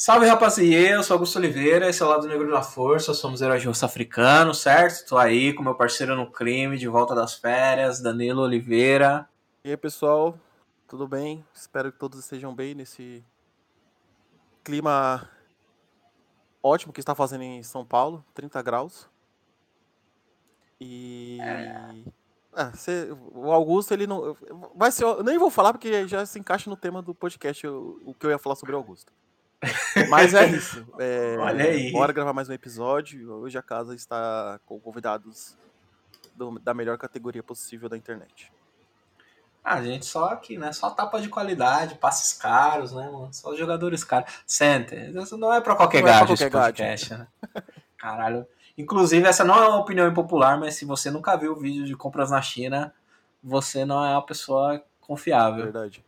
Salve rapaziada, eu sou Augusto Oliveira, esse é o Lado Negro da Força, somos heróis de africano, certo? Tô aí com meu parceiro no crime, de volta das férias, Danilo Oliveira. E aí pessoal, tudo bem? Espero que todos estejam bem nesse clima ótimo que está fazendo em São Paulo, 30 graus. E. É. Ah, o Augusto, ele não. Vai ser. Eu nem vou falar porque já se encaixa no tema do podcast o, o que eu ia falar sobre o Augusto. Mas é isso. É, Olha aí. Bora gravar mais um episódio. Hoje a casa está com convidados do, da melhor categoria possível da internet. Ah, gente, só aqui, né? Só tapa de qualidade, passes caros, né, mano? Só jogadores caros. Center. Isso não é pra qualquer não gajo é esse podcast, né? Caralho. Inclusive, essa não é uma opinião impopular, mas se você nunca viu o vídeo de compras na China, você não é uma pessoa confiável. Verdade.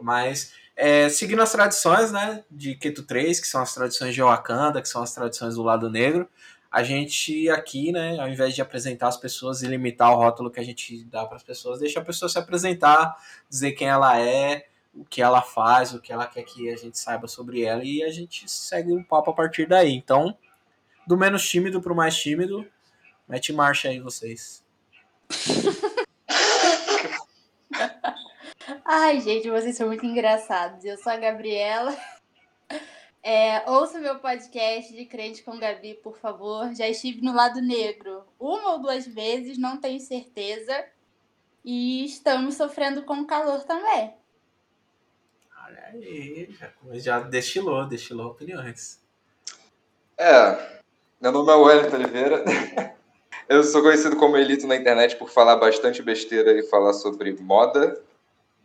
Mas é, seguindo as tradições, né, de Keto 3, que são as tradições de Wakanda, que são as tradições do lado negro, a gente aqui, né, ao invés de apresentar as pessoas e limitar o rótulo que a gente dá para as pessoas, deixa a pessoa se apresentar, dizer quem ela é, o que ela faz, o que ela quer que a gente saiba sobre ela e a gente segue um papo a partir daí. Então, do menos tímido para o mais tímido, mete marcha aí vocês. Ai, gente, vocês são muito engraçados. Eu sou a Gabriela. É, ouça meu podcast de Crente com Gabi, por favor. Já estive no lado negro uma ou duas vezes, não tenho certeza. E estamos sofrendo com calor também. Olha aí, já, já destilou, destilou opiniões. É, meu nome é Wellington Oliveira. Eu sou conhecido como Elito na internet por falar bastante besteira e falar sobre moda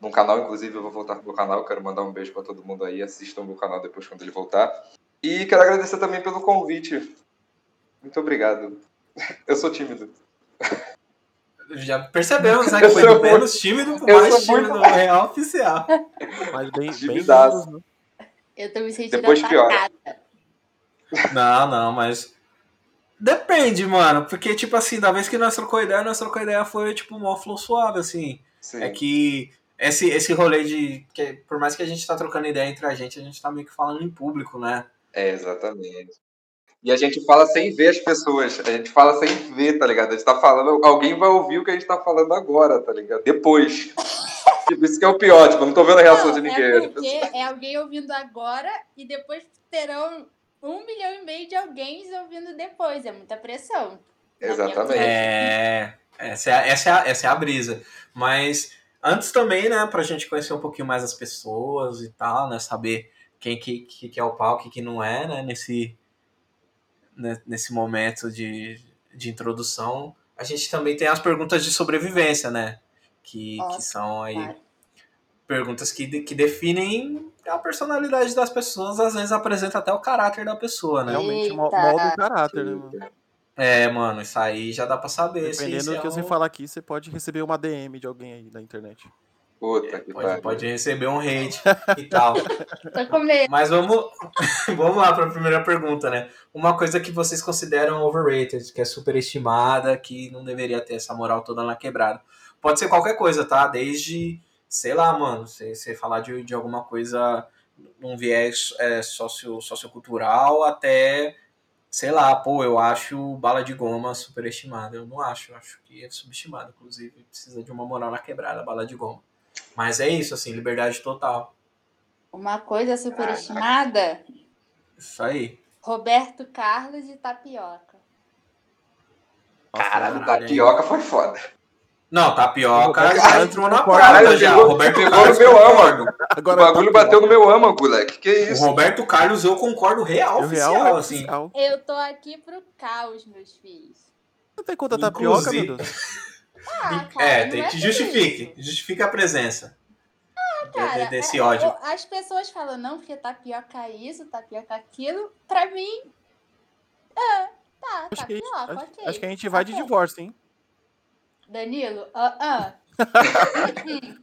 no canal, inclusive eu vou voltar pro meu canal, quero mandar um beijo para todo mundo aí, assistam o meu canal depois quando ele voltar. E quero agradecer também pelo convite. Muito obrigado. Eu sou tímido. Já percebemos, né? Que foi do muito... menos tímido pro mais tímido muito... real oficial. Mas bem, bem menos, né? Eu tô me sentindo Depois pior. Não, não, mas... Depende, mano. Porque, tipo assim, da vez que nós trocou ideia, nós trocou ideia foi, tipo, mó flow suave, assim. Sim. É que esse, esse rolê de. Que, por mais que a gente tá trocando ideia entre a gente, a gente tá meio que falando em público, né? É, exatamente. E a gente fala sem ver as pessoas. A gente fala sem ver, tá ligado? A gente tá falando. Alguém vai ouvir o que a gente tá falando agora, tá ligado? Depois. tipo, isso que é o pior, tipo, eu não tô vendo a reação não, de ninguém. É porque é alguém ouvindo agora e depois terão um milhão e meio de alguém ouvindo depois. É muita pressão. Exatamente. É. Essa é, essa, é a, essa é a brisa. Mas Antes também, né, pra gente conhecer um pouquinho mais as pessoas e tal, né, saber quem que, que, que é o pau, o que, não é, né, nesse, né, nesse momento de, de introdução. A gente também tem as perguntas de sobrevivência, né, que, que são aí perguntas que, que definem a personalidade das pessoas, às vezes apresenta até o caráter da pessoa, né? Realmente molda o caráter, né? É, mano, isso aí já dá pra saber. Dependendo do que é você falar aqui, você pode receber uma DM de alguém aí na internet. Puta que pode, pode receber um hate e tal. Mas vamos, vamos lá para a primeira pergunta, né? Uma coisa que vocês consideram overrated, que é superestimada, que não deveria ter essa moral toda na quebrada. Pode ser qualquer coisa, tá? Desde, sei lá, mano, você, você falar de, de alguma coisa num viés é, socio, sociocultural até sei lá, pô, eu acho bala de goma superestimada. Eu não acho, eu acho que é subestimado, inclusive. Precisa de uma moral na quebrada, bala de goma. Mas é isso, assim, liberdade total. Uma coisa superestimada? Isso aí. Roberto Carlos e Tapioca. Caralho, Tapioca foi foda. Não, tapioca já entrou na porta já. O Roberto pegou Carlos no meu âmago. Agora, o bagulho bateu no meu âmago, moleque. Que isso? O Roberto Carlos, eu concordo real, oficial, real, assim. Oficial. Eu tô aqui pro caos, meus filhos. Não tem conta tapioca, meu Deus? Ah, cara, é, tem é que justifique. Justifique a presença. Ah, cara, desse é, ódio. as pessoas falam, não, porque tapioca é isso, tapioca aquilo. Pra mim, é, tá, acho tapioca, que, ok. Acho, acho que a gente vai okay. de divórcio, hein? Danilo, ah, ah.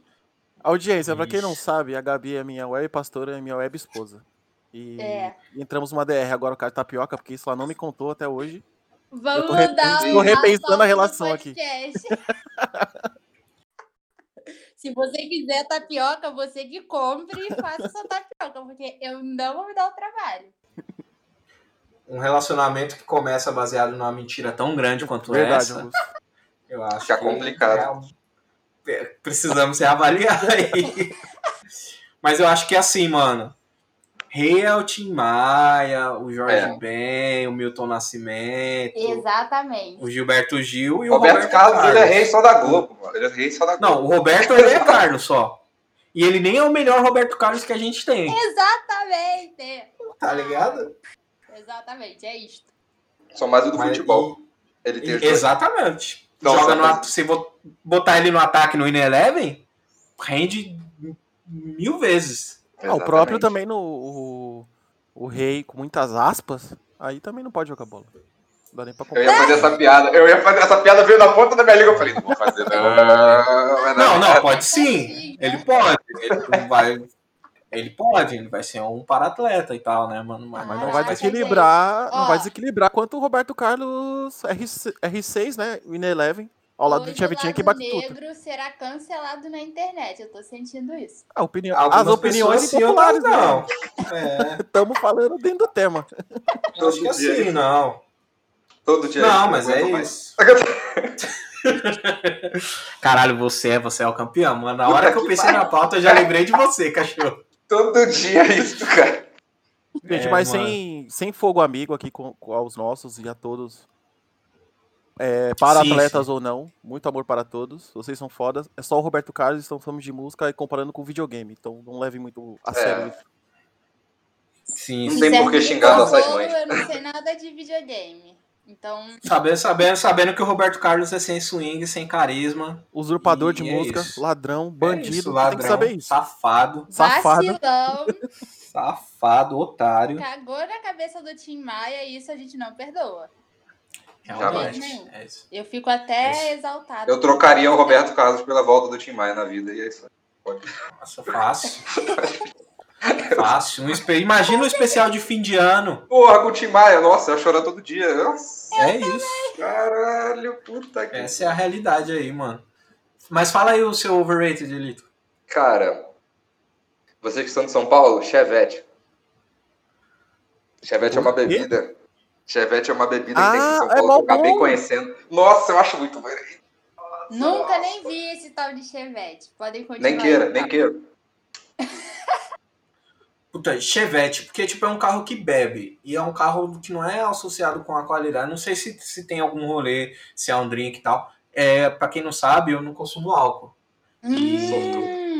Audiência, pra quem não sabe, a Gabi é minha web pastora, é minha web esposa. E é. entramos numa DR agora, o cara tapioca, porque isso ela não me contou até hoje. Vamos eu tô, tô repensando a relação aqui. Se você quiser tapioca, você que compre e faça sua tapioca, porque eu não vou me dar o trabalho. Um relacionamento que começa baseado numa mentira tão grande quanto Verdade, essa, Augusto. Eu acho Fica que complicado. É, precisamos reavaliar aí. Mas eu acho que é assim, mano. Rei é o Tim Maia, o Jorge é. Ben, o Milton Nascimento. Exatamente. O Gilberto Gil e o Roberto, Roberto Carlos. Carlos. Ele é rei só da Globo, mano. Ele é rei só da Globo. Não, o Roberto ele é Carlos só. E ele nem é o melhor Roberto Carlos que a gente tem. Exatamente. Tá ligado? Exatamente, é isto. Só mais o do Mas, futebol. E... Ele tem Exatamente. Não, Joga no, se botar ele no ataque no In-Eleven, rende mil vezes. Ah, o próprio também no. O, o, rei com muitas aspas, aí também não pode jogar bola. Não dá nem pra Eu ia fazer essa piada. Eu ia fazer essa piada, veio na ponta da minha língua. Eu falei, não vou fazer, não. Não, não, pode sim. Ele pode. Ele vai. Ele pode, ele vai ser um para-atleta e tal, né, mano? Mas, mas não vai desequilibrar. Não vai desequilibrar quanto o Roberto Carlos R6, né? Win Eleven. Ao lado Hoje do Tchevitinho que bate tudo. negro será cancelado na internet, eu tô sentindo isso. A opinião, as opiniões populares, não. Estamos é. falando dentro do tema. Eu acho que assim, não. Todo dia. Não, mas é isso. Caralho, você é, você é o campeão, mano. Na hora que eu pensei na pauta, eu já lembrei de você, cachorro. Todo dia é isso, cara. Gente, é, mas sem, sem fogo amigo aqui com, com aos nossos e a todos é, para sim, atletas sim. ou não, muito amor para todos. Vocês são fodas. É só o Roberto Carlos, estão falando de música e comparando com videogame. Então não leve muito a é. sério isso. Sim, não tem por que xingar nossas mães. Eu não sei nada de videogame. Então. Sabendo, sabendo, sabendo que o Roberto Carlos é sem swing, sem carisma. Usurpador de é música, isso. ladrão, bandido. É isso, ladrão, tem que saber isso. Safado. Safado. Safado, otário. Cagou na cabeça do Tim Maia e isso a gente não perdoa. Realmente. É isso. Eu fico até é exaltada. Eu trocaria o Roberto Carlos pela volta do Tim Maia na vida, e é isso. Nossa, fácil. fácil. Um Imagina um especial de fim de ano. Porra, com o Tim Maia, nossa, eu choro todo dia. Nossa. É isso. Caralho, puta que. Essa é a realidade aí, mano. Mas fala aí o seu overrated, Elito. Cara, vocês que são de São Paulo, Chevette. Chevette é uma bebida Chevette é uma bebida ah, que tem em São é Paulo, é que eu acabei conhecendo. Nossa, eu acho muito bom. Nunca nem vi esse tal de Chevette. Podem continuar. Nem queira, nem queira. Puta, Chevette, porque tipo, é um carro que bebe. E é um carro que não é associado com a qualidade. Não sei se, se tem algum rolê, se é um drink e tal. É, pra quem não sabe, eu não consumo álcool. Hum. E...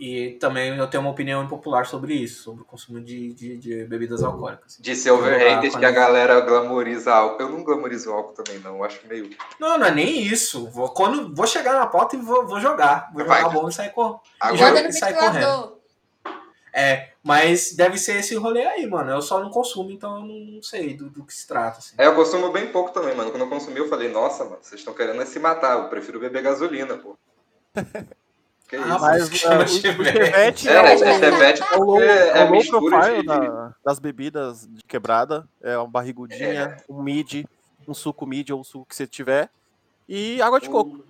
E também eu tenho uma opinião impopular sobre isso, sobre o consumo de, de, de bebidas alcoólicas. De ser overrated que a galera glamoriza álcool. Eu não glamorizo álcool também, não. Eu acho meio. Não, não é nem isso. Vou, quando, vou chegar na pauta e vou, vou jogar. Vou Vai. jogar bom e sair, cor... Agora... e sair correndo. É, mas deve ser esse rolê aí, mano. Eu só não consumo, então eu não sei do, do que se trata. Assim. É, eu consumo bem pouco também, mano. Quando eu consumi, eu falei, nossa, mano, vocês estão querendo se matar. Eu prefiro beber gasolina, pô. Que ah, isso? Mas uh, o, Chevette é, é, o, Chevette é o é o profile de... da, das bebidas de quebrada. É uma barrigudinha, é. um mid, um suco mid ou suco que você tiver. E água de coco.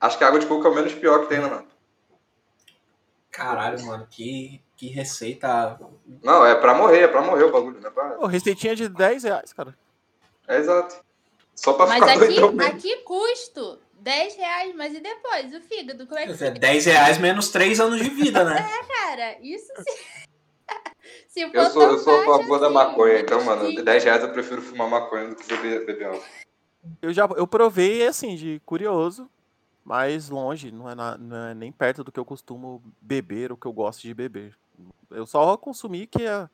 Acho que a água de coco é o menos pior que tem, né, mano? Caralho, mano, que, que receita. Não, é pra morrer, é pra morrer o bagulho, né? Pra... Pô, receitinha de 10 reais, cara. É exato. Só pra Mas ficar aqui, doidão aqui custo 10 reais, mas e depois? O fígado? Como é que é, 10 reais menos 3 anos de vida, né? é, cara, isso se. se for eu sou, eu sou a favor assim, da maconha, então, mano, de 10 reais eu prefiro fumar maconha do que beber, beber álcool. Eu já eu provei, assim, de curioso, mas longe, não é, na, não é nem perto do que eu costumo beber, o que eu gosto de beber. Eu só consumi que é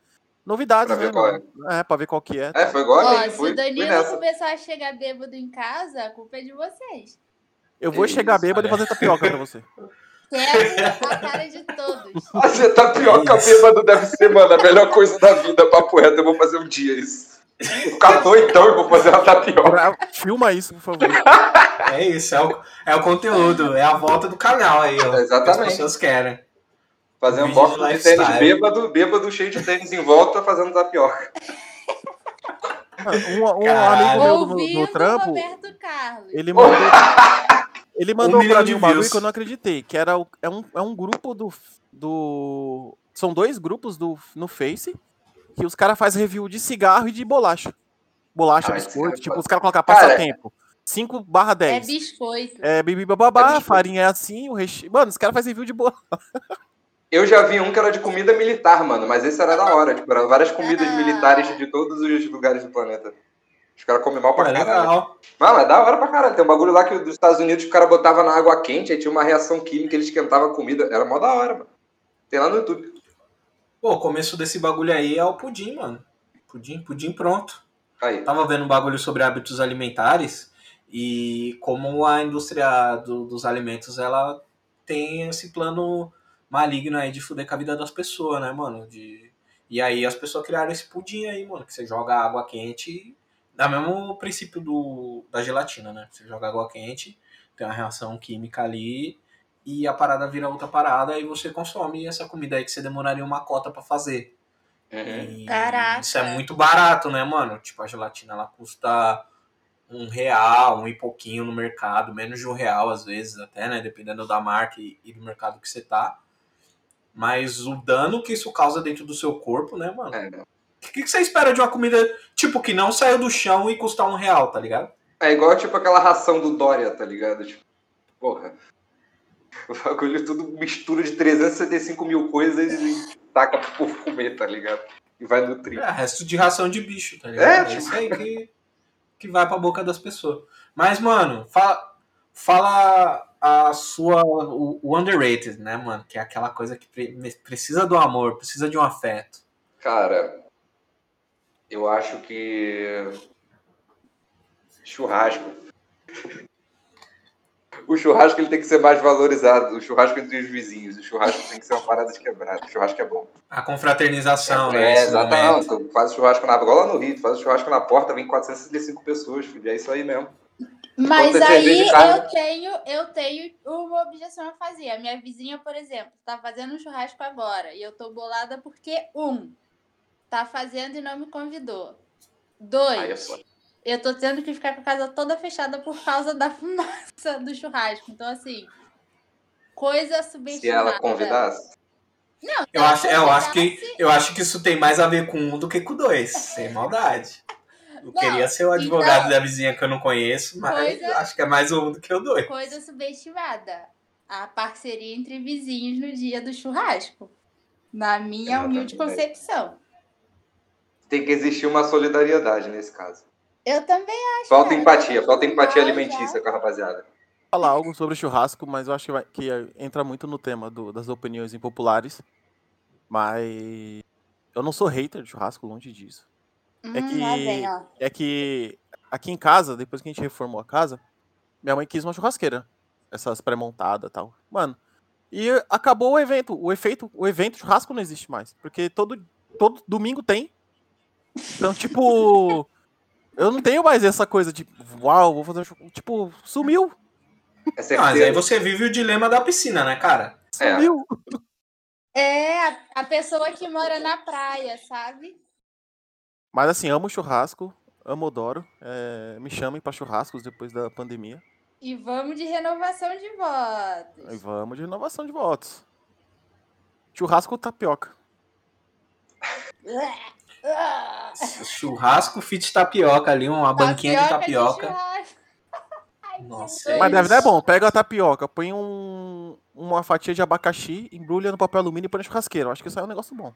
novidades, pra né? É. é, pra ver qual que é. É, foi igual Ó, Se o Danilo começar a chegar bêbado em casa, a culpa é de vocês. Eu vou chegar bêbado e fazer tapioca pra você. Quero a cara de todos. Fazer tapioca é bêbado deve ser, mano, a melhor coisa da vida, papo reto. Eu vou fazer um dia isso. Ficar doidão e vou fazer uma tapioca. Filma isso, por favor. É isso, é o, é o conteúdo, é a volta do canal aí, ó. Exatamente. Que as pessoas querem. Fazer um, box de, de tênis bêbado, bêbado cheio de tênis em volta, fazendo tapioca. Um, um amigo meu no, no trampo, ele mandou, Ele mandou um pra mim um bagulho que eu não acreditei, que era é, um, é um grupo do, do... São dois grupos do, no Face, que os caras fazem review de cigarro e de bolacha. Bolacha, ah, biscoito, tipo, os caras colocam passatempo. 5 barra 10. É biscoito. É bibibababá, é farinha é assim, o recheio. Mano, os caras fazem review de bolacha. Eu já vi um que era de comida militar, mano, mas esse era da hora. Tipo, eram várias comidas ah. militares de todos os lugares do planeta. Os caras comem mal pra é caralho. Legal. Mano, é da hora pra caralho. Tem um bagulho lá que dos Estados Unidos o cara botava na água quente, aí tinha uma reação química, ele esquentava a comida. Era mó da hora, mano. Tem lá no YouTube. Pô, o começo desse bagulho aí é o pudim, mano. Pudim, pudim pronto. Aí. Tava vendo um bagulho sobre hábitos alimentares e como a indústria do, dos alimentos, ela tem esse plano maligno aí de fuder com a vida das pessoas, né, mano? De... E aí as pessoas criaram esse pudim aí, mano, que você joga água quente, dá mesmo o princípio do, da gelatina, né? Você joga água quente, tem uma reação química ali, e a parada vira outra parada, e você consome essa comida aí que você demoraria uma cota para fazer. Uhum. Caraca. Isso é muito barato, né, mano? Tipo, a gelatina ela custa um real, um e pouquinho no mercado, menos de um real às vezes até, né? Dependendo da marca e, e do mercado que você tá. Mas o dano que isso causa dentro do seu corpo, né, mano? É. O que, que você espera de uma comida, tipo, que não saiu do chão e custar um real, tá ligado? É igual, tipo, aquela ração do Dória, tá ligado? Tipo, porra. O bagulho tudo mistura de 365 mil coisas e taca pro comer, tá ligado? E vai nutrir. É, resto de ração de bicho, tá ligado? É, é tipo... isso aí que, que vai pra boca das pessoas. Mas, mano, fala, fala a sua. O, o, underrated, né, mano? Que é aquela coisa que pre, precisa do amor, precisa de um afeto. Cara, eu acho que. Churrasco. O churrasco ele tem que ser mais valorizado. O churrasco entre os vizinhos. O churrasco tem que ser uma parada de quebrada. O churrasco é bom. A confraternização, é, né? É, exatamente. Faz o churrasco na. Igual lá no Rio, faz o churrasco na porta, vem 465 pessoas, filho. É isso aí mesmo. Mas aí eu tenho, eu tenho uma objeção a fazer. A minha vizinha, por exemplo, tá fazendo um churrasco agora e eu tô bolada porque um tá fazendo e não me convidou. Dois, eu tô tendo que ficar com a casa toda fechada por causa da fumaça do churrasco. Então assim, coisa subestimada. Se ela convidasse? Não, eu acho, eu acho que eu acho que isso tem mais a ver com um do que com dois, sem maldade. Eu não, queria ser o advogado então, da vizinha que eu não conheço, mas coisa, acho que é mais um do que o dois. Coisa subestimada. A parceria entre vizinhos no dia do churrasco. Na minha Exatamente. humilde concepção. Tem que existir uma solidariedade nesse caso. Eu também acho. Falta empatia, falta empatia alimentícia já. com a rapaziada. Falar algo sobre churrasco, mas eu acho que, vai, que entra muito no tema do, das opiniões impopulares. Mas eu não sou hater de churrasco, longe disso. É hum, que, é que aqui em casa, depois que a gente reformou a casa, minha mãe quis uma churrasqueira. Essas pré-montadas e tal. Mano, e acabou o evento. O efeito, o evento churrasco não existe mais. Porque todo, todo domingo tem. Então, tipo. eu não tenho mais essa coisa de. Uau, vou fazer um Tipo, sumiu. É mas aí você vive o dilema da piscina, né, cara? Sumiu. É, a, a pessoa que mora na praia, sabe? Mas assim, amo churrasco, amo Odoro. É, me chamem para churrascos depois da pandemia. E vamos de renovação de votos. E vamos de renovação de votos. Churrasco ou tapioca? Churrasco fit tapioca ali, uma tapioca banquinha de tapioca. De Nossa, Mas deve é bom. Pega a tapioca, põe um, uma fatia de abacaxi, embrulha no papel alumínio e põe na churrasqueira. Acho que isso é um negócio bom.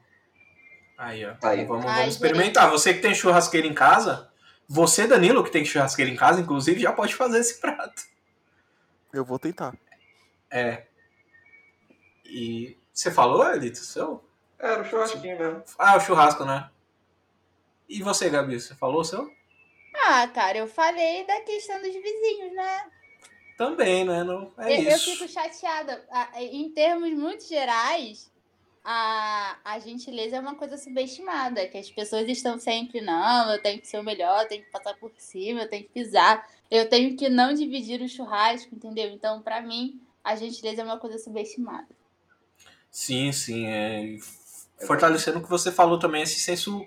Aí, ó. Aí. Vamos, vamos experimentar. Você que tem churrasqueira em casa, você, Danilo, que tem churrasqueira em casa, inclusive, já pode fazer esse prato. Eu vou tentar. É. E você falou, Elito, seu? Era o churrasquinho mesmo. Ah, o churrasco, né? E você, Gabi, você falou o seu? Ah, cara, eu falei da questão dos vizinhos, né? Também, né? Não, é eu, isso. eu fico chateada. Em termos muito gerais, a, a gentileza é uma coisa subestimada, que as pessoas estão sempre, não, eu tenho que ser o melhor, eu tenho que passar por cima, eu tenho que pisar, eu tenho que não dividir o churrasco, entendeu? Então, para mim, a gentileza é uma coisa subestimada. Sim, sim. É... Fortalecendo o que você falou também, esse senso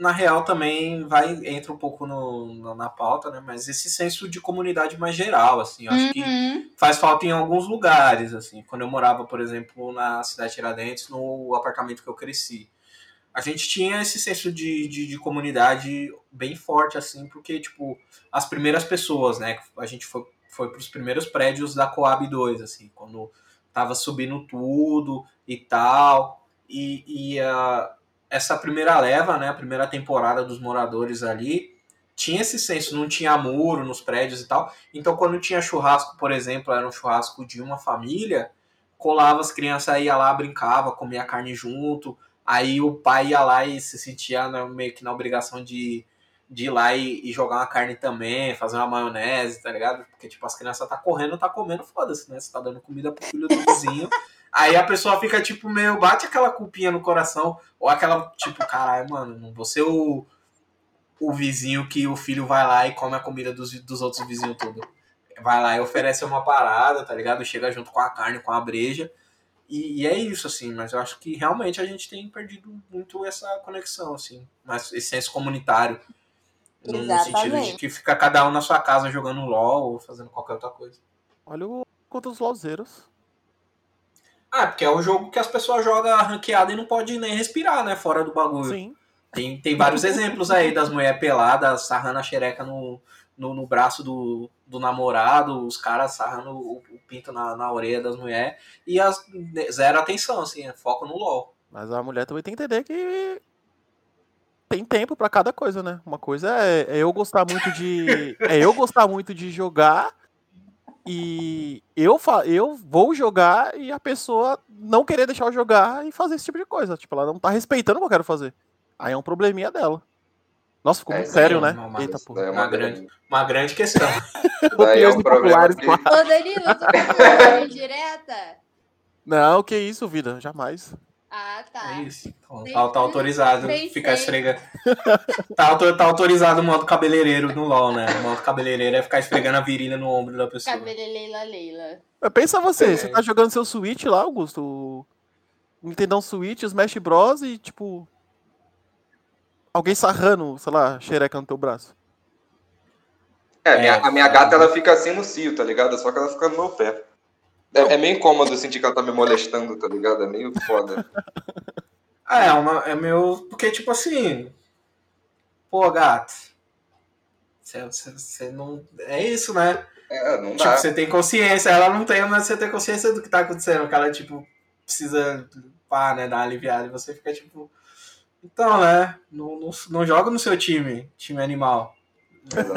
na real também vai entra um pouco no, na pauta, né? Mas esse senso de comunidade mais geral, assim, eu acho uhum. que faz falta em alguns lugares, assim. Quando eu morava, por exemplo, na cidade de Tiradentes, no apartamento que eu cresci, a gente tinha esse senso de, de, de comunidade bem forte, assim, porque tipo as primeiras pessoas, né? A gente foi foi para os primeiros prédios da Coab 2, assim, quando tava subindo tudo e tal. E, e uh, essa primeira leva, né, a primeira temporada dos moradores ali, tinha esse senso, não tinha muro nos prédios e tal. Então, quando tinha churrasco, por exemplo, era um churrasco de uma família, colava as crianças, ia lá, brincava, comia carne junto. Aí o pai ia lá e se sentia né, meio que na obrigação de, de ir lá e, e, jogar uma carne também, fazer uma maionese, tá ligado? Porque, tipo, as crianças tá correndo, tá comendo, foda-se, né? Você tá dando comida pro filho do vizinho. Aí a pessoa fica, tipo, meio, bate aquela culpinha no coração, ou aquela, tipo, caralho, mano, não vou ser o, o vizinho que o filho vai lá e come a comida dos, dos outros vizinhos tudo. Vai lá e oferece uma parada, tá ligado? Chega junto com a carne, com a breja. E, e, é isso, assim, mas eu acho que realmente a gente tem perdido muito essa conexão, assim, mas esse senso comunitário. No, no sentido de que fica cada um na sua casa jogando LOL ou fazendo qualquer outra coisa. Olha o contra os LOLzeiros. Ah, porque é um jogo que as pessoas jogam ranqueada e não pode nem respirar, né? Fora do bagulho. Sim. Tem, tem vários exemplos aí das mulheres peladas sarrando a xereca no, no, no, braço do, do namorado, os caras sarrando o, o pinto na, na orelha das mulheres e as, zero atenção, assim, é foco no LOL. Mas a mulher também tem que entender que tem tempo para cada coisa, né? Uma coisa é, é, eu gostar muito de. É eu gostar muito de jogar e eu, fa eu vou jogar e a pessoa não querer deixar eu jogar e fazer esse tipo de coisa. Tipo, ela não tá respeitando o que eu quero fazer. Aí é um probleminha dela. Nossa, ficou é, muito sério, né? Uma, Eita, porra. É uma, grande, uma grande questão. Daí é um problema que... Ô, Danilo, tu direta? Não, que isso, vida, jamais. Ah, tá. É isso. Então, tá, tá, autorizado ficar esfregando. tá, tá autorizado o modo cabeleireiro no LOL, né? O modo cabeleireiro é ficar esfregando a virilha no ombro da pessoa. Cabeleleila Leila. Pensa você, é. você tá jogando seu Switch lá, Augusto. Nintendo Switch, Smash Bros e tipo. Alguém sarrando, sei lá, xereca no teu braço. É, é, a minha gata ela fica assim no cio, tá ligado? Só que ela fica no meu pé. É, é meio incômodo sentir que ela tá me molestando, tá ligado? É meio foda. Ah, é, uma, é meio. Porque, tipo assim. Pô, gato. Você não. É isso, né? É, não dá. Tipo, você tem consciência. Ela não tem, mas você tem consciência do que tá acontecendo. Que ela, tipo, precisa pá, né, dar uma aliviada. E você fica, tipo. Então, né? Não, não, não joga no seu time, time animal.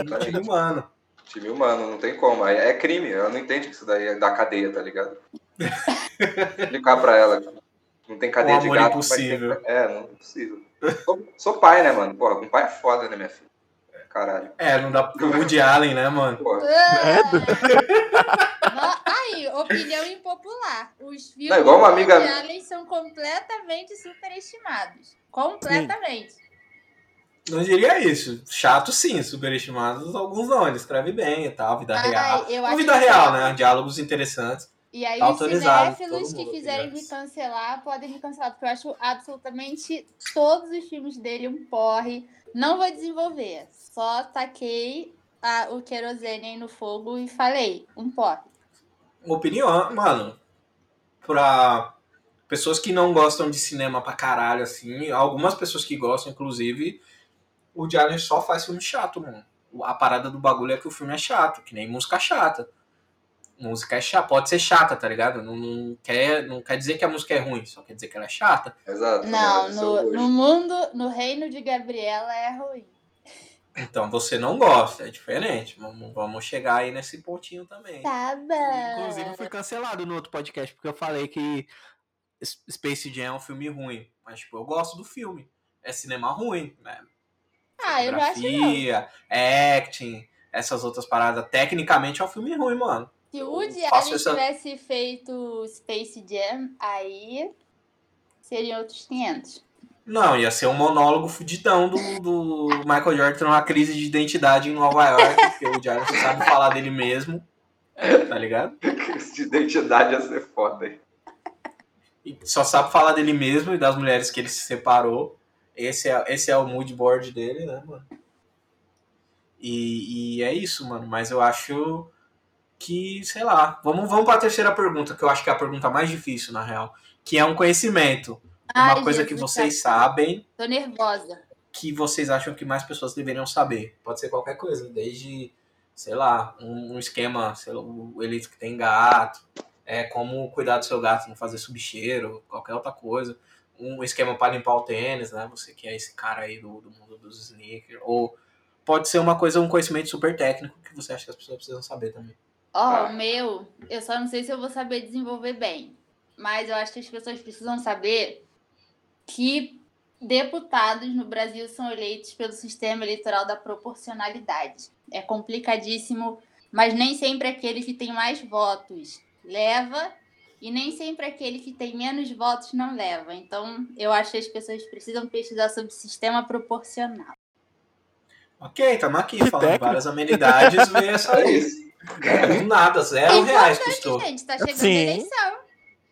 No time humano. Time humano, não tem como. É crime, ela não entende que isso daí é da cadeia, tá ligado? Explicar pra ela. Não tem cadeia de gato. Impossível. Tem... É, não é possível. Sou, sou, pai, né, mano? Porra, com pai é foda, né, minha filha? Caralho. É, não dá pro Woody Allen, né, mano? Porra. Ah! Aí, opinião impopular. Os filmes não, igual uma amiga... Woody Allen são completamente superestimados. Completamente. Sim. Não diria isso. Chato sim, superestimados alguns não. Ele escreve bem e tal, vida Ai, real. Uma vida real, né? Diálogos interessantes. E aí tá os cinéfilos que quiserem me cancelar, podem me cancelar, porque eu acho absolutamente todos os filmes dele um porre. Não vou desenvolver. Só taquei a, o querosene aí no fogo e falei, um porre. Opinião, mano. Pra pessoas que não gostam de cinema pra caralho, assim, algumas pessoas que gostam, inclusive, o Allen só faz filme chato, mano. A parada do bagulho é que o filme é chato, que nem música chata. Música é chata, pode ser chata, tá ligado? Não, não, quer, não quer dizer que a música é ruim, só quer dizer que ela é chata. Exato. Não, no, no mundo, no reino de Gabriela é ruim. Então você não gosta, é diferente. Vamos, vamos chegar aí nesse pontinho também. Tá bom. Inclusive, fui cancelado no outro podcast porque eu falei que Space Jam é um filme ruim. Mas, tipo, eu gosto do filme. É cinema ruim, né? Ah, eu não acho não. acting, essas outras paradas. Tecnicamente é um filme ruim, mano. Se o Woody Allen essa... tivesse feito Space Jam, aí seriam outros 500. Não, ia ser um monólogo fudidão do, do Michael Jordan uma crise de identidade em Nova York, porque o Woody Allen só sabe falar dele mesmo, tá ligado? Crise de identidade ia ser foda, hein? E só sabe falar dele mesmo e das mulheres que ele se separou. Esse é, esse é o mood board dele, né, mano? E, e é isso, mano. Mas eu acho que, sei lá. Vamos, vamos para a terceira pergunta, que eu acho que é a pergunta mais difícil, na real. Que é um conhecimento. Ai, uma coisa Jesus, que vocês tá. sabem. Tô nervosa. Que vocês acham que mais pessoas deveriam saber. Pode ser qualquer coisa, desde, sei lá, um, um esquema, sei lá, o elite que tem gato, é como cuidar do seu gato, não fazer subcheiro, qualquer outra coisa um esquema para limpar o tênis, né? Você que é esse cara aí do, do mundo dos sneakers. Ou pode ser uma coisa, um conhecimento super técnico que você acha que as pessoas precisam saber também. Ó, oh, ah. o meu, eu só não sei se eu vou saber desenvolver bem. Mas eu acho que as pessoas precisam saber que deputados no Brasil são eleitos pelo sistema eleitoral da proporcionalidade. É complicadíssimo, mas nem sempre aquele que tem mais votos leva e nem sempre aquele que tem menos votos não leva. Então, eu acho que as pessoas precisam pesquisar sobre sistema proporcional. Ok, estamos aqui que falando técnico. várias amenidades, veio essa isso. Do nada, zero é reais custou. gente, tá chegando Sim. a eleição.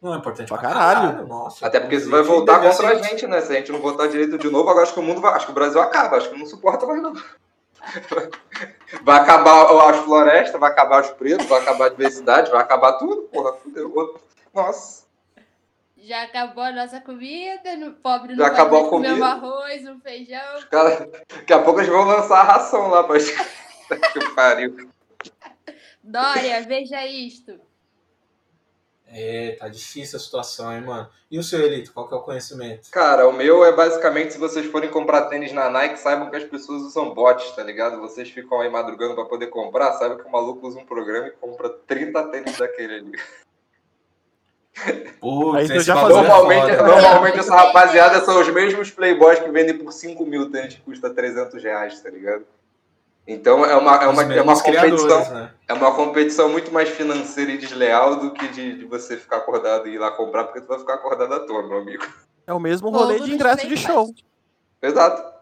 Não é importante pra caralho. caralho. Nossa, Até porque isso vai voltar contra a gente, né? Se a gente não votar direito de novo, agora acho que o mundo vai. Acho que o Brasil acaba, acho que não suporta mais não. Vai acabar as florestas, vai acabar os pretos, vai acabar a diversidade, vai acabar tudo, porra, fudeu. Nossa. Já acabou a nossa comida, no pobre não Já acabou a comida. um arroz, um feijão. Cara, daqui a pouco eles vão lançar a ração lá pra que pariu. Dória, veja isto. É, tá difícil a situação, hein, mano. E o seu Elito, qual que é o conhecimento? Cara, o meu é basicamente se vocês forem comprar tênis na Nike, saibam que as pessoas usam bots, tá ligado? Vocês ficam aí madrugando pra poder comprar, saibam que o maluco usa um programa e compra 30 tênis daquele ali. Putz, já normalmente, normalmente essa rapaziada são os mesmos playboys que vendem por 5 mil tênis que custa 300 reais, tá ligado? Então é uma, é uma, é uma competição né? é uma competição muito mais financeira e desleal do que de, de, você ficar acordado e ir lá comprar, porque tu vai ficar acordado à toa, meu amigo. É o mesmo rolê de ingresso de show. Exato.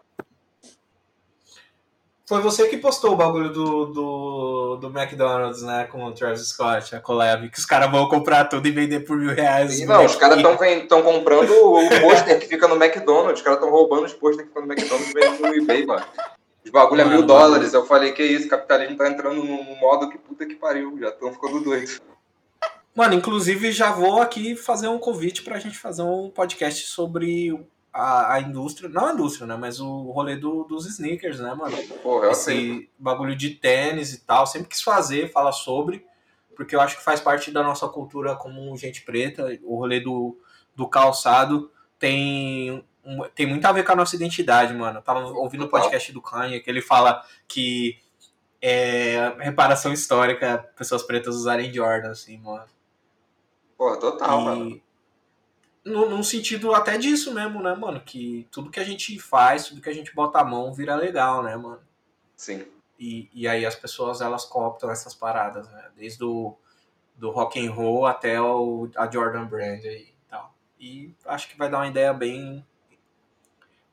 Foi você que postou o bagulho do, do, do McDonald's, né? Com o Travis Scott, a collab, que os caras vão comprar tudo e vender por mil reais. Sim, não, os caras estão comprando o pôster que fica no McDonald's. Os caras estão roubando os pôster que ficam no McDonald's e vendendo no eBay, mano. Os bagulho é mil dólares. Eu falei, que isso, o capitalismo tá entrando num modo que puta que pariu. Já estão ficando doidos. Mano, inclusive já vou aqui fazer um convite pra gente fazer um podcast sobre a, a indústria, não a indústria, né? Mas o rolê do, dos sneakers, né, mano? Porra, Esse sei. bagulho de tênis e tal. Sempre quis fazer, falar sobre, porque eu acho que faz parte da nossa cultura como gente preta. O rolê do, do calçado tem, tem muito a ver com a nossa identidade, mano. Eu tava ouvindo o podcast do Kanye, que ele fala que é reparação histórica pessoas pretas usarem Jordan, assim, mano. Porra, total, e... mano no, num sentido até disso mesmo, né, mano? Que tudo que a gente faz, tudo que a gente bota a mão vira legal, né, mano? Sim. E, e aí as pessoas, elas cooptam essas paradas, né? Desde o do rock and roll até o, a Jordan Brand aí e tal. E acho que vai dar uma ideia bem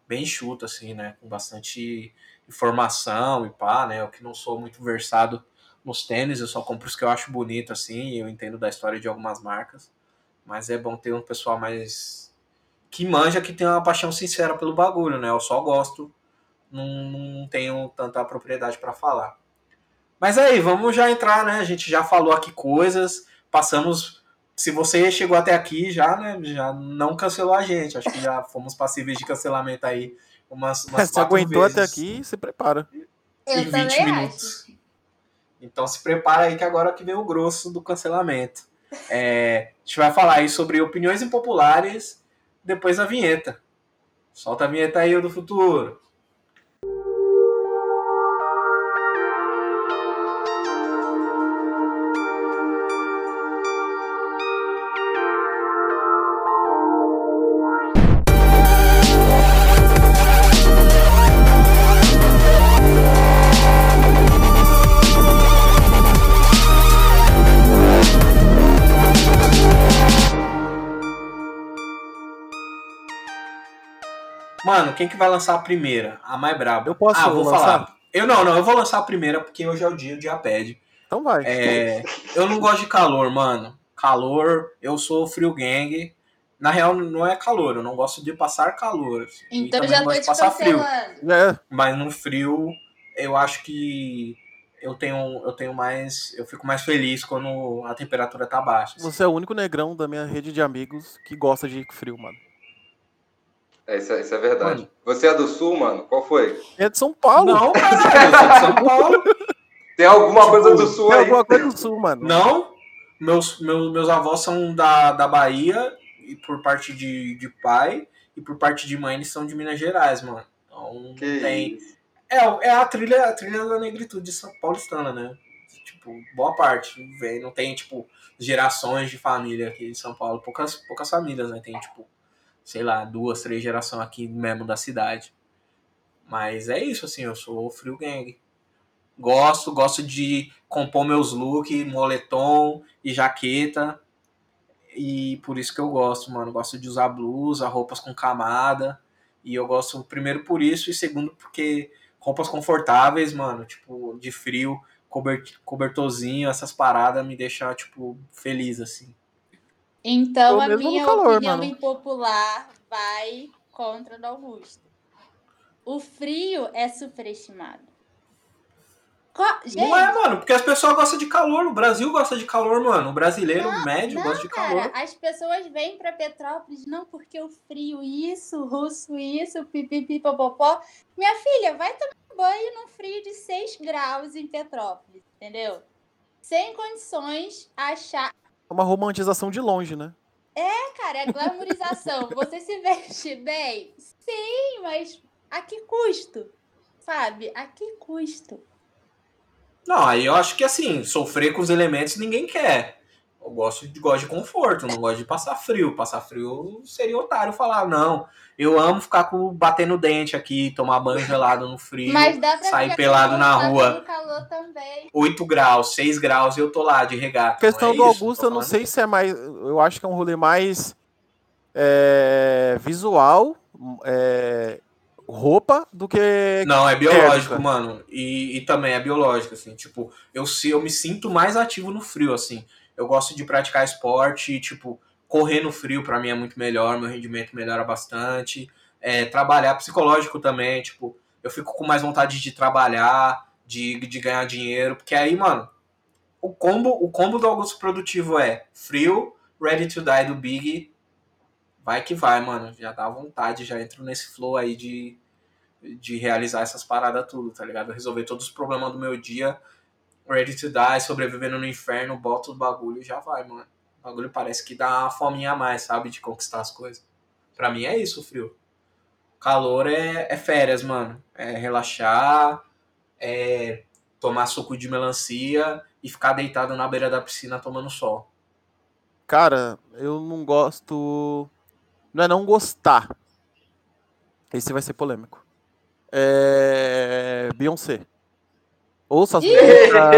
bem chuta, assim, né? Com bastante informação e pá, né? Eu que não sou muito versado nos tênis, eu só compro os que eu acho bonito, assim, eu entendo da história de algumas marcas. Mas é bom ter um pessoal mais. que manja, que tem uma paixão sincera pelo bagulho, né? Eu só gosto, não, não tenho tanta propriedade para falar. Mas aí, vamos já entrar, né? A gente já falou aqui coisas, passamos. Se você chegou até aqui, já, né? Já não cancelou a gente. Acho que já fomos passíveis de cancelamento aí umas, umas Se aguentou vezes. até aqui, se prepara. Eu em 20 minutos. Acho. Então se prepara aí que agora que vem o grosso do cancelamento. É, a gente vai falar aí sobre opiniões impopulares depois da vinheta. Solta a vinheta aí do futuro. Mano, quem que vai lançar a primeira? A mais braba. Eu posso ah, vou lançar? falar. Eu não, não, eu vou lançar a primeira porque hoje é o dia, o dia pede. Então vai. É, eu não gosto de calor, mano. Calor, eu sou frio gang. Na real, não é calor, eu não gosto de passar calor. Assim. Então já tô te passar frio. É. Mas no frio, eu acho que eu tenho, eu tenho mais. Eu fico mais feliz quando a temperatura tá baixa. Assim. Você é o único negrão da minha rede de amigos que gosta de frio, mano. É, isso, é, isso é verdade. Mano. Você é do sul, mano? Qual foi? É de São Paulo. Não, caralho, eu sou de São Paulo. Tem alguma tipo, coisa do sul tem aí? Tem alguma coisa do sul, mano. Não. Meus, meus, meus avós são da, da Bahia, e por parte de, de pai, e por parte de mãe eles são de Minas Gerais, mano. Então que tem. Isso? É, é a trilha, a trilha da negritude São paulistana, né? Tipo, boa parte. Vem, não tem, tipo, gerações de família aqui em São Paulo. Poucas, poucas famílias, né? Tem, tipo, sei lá, duas, três gerações aqui mesmo da cidade. Mas é isso, assim, eu sou frio gang. Gosto, gosto de compor meus looks, moletom e jaqueta. E por isso que eu gosto, mano. Gosto de usar blusa, roupas com camada. E eu gosto, primeiro, por isso, e segundo, porque roupas confortáveis, mano, tipo, de frio, cobert, cobertorzinho, essas paradas me deixam, tipo, feliz, assim. Então, a minha calor, opinião mano. impopular vai contra o Augusto. O frio é superestimado. Gente, não é, mano, porque as pessoas gostam de calor. O Brasil gosta de calor, mano. O brasileiro não, médio não, gosta de calor. Cara, as pessoas vêm pra Petrópolis, não porque o frio isso, o russo isso, pipipi, popopó. Minha filha, vai tomar banho no frio de 6 graus em Petrópolis, entendeu? Sem condições achar. É uma romantização de longe, né? É, cara, é glamorização. Você se veste bem? Sim, mas a que custo? Sabe? A que custo? Não, aí eu acho que assim, sofrer com os elementos ninguém quer. Eu gosto de, gosto de conforto, não gosto de passar frio. Passar frio seria otário falar, não. Eu amo ficar com batendo dente aqui, tomar banho gelado no frio, sair pelado na rua. Calor também. 8 graus, 6 graus e eu tô lá de regata. Questão é do isso, Augusto, eu não sei se é mais. Eu acho que é um rolê mais é, visual. É, roupa do que. Não, é biológico, mano. E, e também é biológico, assim. Tipo, eu, eu me sinto mais ativo no frio, assim. Eu gosto de praticar esporte e, tipo, correr no frio para mim é muito melhor, meu rendimento melhora bastante. É, trabalhar psicológico também, tipo, eu fico com mais vontade de trabalhar, de, de ganhar dinheiro, porque aí, mano, o combo, o combo do Augusto Produtivo é frio, Ready to Die do Big vai que vai, mano. Já dá vontade, já entro nesse flow aí de, de realizar essas paradas tudo, tá ligado? Resolver todos os problemas do meu dia, ready to die, sobrevivendo no inferno, boto o bagulho e já vai, mano. O bagulho parece que dá uma fominha a mais, sabe? De conquistar as coisas. Pra mim é isso, frio. Calor é, é férias, mano. É relaxar, é tomar suco de melancia e ficar deitado na beira da piscina tomando sol. Cara, eu não gosto não é não gostar. Esse vai ser polêmico. É... Beyoncé. Ouça as músicas.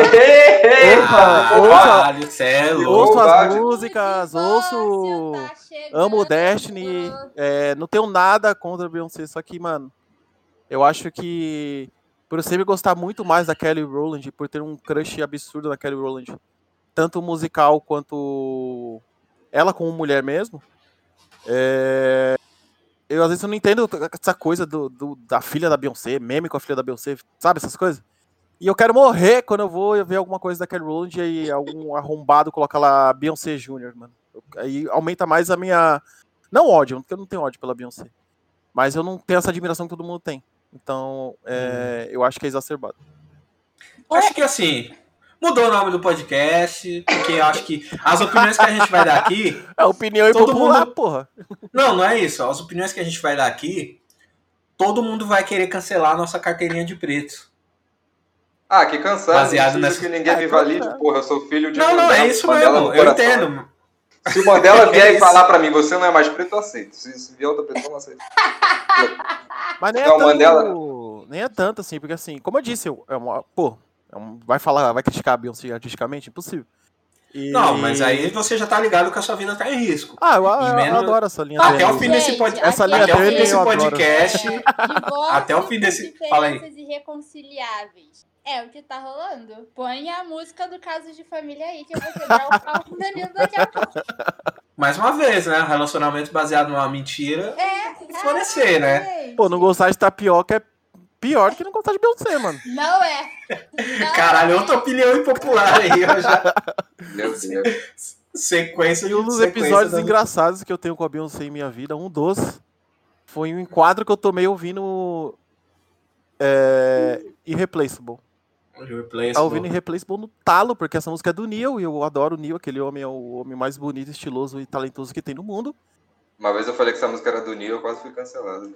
ouça, é ouça as músicas, ouço. Tá amo Destiny. É, não tenho nada contra a Beyoncé, só que, mano, eu acho que por eu sempre gostar muito mais da Kelly Rowland, por ter um crush absurdo na Kelly Rowland, tanto musical quanto ela como mulher mesmo, é... Eu às vezes eu não entendo essa coisa do, do, da filha da Beyoncé, meme com a filha da Beyoncé, sabe essas coisas? E eu quero morrer quando eu vou ver alguma coisa da Kelly Rowland e algum arrombado coloca lá Beyoncé Jr., mano. Aí aumenta mais a minha. Não ódio, porque eu não tenho ódio pela Beyoncé. Mas eu não tenho essa admiração que todo mundo tem. Então, é, hum. eu acho que é exacerbado. Acho que assim, Mudou o nome do podcast, porque eu acho que as opiniões que a gente vai dar aqui. A opinião é popular, mundo... porra. Não, não é isso. As opiniões que a gente vai dar aqui, todo mundo vai querer cancelar a nossa carteirinha de preto. Ah, que cansado. Baseado nessa... que ninguém me valide, porra, eu sou filho de. Não, não, é isso mesmo, eu entendo. Se o Mandela vier é e falar pra mim, você não é mais preto, eu aceito. Se, se vier outra pessoa, eu não aceito. Mas nem, é tanto, Mandela... nem é tanto assim, porque assim, como eu disse, eu, é uma, pô, é vai falar, vai criticar a Beyoncé artisticamente? Impossível. E... Não, mas aí você já tá ligado que a sua vida tá em risco. Ah, eu, eu, menos... eu adoro essa linha Até o fim desse podcast. Essa linha até o fim desse podcast. até o fim desse. Fala aí. irreconciliáveis. É o que tá rolando. Põe a música do caso de família aí, que eu vou quebrar o pau com o Danilo daqui a pouco. Mais uma vez, né? Relacionamento baseado numa mentira. É. Florescer, né? Pô, não gostar de tapioca é pior que não gostar de Beyoncé, mano. Não é. Não Caralho, outra opinião impopular aí, eu já. Meu Deus. Sequência E um dos episódios da... engraçados que eu tenho com a Beyoncé em minha vida, um dos, foi um enquadro que eu tomei ouvindo é, Irreplaceable. Tá ouvindo Irreplaceable no talo, porque essa música é do Neil, e eu adoro o Neil, aquele homem é o homem mais bonito, estiloso e talentoso que tem no mundo. Uma vez eu falei que essa música era do Neil, eu quase fui cancelado.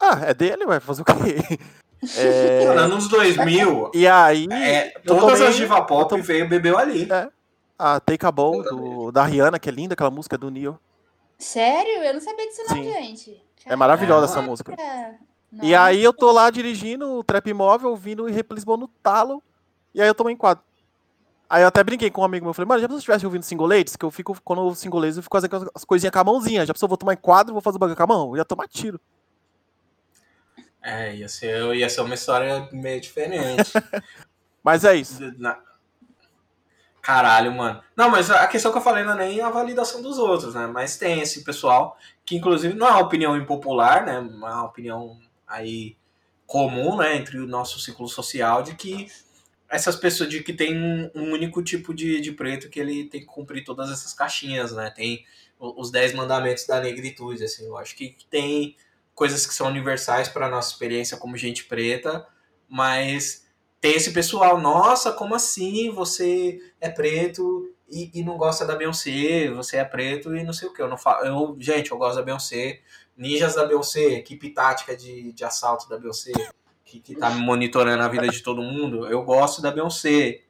Ah, é dele, vai fazer o quê? É... Anos 2000. E aí. É, todas tomei... as diva pop tô... veio bebeu ali. É. A Take a Bowl, do, da Rihanna, que é linda, aquela música do Neil. Sério? Eu não sabia disso não, Sim. gente. É maravilhosa é, essa música. Não, e aí eu tô lá dirigindo o trap imóvel, ouvindo o Irreplaceable no talo, e aí eu tomei em quadro. Aí eu até brinquei com um amigo meu, falei, mano, já pensou se estivesse ouvindo singolates, que eu fico, quando eu ouvo singolates, eu fico fazendo as coisinhas com a mãozinha, já pensou, eu vou tomar em quadro, vou fazer o bagulho com a mão, eu ia tomar tiro. É, ia ser, ia ser uma história meio diferente. mas é isso. Na... Caralho, mano. Não, mas a questão que eu falei não é nem a validação dos outros, né? Mas tem esse pessoal que, inclusive, não é uma opinião impopular, né? Uma opinião aí comum, né, entre o nosso ciclo social, de que essas pessoas, de que tem um único tipo de, de preto que ele tem que cumprir todas essas caixinhas, né? Tem os dez mandamentos da negritude, assim. Eu acho que tem coisas que são universais para nossa experiência como gente preta, mas tem esse pessoal, nossa, como assim? Você é preto e, e não gosta da Beyoncé, você é preto e não sei o que. Eu não falo, eu, gente, eu gosto da Beyoncé, Ninjas da Beyoncé, equipe tática de, de assalto da Beyoncé, que, que tá monitorando a vida de todo mundo, eu gosto da Beyoncé.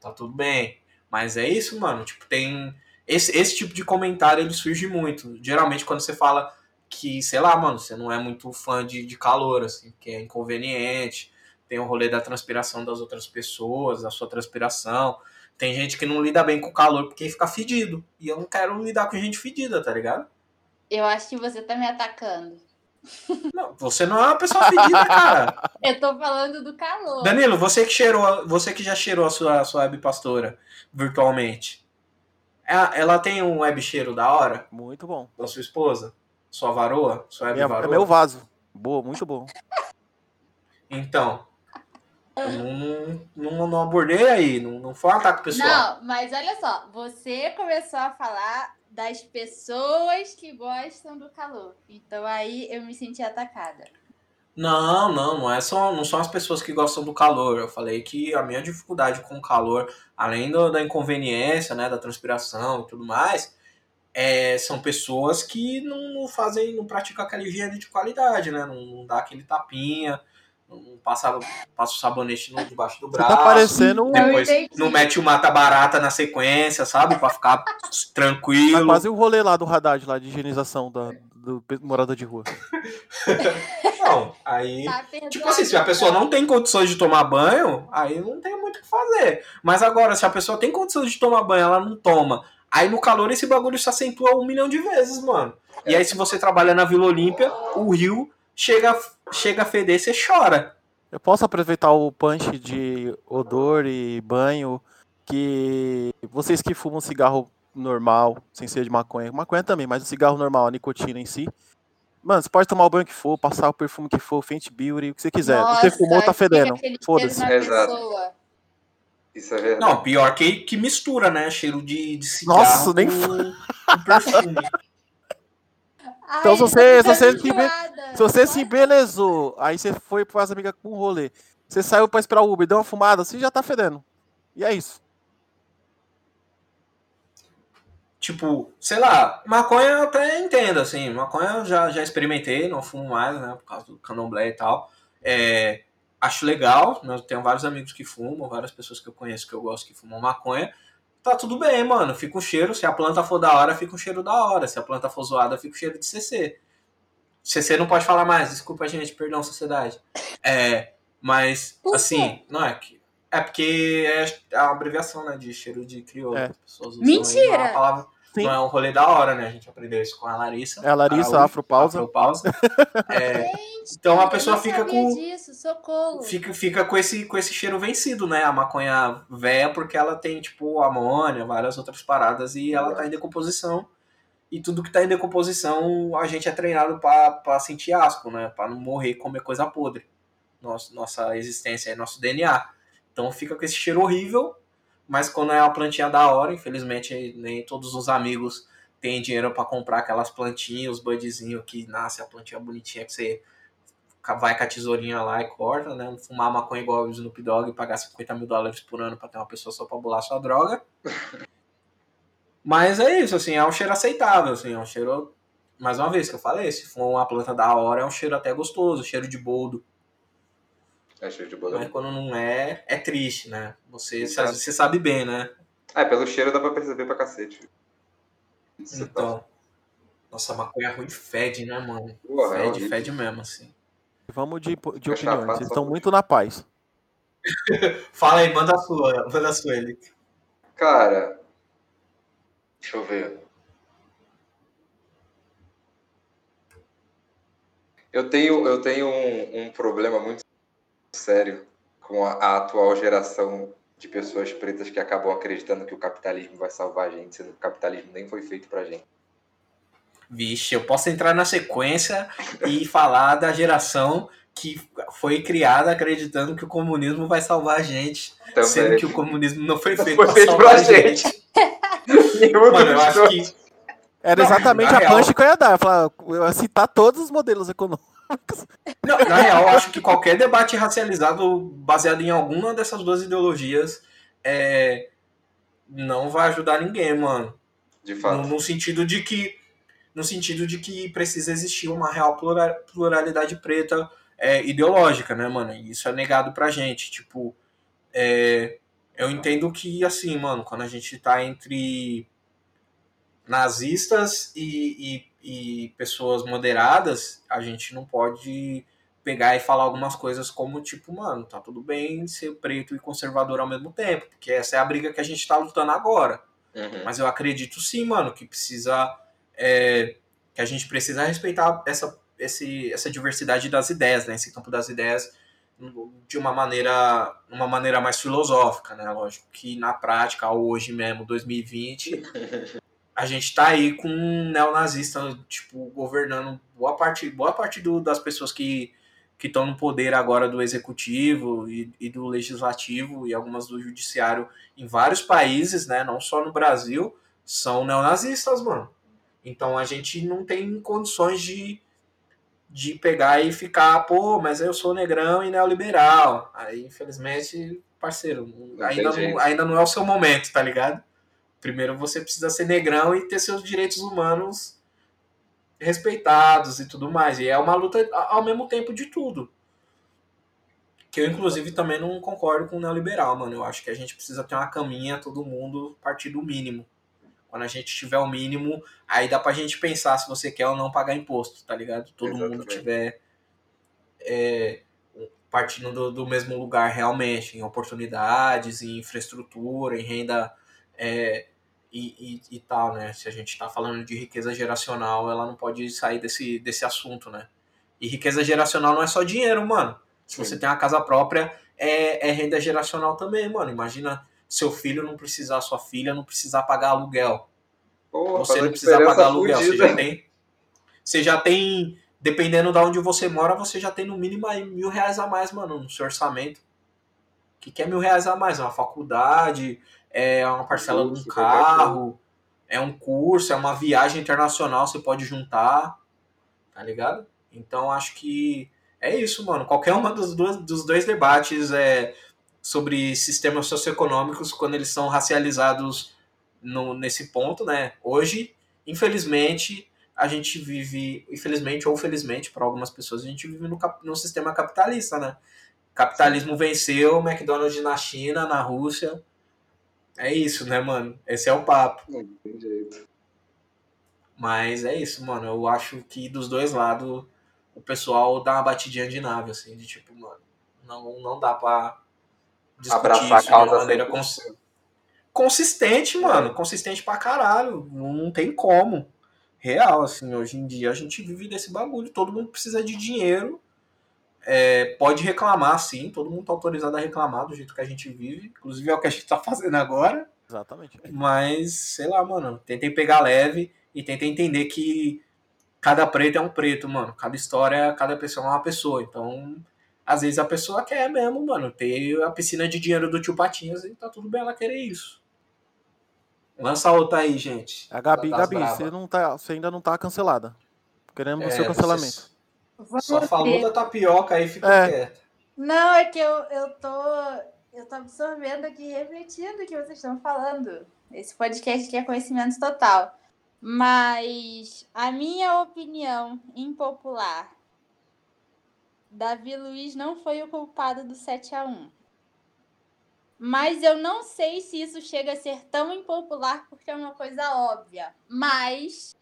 Tá tudo bem. Mas é isso, mano. Tipo, tem. Esse, esse tipo de comentário ele surge muito. Geralmente quando você fala que, sei lá, mano, você não é muito fã de, de calor, assim, que é inconveniente. Tem o rolê da transpiração das outras pessoas, da sua transpiração. Tem gente que não lida bem com o calor porque fica fedido. E eu não quero lidar com gente fedida, tá ligado? Eu acho que você tá me atacando. Não, você não é uma pessoa fedida, cara. Eu tô falando do calor. Danilo, você que cheirou, você que já cheirou a sua, a sua web pastora virtualmente. Ela, ela tem um web cheiro da hora? Muito bom. Da sua esposa? Sua varoa? Sua web é, varoa? É meu vaso. Boa, muito bom. Então, não, não, não, abordei aí, não, não foi um ataque pessoal. Não, mas olha só, você começou a falar das pessoas que gostam do calor. Então aí eu me senti atacada. Não, não, não é só, não são as pessoas que gostam do calor. Eu falei que a minha dificuldade com o calor, além do, da inconveniência, né, da transpiração e tudo mais, é, são pessoas que não, não fazem, não praticam aquela higiene de qualidade, né? Não, não dá aquele tapinha, não passa, passa o sabonete no, debaixo do braço. Você tá parecendo um... Depois não mete o mata-barata na sequência, sabe? Pra ficar tranquilo. É quase o rolê lá do Haddad, lá de higienização da, do morador de rua. não, aí. Tá tipo assim, se a pessoa não tem condições de tomar banho, aí não tem muito o que fazer. Mas agora, se a pessoa tem condições de tomar banho, ela não toma. Aí no calor esse bagulho se acentua um milhão de vezes, mano. E aí, se você trabalha na Vila Olímpia, o rio chega, chega a feder, você chora. Eu posso aproveitar o punch de odor e banho que vocês que fumam cigarro normal, sem ser de maconha, maconha também, mas o cigarro normal, a nicotina em si. Mano, você pode tomar o banho que for, passar o perfume que for, Fenty Beauty, o que você quiser. Nossa, você fumou, tá fedendo. Foda-se. Exato. Isso é verdade. Não, pior que, que mistura, né? Cheiro de, de cigarro Nossa, nem com, com perfume. Então, Ai, se você, se você, se, se você se embelezou, aí você foi para as amigas com um rolê, você saiu para esperar o Uber, deu uma fumada, você já tá fedendo. E é isso. Tipo, sei lá, maconha eu até entendo, assim, maconha eu já, já experimentei, não fumo mais, né, por causa do candomblé e tal. É, acho legal, né, eu tenho vários amigos que fumam, várias pessoas que eu conheço que eu gosto que fumam maconha, tá tudo bem, mano. Fica um cheiro. Se a planta for da hora, fica um cheiro da hora. Se a planta for zoada, fica um cheiro de CC. CC não pode falar mais, desculpa, gente, perdão, sociedade. É, mas, assim, não é que. É porque é a abreviação, né, de cheiro de crioulo. É. Mentira! Palavra... não é um rolê da hora, né? A gente aprendeu isso com a Larissa. É a Larissa, a Afropausa. Afropausa. é, então a pessoa fica com. Disso, socorro. Fica, fica com, esse, com esse cheiro vencido, né? A maconha véia, porque ela tem, tipo, amônia, várias outras paradas, e ela tá em decomposição. E tudo que tá em decomposição, a gente é treinado para sentir asco, né? Pra não morrer e comer coisa podre. Nossa, nossa existência é nosso DNA. Então fica com esse cheiro horrível mas quando é uma plantinha da hora, infelizmente nem todos os amigos têm dinheiro para comprar aquelas plantinhas, os budzinhos que nasce a plantinha bonitinha que você vai com a tesourinha lá e corta, né? Fumar maconha igual o Snoop Dogg e pagar 50 mil dólares por ano para ter uma pessoa só para bolar sua droga. Mas é isso, assim, é um cheiro aceitável, assim, é um cheiro. Mais uma vez que eu falei, se for uma planta da hora, é um cheiro até gostoso, cheiro de boldo. É cheiro de boldo. Mas quando não é, é triste, né? Você, você sabe bem, né? É, pelo cheiro dá pra perceber pra cacete. Isso então. Tá... Nossa, maconha ruim fede, né, mano? Porra, fede, é fede mesmo, assim. Vamos de, de opiniões. Eles estão muito na paz. Fala aí, manda a sua, manda a sua, ele. Cara, deixa eu ver. Eu tenho, eu tenho um, um problema muito sério com a, a, atual geração de pessoas pretas que acabam acreditando que o capitalismo vai salvar a gente, sendo que o capitalismo nem foi feito pra gente. Vixe, eu posso entrar na sequência e falar da geração que foi criada acreditando que o comunismo vai salvar a gente, Também. sendo que o comunismo não foi feito, foi feito pra, pra gente. gente. Mano, eu acho que. Era exatamente não, a punch que eu ia dar. Eu ia citar todos os modelos econômicos. Não, na real, eu acho que qualquer debate racializado baseado em alguma dessas duas ideologias é, não vai ajudar ninguém, mano. De fato. No, no, sentido de que no sentido de que precisa existir uma real pluralidade preta é, ideológica, né, mano? E isso é negado pra gente. Tipo, é, eu entendo que, assim, mano, quando a gente tá entre nazistas e, e e pessoas moderadas, a gente não pode pegar e falar algumas coisas como tipo, mano, tá tudo bem ser preto e conservador ao mesmo tempo, porque essa é a briga que a gente tá lutando agora. Uhum. Mas eu acredito sim, mano, que precisa. É, que a gente precisa respeitar essa, esse, essa diversidade das ideias, né? Esse campo das ideias de uma maneira uma maneira mais filosófica, né? Lógico que na prática, hoje mesmo, 2020, a gente tá aí com um neonazista, tipo, governando boa parte, boa parte do, das pessoas que que estão no poder agora do executivo e, e, do legislativo e algumas do judiciário em vários países, né, não só no Brasil, são neonazistas, mano. Então a gente não tem condições de, de pegar e ficar, pô, mas eu sou negrão e neoliberal. Aí, infelizmente, parceiro, ainda não, ainda não é o seu momento, tá ligado? Primeiro você precisa ser negrão e ter seus direitos humanos respeitados e tudo mais. E é uma luta ao mesmo tempo de tudo. Que eu, inclusive, também não concordo com o neoliberal, mano. Eu acho que a gente precisa ter uma caminha, todo mundo, partir do mínimo. Quando a gente tiver o mínimo, aí dá pra gente pensar se você quer ou não pagar imposto, tá ligado? Todo Exatamente. mundo tiver é, partindo do, do, mesmo lugar realmente, em oportunidades, em infraestrutura, em renda é, e, e, e, tal, né? Se a gente está falando de riqueza geracional, ela não pode sair desse, desse assunto, né? E riqueza geracional não é só dinheiro, mano. Se Sim. você tem uma casa própria, é, é renda geracional também, mano. Imagina seu filho não precisar, sua filha não precisar pagar aluguel. Porra, você não precisar pagar aluguel. Você já tem. Você já tem. Dependendo de onde você mora, você já tem no mínimo aí mil reais a mais, mano, no seu orçamento. O que, que é mil reais a mais? Uma faculdade, é uma parcela de um carro, é um curso, é uma viagem internacional, você pode juntar, tá ligado? Então acho que é isso, mano. Qualquer uma dos dois, dos dois debates é sobre sistemas socioeconômicos, quando eles são racializados no, nesse ponto, né? Hoje, infelizmente, a gente vive, infelizmente ou felizmente para algumas pessoas, a gente vive no, no sistema capitalista, né? Capitalismo venceu, McDonald's na China, na Rússia, é isso, né, mano? Esse é o papo. Não tem jeito. Mas é isso, mano. Eu acho que dos dois lados o pessoal dá uma batidinha de nave, assim, de tipo, mano, não, não dá pra discutir Abraçar isso de uma maneira cons consistente, mano. Consistente pra caralho. Não tem como. Real, assim, hoje em dia a gente vive desse bagulho. Todo mundo precisa de dinheiro. É, pode reclamar, sim. Todo mundo tá autorizado a reclamar do jeito que a gente vive. Inclusive é o que a gente tá fazendo agora. Exatamente. Mas, sei lá, mano. Tentei pegar leve e tentei entender que cada preto é um preto, mano. Cada história, cada pessoa é uma pessoa. Então, às vezes a pessoa quer mesmo, mano, ter a piscina de dinheiro do tio Patinhas e tá tudo bem ela querer isso. Lança outra aí, gente. A Gabi, Gabi, você, não tá, você ainda não tá cancelada. Queremos é, o seu cancelamento. Só falou da tapioca aí, fica é. quieta. Não, é que eu, eu tô. Eu tô absorvendo aqui, refletindo o que vocês estão falando. Esse podcast aqui é conhecimento total. Mas a minha opinião impopular Davi Luiz não foi o culpado do 7 a 1 Mas eu não sei se isso chega a ser tão impopular porque é uma coisa óbvia. Mas,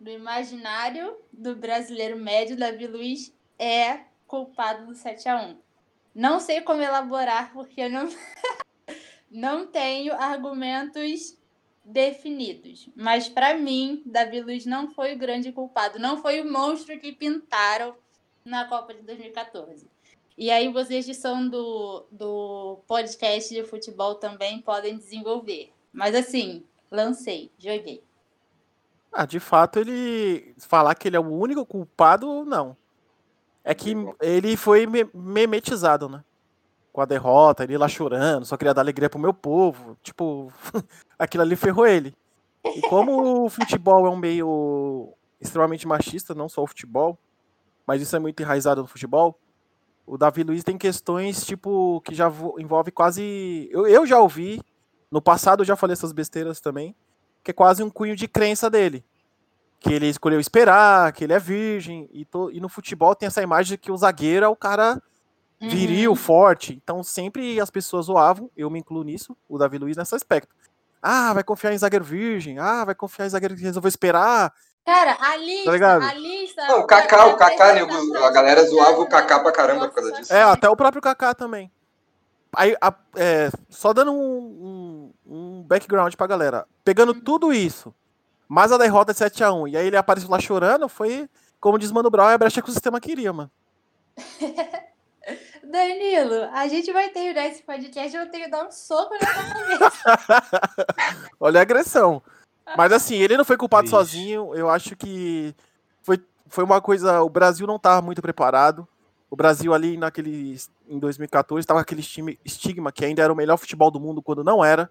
no imaginário do brasileiro médio, Davi Luiz é culpado do 7 a 1 Não sei como elaborar porque eu não, não tenho argumentos definidos. Mas para mim, Davi Luiz não foi o grande culpado. Não foi o monstro que pintaram na Copa de 2014. E aí vocês que são do, do podcast de futebol também podem desenvolver. Mas assim, lancei, joguei. Ah, de fato, ele falar que ele é o único culpado, não. É que ele foi memetizado, né? Com a derrota, ele lá chorando, só queria dar alegria pro meu povo. Tipo, aquilo ali ferrou ele. E como o futebol é um meio extremamente machista, não só o futebol, mas isso é muito enraizado no futebol. O Davi Luiz tem questões, tipo, que já envolve quase. Eu, eu já ouvi, no passado eu já falei essas besteiras também, que é quase um cunho de crença dele. Que ele escolheu esperar, que ele é virgem, e, to... e no futebol tem essa imagem de que o zagueiro é o cara viril, uhum. forte. Então sempre as pessoas zoavam, eu me incluo nisso, o Davi Luiz nesse aspecto. Ah, vai confiar em zagueiro virgem, ah, vai confiar em zagueiro que resolveu esperar, Cara, a lista, tá a lista. Não, o Kaká, o Kaká, a galera zoava o Kaká pra caramba por causa disso. É, até o próprio Kaká também. Aí, a, é, só dando um, um, um, background pra galera. Pegando uhum. tudo isso, mais a derrota de 7x1, e aí ele apareceu lá chorando, foi, como diz Mano Brown, é a brecha que o sistema queria, mano. Danilo, a gente vai terminar esse podcast, eu vou ter que dar um soco na cabeça. Olha a agressão. Mas assim, ele não foi culpado Ixi. sozinho. Eu acho que foi, foi uma coisa. O Brasil não estava muito preparado. O Brasil ali naquele em 2014 estava aquele time, estigma que ainda era o melhor futebol do mundo quando não era.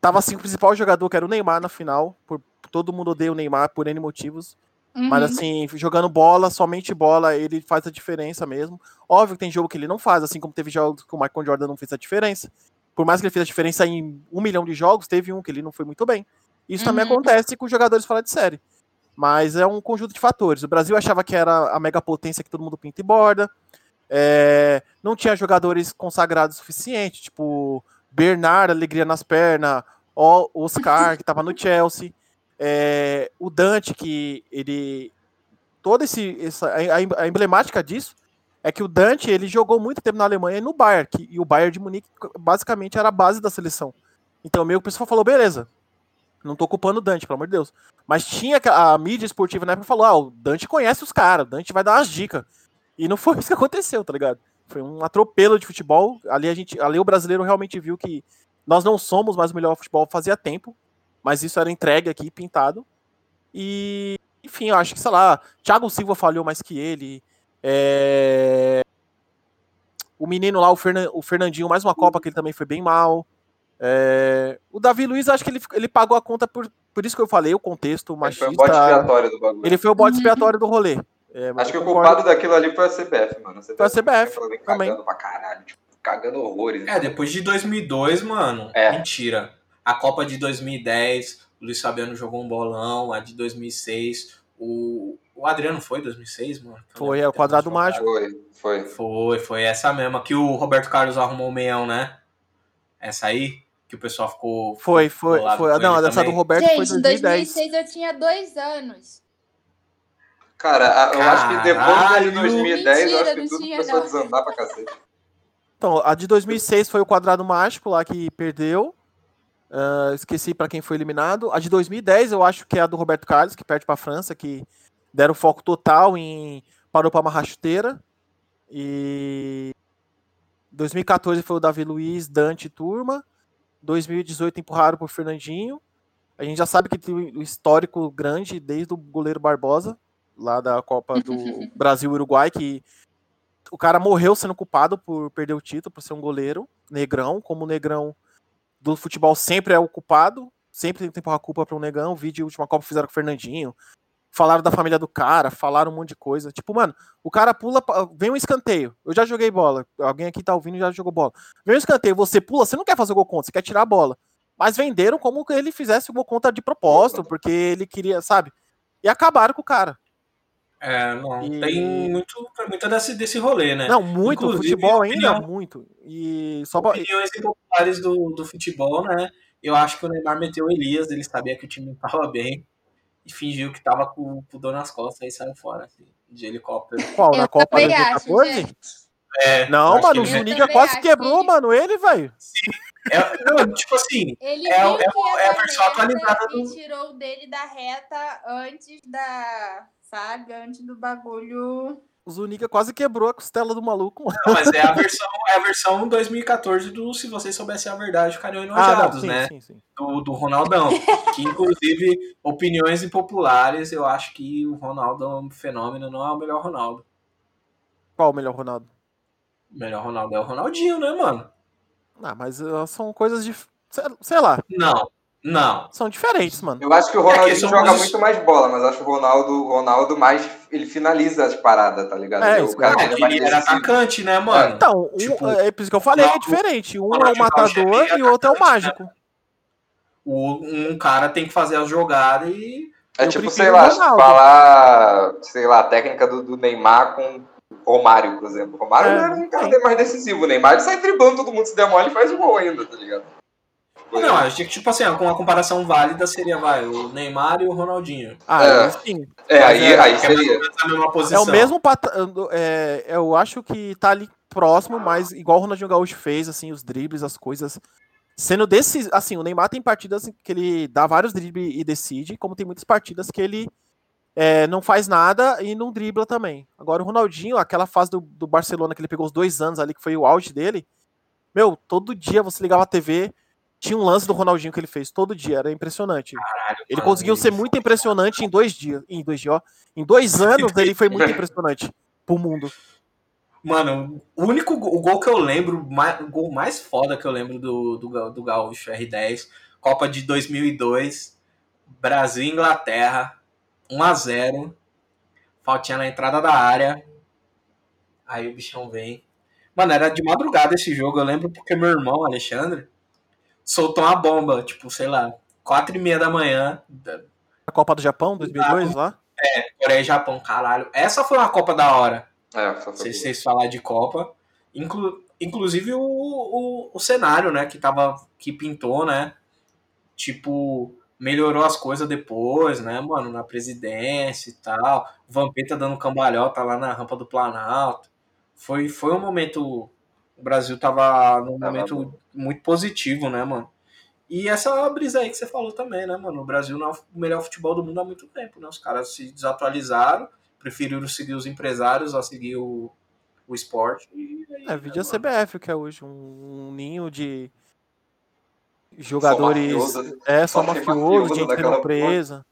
Tava assim o principal jogador que era o Neymar na final. Por, todo mundo odeia o Neymar por N motivos. Uhum. Mas assim, jogando bola, somente bola, ele faz a diferença mesmo. Óbvio que tem jogo que ele não faz, assim como teve jogos que o Michael Jordan não fez a diferença. Por mais que ele fez a diferença em um milhão de jogos, teve um que ele não foi muito bem. Isso uhum. também acontece com jogadores fora de série. Mas é um conjunto de fatores. O Brasil achava que era a mega potência que todo mundo pinta e borda. É, não tinha jogadores consagrados o suficiente, tipo Bernard, alegria nas pernas, o Oscar, que estava no Chelsea, é, o Dante, que ele. Toda esse, essa, a, a, emblemática disso é que o Dante ele jogou muito tempo na Alemanha e no Bayern, que, e o Bayern de Munique basicamente era a base da seleção. Então meio que o pessoal falou, beleza, não tô culpando o Dante, pelo amor de Deus. Mas tinha a mídia esportiva na época falou: ah, o Dante conhece os caras, o Dante vai dar umas dicas. E não foi isso que aconteceu, tá ligado? Foi um atropelo de futebol. Ali a gente, ali o brasileiro realmente viu que nós não somos mais o melhor futebol fazia tempo, mas isso era entregue aqui, pintado. E, enfim, eu acho que, sei lá, Thiago Silva falhou mais que ele. É... O menino lá, o Fernandinho, mais uma Copa que ele também foi bem mal. É, o Davi Luiz, acho que ele, ele pagou a conta por, por isso que eu falei, o contexto machista. Ele foi o bode expiatório do bagulho. Ele foi o bode uhum. expiatório do rolê. É, acho que o culpado daquilo ali foi a CBF, mano. A CBF foi a CBF. Também. Cagando pra caralho, tipo, cagando horrores. É, depois de 2002, mano, é. mentira. A Copa de 2010, o Luiz Fabiano jogou um bolão, a de 2006, o, o Adriano foi 2006, mano? Foi, é o quadrado mágico. Foi, foi. Foi, foi essa mesma, que o Roberto Carlos arrumou o meião, né? Essa aí? Que o pessoal ficou. Foi, foi. foi. Não, essa do Roberto Gente, foi em 2006 eu tinha dois anos. Cara, eu acho que depois de 2010, Mentira, eu acho que tudo tinha, começou não. a desandar pra cacete. Então, a de 2006 foi o quadrado mágico lá que perdeu. Uh, esqueci para quem foi eliminado. A de 2010 eu acho que é a do Roberto Carlos, que perde para a França, que deram foco total em parou para uma chuteira. E 2014 foi o Davi Luiz, Dante Turma. 2018 empurraram por Fernandinho. A gente já sabe que tem o histórico grande desde o goleiro Barbosa, lá da Copa do Brasil-Uruguai, que o cara morreu sendo culpado por perder o título, por ser um goleiro negrão, como o negrão do futebol sempre é o culpado, sempre tem que empurrar a culpa para um negão. O vídeo, a última Copa fizeram com o Fernandinho. Falaram da família do cara, falaram um monte de coisa. Tipo, mano, o cara pula, vem um escanteio. Eu já joguei bola. Alguém aqui tá ouvindo já jogou bola. Vem um escanteio, você pula, você não quer fazer o gol contra, você quer tirar a bola. Mas venderam como que ele fizesse o gol contra de propósito, porque ele queria, sabe? E acabaram com o cara. É, não, e... tem muito, muito desse, desse rolê, né? Não, muito, Inclusive, futebol ainda, opinião, muito. E só opiniões impopulares do, do futebol, né? Eu acho que o Neymar meteu o Elias, ele sabia que o time tava bem e fingiu que tava com, com dor nas costas e saiu fora, assim, de helicóptero. Qual? Na Copa de 2014? É, não, mano, o Zuniga quase quebrou, que... mano, ele, velho. Sim. É, não, tipo assim, ele é, é, é, a versão atualizada do... Tirou dele da reta antes da, sabe, antes do bagulho... O Zuniga quase quebrou a costela do maluco. Não, mas é a versão, é a versão 2014 do Se Vocês Soubessem a Verdade, ficariam enojados, ah, sim, né? Sim, sim. Do, do Ronaldão. que, inclusive, opiniões impopulares, eu acho que o Ronaldo é um fenômeno, não é o melhor Ronaldo. Qual o melhor Ronaldo? O melhor Ronaldo é o Ronaldinho, né, mano? Ah, mas uh, são coisas de. Sei lá. Não, não. São diferentes, mano. Eu acho que o Ronaldinho é que joga muito mais bola, mas acho que o Ronaldo, Ronaldo mais. Ele finaliza as paradas, tá ligado? É, o cara é, ele era atacante, né, mano? Então, um, tipo, é por isso que eu falei, é diferente. Um é o matador e o outro é o mágico. Né? O, um cara tem que fazer a jogada e. É tipo, sei lá, falar, sei lá, a técnica do, do Neymar com Romário, por exemplo. Romário é, era um cara mais decisivo. O Neymar sai driblando todo mundo se der mole e faz o gol ainda, tá ligado? Não, acho que, tipo assim, uma comparação válida seria, vai, o Neymar e o Ronaldinho. Ah, é. sim. É, aí, é, aí seria. É o mesmo pat... é, eu acho que tá ali próximo, mas igual o Ronaldinho Gaúcho fez, assim, os dribles, as coisas. Sendo desses, assim, o Neymar tem partidas que ele dá vários dribles e decide, como tem muitas partidas que ele é, não faz nada e não dribla também. Agora o Ronaldinho, aquela fase do, do Barcelona que ele pegou os dois anos ali, que foi o auge dele, meu, todo dia você ligava a TV, tinha um lance do Ronaldinho que ele fez todo dia, era impressionante. Caralho, ele mano, conseguiu ser muito impressionante em dois dias, em dois dias, ó, em dois anos ele foi muito impressionante pro mundo. Mano, o único o gol que eu lembro, o gol mais foda que eu lembro do, do, do Gaúcho R10, Copa de 2002, Brasil e Inglaterra, 1 a 0 Faltinha na entrada da área. Aí o bichão vem. Mano, era de madrugada esse jogo, eu lembro porque meu irmão, Alexandre, soltou uma bomba, tipo, sei lá, 4 e meia da manhã. A Copa do Japão, 2002, lá? É, Coreia e Japão, caralho. Essa foi uma Copa da hora. É, Se vocês falar de Copa. Inclu inclusive o, o, o cenário, né, que tava, que pintou, né, tipo, melhorou as coisas depois, né, mano, na presidência e tal. O Vampeta dando cambalhota lá na rampa do Planalto. Foi, foi um momento. O Brasil tava num momento muito positivo, né, mano? E essa brisa aí que você falou também, né, mano? O Brasil não é o melhor futebol do mundo há muito tempo, né? Os caras se desatualizaram, preferiram seguir os empresários a seguir o, o esporte. E aí, é, vídeo né, CBF, que é hoje um, um ninho de jogadores. Só mafioso, é, só, só mafioso, gente sendo presa.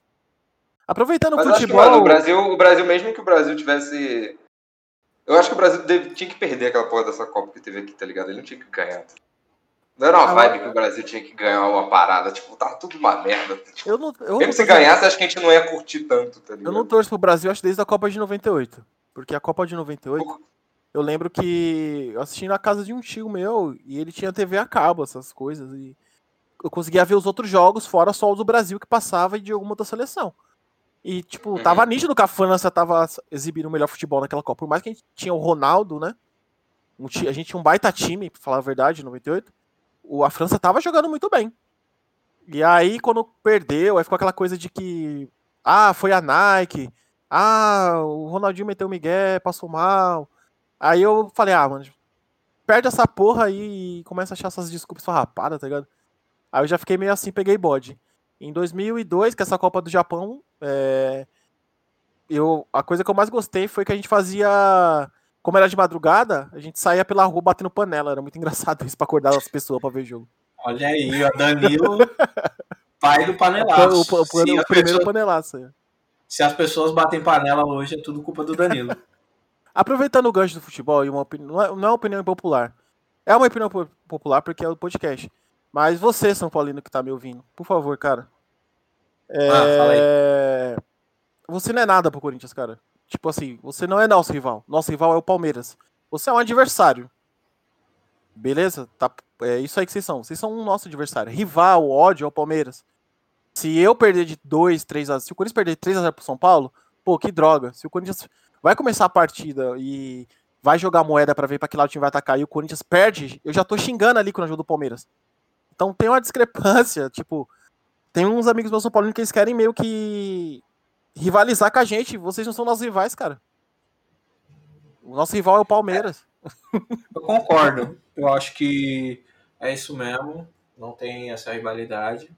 Aproveitando Mas o futebol. Que, mano, o, Brasil, o Brasil, mesmo que o Brasil tivesse. Eu acho que o Brasil deve, tinha que perder aquela porra dessa Copa que teve aqui, tá ligado? Ele não tinha que ganhar. Não era uma ah, vibe que o Brasil tinha que ganhar uma parada, tipo, tá tudo uma merda. Tipo, eu não, eu mesmo se ganhasse, acho que a gente não ia curtir tanto, tá ligado? Eu não torço pro Brasil, acho desde a Copa de 98. Porque a Copa de 98, Por... eu lembro que eu assisti na casa de um tio meu e ele tinha TV a cabo, essas coisas. E eu conseguia ver os outros jogos, fora só os do Brasil que passava e de alguma outra seleção. E, tipo, uhum. tava nítido que a França tava exibindo o melhor futebol naquela Copa. Por mais que a gente tinha o Ronaldo, né? Um, a gente tinha um baita time, pra falar a verdade, em 98. O, a França tava jogando muito bem. E aí, quando perdeu, aí ficou aquela coisa de que. Ah, foi a Nike. Ah, o Ronaldinho meteu o Miguel, passou mal. Aí eu falei, ah, mano, perde essa porra aí e começa a achar essas desculpas farrapadas, tá ligado? Aí eu já fiquei meio assim, peguei bode. Em 2002, que essa Copa do Japão, é... eu, a coisa que eu mais gostei foi que a gente fazia. Como era de madrugada, a gente saía pela rua batendo panela. Era muito engraçado isso pra acordar as pessoas pra ver o jogo. Olha aí, o Danilo, pai do panelaço. O, o, o, o primeiro pessoas, panelaço. É. Se as pessoas batem panela hoje, é tudo culpa do Danilo. Aproveitando o gancho do futebol, e uma opinião, não, é, não é uma opinião popular. É uma opinião popular porque é o podcast. Mas você, São Paulino, que tá me ouvindo, por favor, cara. É... Ah, fala aí. Você não é nada pro Corinthians, cara. Tipo assim, você não é nosso rival. Nosso rival é o Palmeiras. Você é um adversário. Beleza? Tá, é isso aí que vocês são. Vocês são um nosso adversário. Rival, ódio ao Palmeiras. Se eu perder de 2, 3 a 0, se o Corinthians perder 3 a 0 pro São Paulo, pô, que droga. Se o Corinthians vai começar a partida e vai jogar moeda para ver para que lado o time vai atacar e o Corinthians perde, eu já tô xingando ali com o jogo do Palmeiras. Então tem uma discrepância, tipo, tem uns amigos meus São Paulo que eles querem meio que rivalizar com a gente. Vocês não são nossos rivais, cara. O nosso rival é o Palmeiras. Eu concordo. Eu acho que é isso mesmo. Não tem essa rivalidade.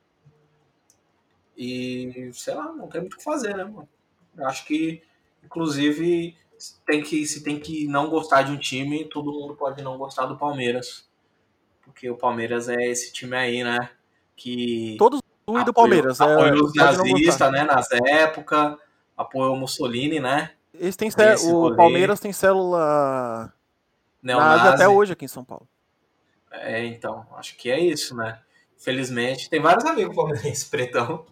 E, sei lá, não tem muito o que fazer, né, mano? Eu acho que, inclusive, tem que, se tem que não gostar de um time, todo mundo pode não gostar do Palmeiras. Porque o Palmeiras é esse time aí, né? Que. Todos do do Palmeiras. Apoiou é, os nazistas, né? Nas épocas. Apoiou o Mussolini, né? Eles têm o Palmeiras tem célula Neonazi. até hoje aqui em São Paulo. É, então, acho que é isso, né? Felizmente, tem vários amigos palmeirenses pretão.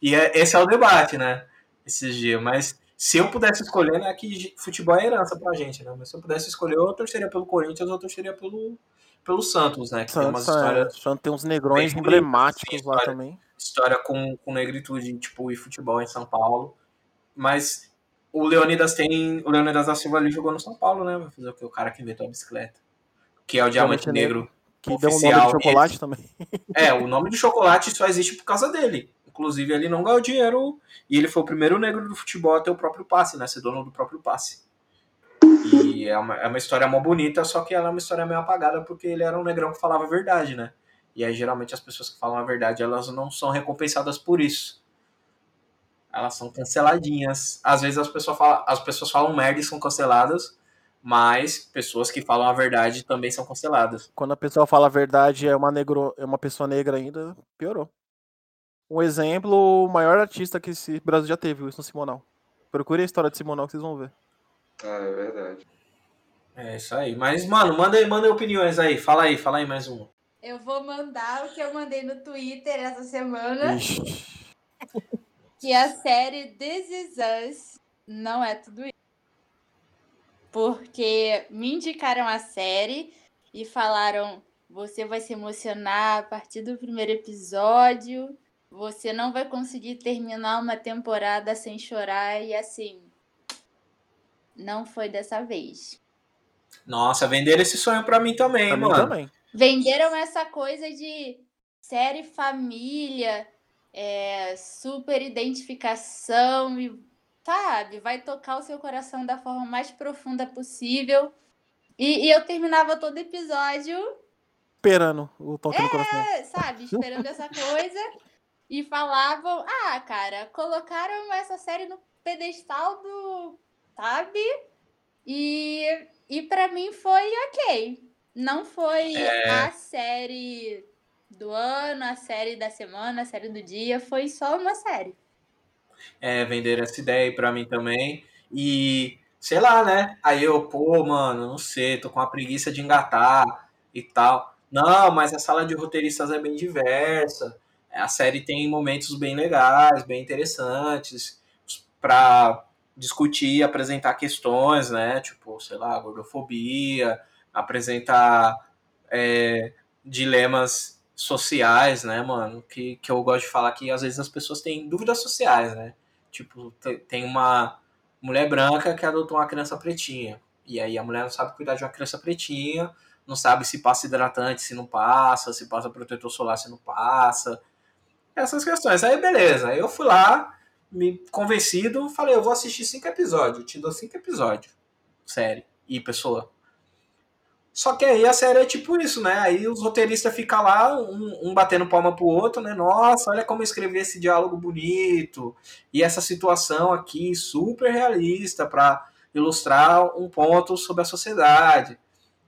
E é, esse é o debate, né? Esses dias. Mas se eu pudesse escolher, né? Que futebol é herança pra gente, né? Mas se eu pudesse escolher, eu torceria pelo Corinthians ou eu torceria pelo, pelo Santos, né? Que Santos, tem umas histórias. É, tem uns negrões emblemáticos lá também. História com, com negritude, tipo, e futebol em São Paulo. Mas o Leonidas tem. O Leonidas da Silva ali jogou no São Paulo, né? Vai fazer o que? O cara que inventou a bicicleta. Que é o Diamante Negro. negro que oficial. deu o nome de chocolate ele, também. É, o nome de chocolate só existe por causa dele. Inclusive, ele não ganhou dinheiro e ele foi o primeiro negro do futebol a ter o próprio passe, né? Ser dono do próprio passe. E é uma, é uma história mó bonita, só que ela é uma história meio apagada porque ele era um negrão que falava a verdade, né? E aí, geralmente, as pessoas que falam a verdade, elas não são recompensadas por isso. Elas são canceladinhas. Às vezes as pessoas falam, as pessoas falam merda e são canceladas, mas pessoas que falam a verdade também são canceladas. Quando a pessoa fala a verdade é uma, negro, é uma pessoa negra ainda, piorou. Um exemplo, o maior artista que esse Brasil já teve, Wilson Simonal. Procure a história de Simonal que vocês vão ver. Ah, é verdade. É isso aí. Mas, mano, manda aí, manda aí opiniões aí. Fala aí, fala aí mais uma. Eu vou mandar o que eu mandei no Twitter essa semana. que a série This Is Us não é tudo isso porque me indicaram a série e falaram: você vai se emocionar a partir do primeiro episódio, você não vai conseguir terminar uma temporada sem chorar, e assim, não foi dessa vez. Nossa, venderam esse sonho pra mim também, pra mano. Mim também. Venderam essa coisa de série família, é, super identificação e sabe, vai tocar o seu coração da forma mais profunda possível. E, e eu terminava todo episódio esperando o toque é, no coração. sabe, esperando essa coisa. E falavam, ah, cara, colocaram essa série no pedestal do. Sabe? E, e para mim foi ok. Não foi é... a série do ano, a série da semana, a série do dia. Foi só uma série é, venderam essa ideia pra mim também. E, sei lá, né? Aí eu, pô, mano, não sei, tô com uma preguiça de engatar e tal. Não, mas a sala de roteiristas é bem diversa. A série tem momentos bem legais, bem interessantes para discutir apresentar questões, né? Tipo, sei lá, gordofobia, apresentar é, dilemas sociais, né, mano? Que, que eu gosto de falar que às vezes as pessoas têm dúvidas sociais, né? Tipo, tem uma mulher branca que adotou uma criança pretinha. E aí a mulher não sabe cuidar de uma criança pretinha, não sabe se passa hidratante, se não passa, se passa protetor solar, se não passa. Essas questões. Aí beleza. Aí eu fui lá, me convencido, falei, eu vou assistir cinco episódios, te dou cinco episódios. Série. E pessoa. Só que aí a série é tipo isso, né? Aí os roteiristas ficam lá, um, um, batendo palma pro outro, né? Nossa, olha como escrever esse diálogo bonito. E essa situação aqui super realista para ilustrar um ponto sobre a sociedade.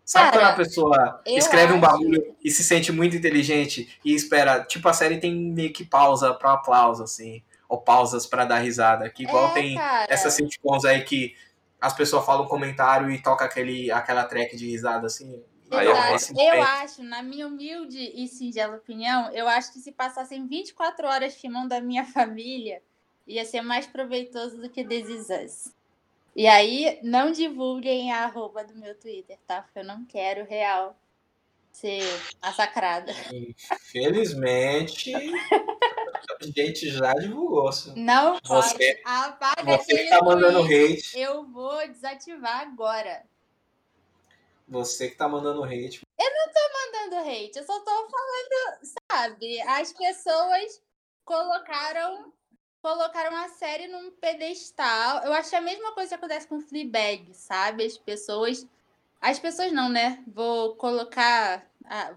Sabe Cara, quando a pessoa escreve um bagulho e se sente muito inteligente e espera, tipo, a série tem meio que pausa para aplauso, assim, ou pausas para dar risada, que igual é, tem cara. essas sitcoms aí que as pessoas falam um comentário e toca aquele, aquela track de risada, assim. Exato. Eu acho, na minha humilde e singela opinião, eu acho que se passassem 24 horas filmando a minha família, ia ser mais proveitoso do que This e aí, não divulguem a arroba do meu Twitter, tá? Porque eu não quero real ser massacrada. Infelizmente, a gente já divulgou. Assim. Não você, pode. Apaga você que tá mandando hate. Eu vou desativar agora. Você que tá mandando hate. Eu não tô mandando hate, eu só tô falando, sabe? As pessoas colocaram colocaram a série num pedestal. Eu acho é a mesma coisa que acontece com Fleabag, sabe? As pessoas. As pessoas não, né? Vou colocar.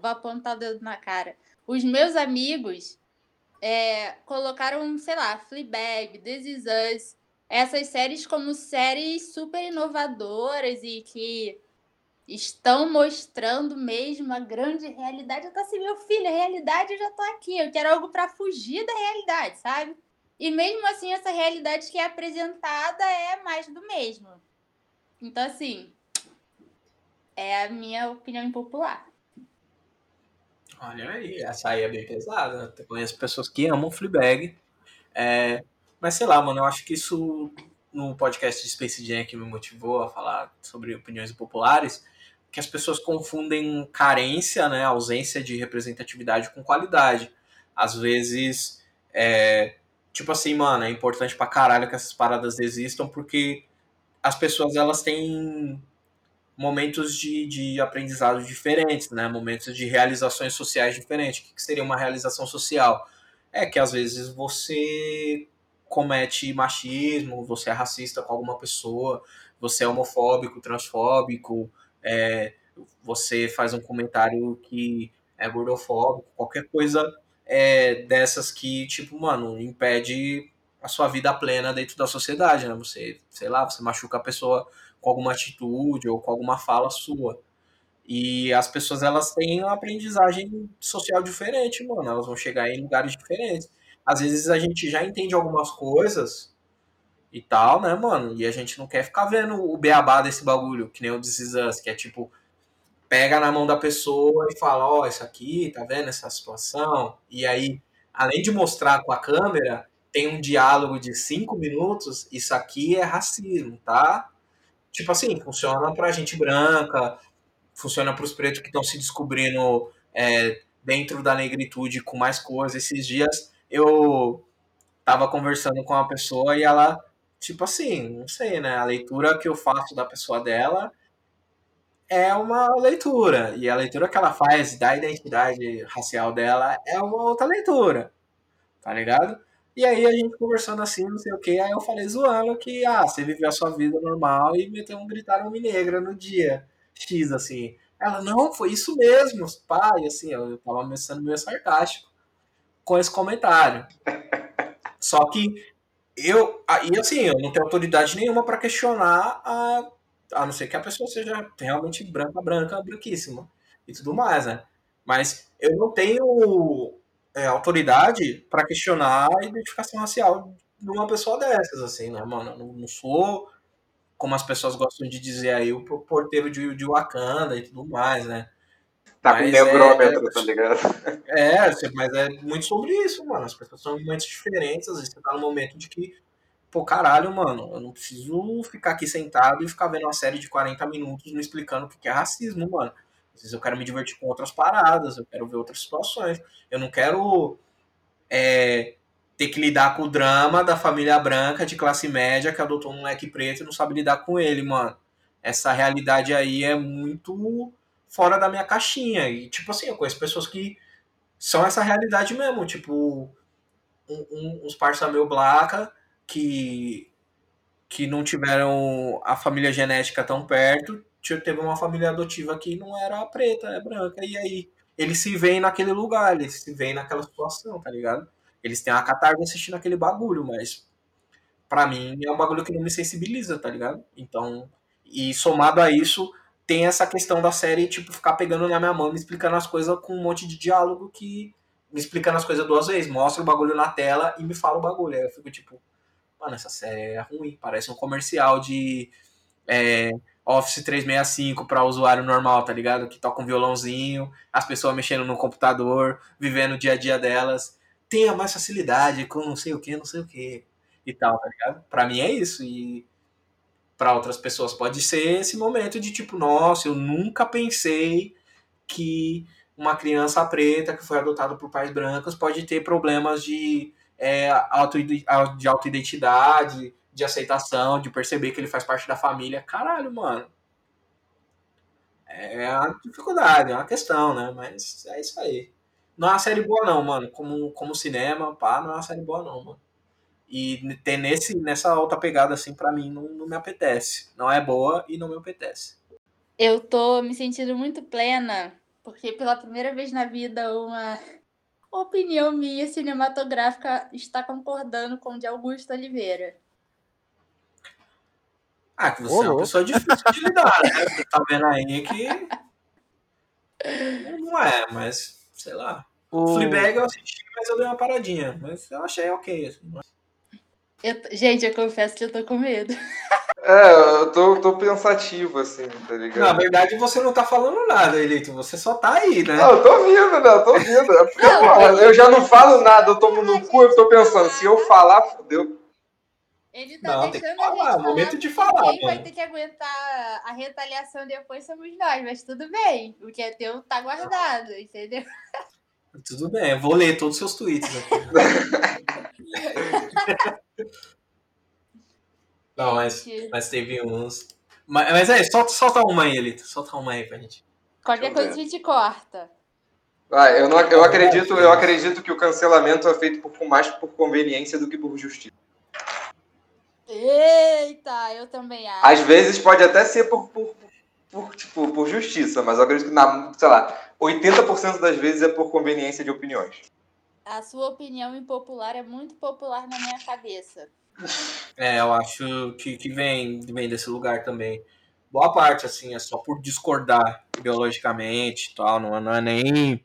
Vou apontar o dedo na cara. Os meus amigos é, colocaram, sei lá, Fleabag, This Is Us, essas séries como séries super inovadoras e que estão mostrando mesmo a grande realidade. Eu tô assim, meu filho, a realidade eu já tô aqui. Eu quero algo para fugir da realidade, sabe? E mesmo assim, essa realidade que é apresentada é mais do mesmo. Então, assim, é a minha opinião impopular. Olha aí, essa aí é bem pesada. Eu conheço pessoas que amam Fleabag. É, mas sei lá, mano, eu acho que isso no podcast de Space Jam que me motivou a falar sobre opiniões populares, que as pessoas confundem carência, né, ausência de representatividade com qualidade. Às vezes, é, tipo assim, mano, é importante pra caralho que essas paradas existam, porque as pessoas elas têm momentos de, de aprendizado diferentes, né? Momentos de realizações sociais diferentes. O que seria uma realização social? É que às vezes você comete machismo, você é racista com alguma pessoa, você é homofóbico, transfóbico, é, você faz um comentário que é gordofóbico, qualquer coisa é, dessas que, tipo, mano, impede a sua vida plena dentro da sociedade, né? Você, sei lá, você machuca a pessoa com alguma atitude ou com alguma fala sua. E as pessoas, elas têm uma aprendizagem social diferente, mano. Elas vão chegar em lugares diferentes. Às vezes a gente já entende algumas coisas e tal, né, mano? E a gente não quer ficar vendo o beabá desse bagulho, que nem o This que é tipo, pega na mão da pessoa e fala, ó, oh, isso aqui, tá vendo essa situação? E aí, além de mostrar com a câmera, tem um diálogo de cinco minutos, isso aqui é racismo, tá? Tipo assim, funciona pra gente branca, funciona pros pretos que estão se descobrindo é, dentro da negritude com mais coisas. Esses dias eu tava conversando com uma pessoa e ela, tipo assim, não sei, né? A leitura que eu faço da pessoa dela é uma leitura. E a leitura que ela faz da identidade racial dela é uma outra leitura. Tá ligado? E aí a gente conversando assim, não sei o que, aí eu falei zoando que, ah, você viveu a sua vida normal e meteu um gritar homem negra no dia X, assim. Ela, não, foi isso mesmo, pai, assim, eu tava sendo meio sarcástico com esse comentário. Só que eu, e assim, eu não tenho autoridade nenhuma para questionar a a não ser que a pessoa seja realmente branca, branca, branquíssima e tudo mais, né? Mas eu não tenho é, autoridade para questionar a identificação racial de uma pessoa dessas, assim, né, mano? Eu não, sou, como as pessoas gostam de dizer aí, o porteiro de, de Wakanda e tudo mais, né? Tá mas com negrômetro, é, tá ligado? É, mas é muito sobre isso, mano. As pessoas são em momentos diferentes, às vezes você tá no momento de que pô, caralho, mano, eu não preciso ficar aqui sentado e ficar vendo uma série de 40 minutos me explicando o que é racismo, mano. Às vezes eu quero me divertir com outras paradas, eu quero ver outras situações. Eu não quero é, ter que lidar com o drama da família branca de classe média que adotou um moleque preto e não sabe lidar com ele, mano. Essa realidade aí é muito fora da minha caixinha. E, tipo assim, eu conheço pessoas que são essa realidade mesmo. Tipo, um, um, uns parça meu blaca que, que não tiveram a família genética tão perto, teve uma família adotiva que não era preta, é branca, e aí eles se veem naquele lugar, eles se veem naquela situação, tá ligado? Eles têm a catarse assistindo aquele bagulho, mas para mim é um bagulho que não me sensibiliza, tá ligado? Então, e somado a isso, tem essa questão da série, tipo, ficar pegando na minha mão, me explicando as coisas com um monte de diálogo que me explicando as coisas duas vezes, mostra o bagulho na tela e me fala o bagulho. Aí eu fico tipo, mano, essa série é ruim, parece um comercial de é, Office 365 para usuário normal, tá ligado? Que toca um violãozinho, as pessoas mexendo no computador, vivendo o dia a dia delas. Tenha mais facilidade com não sei o que, não sei o que e tal, tá ligado? Pra mim é isso. E para outras pessoas pode ser esse momento de tipo, nossa, eu nunca pensei que uma criança preta que foi adotada por pais brancos pode ter problemas de, é, auto, de autoidentidade, de aceitação, de perceber que ele faz parte da família. Caralho, mano. É uma dificuldade, é uma questão, né? Mas é isso aí. Não é uma série boa, não, mano. Como, como cinema, pá, não é uma série boa, não, mano. E ter nesse, nessa outra pegada, assim, para mim, não, não me apetece. Não é boa e não me apetece. Eu tô me sentindo muito plena, porque pela primeira vez na vida, uma opinião minha cinematográfica está concordando com de Augusto Oliveira. Ah, que você Ô, é uma pessoa difícil de lidar, né? Você tá vendo aí que. Não é, mas sei lá. O Fleabag eu assisti, mas eu dei uma paradinha. Mas eu achei ok. Assim. Eu, gente, eu confesso que eu tô com medo. É, eu tô, tô pensativo, assim, tá ligado? Na verdade, você não tá falando nada, Elito. Você só tá aí, né? Não, eu tô vindo, né? Eu tô vindo. É porque, não, porra, eu já não falo nada, eu tomo no cu, eu tô pensando, se eu falar, fodeu. Ele tá não, deixando a gente falar. Momento de falar. Quem vai ter que aguentar a retaliação depois somos nós, mas tudo bem. O que é teu tá guardado, entendeu? Tudo bem, eu vou ler todos os seus tweets aqui. não, mas, mas teve uns. Mas, mas é, solta, solta uma aí, Elito. Solta uma aí pra gente. Qualquer coisa a gente corta. Ah, eu, não, eu, acredito, eu acredito que o cancelamento é feito por, mais por conveniência do que por justiça. Eita, eu também acho. Às vezes pode até ser por, por, por, tipo, por justiça, mas eu acredito que, na, sei lá, 80% das vezes é por conveniência de opiniões. A sua opinião impopular é muito popular na minha cabeça. É, eu acho que, que vem, vem desse lugar também. Boa parte, assim, é só por discordar ideologicamente e tal, não, não é nem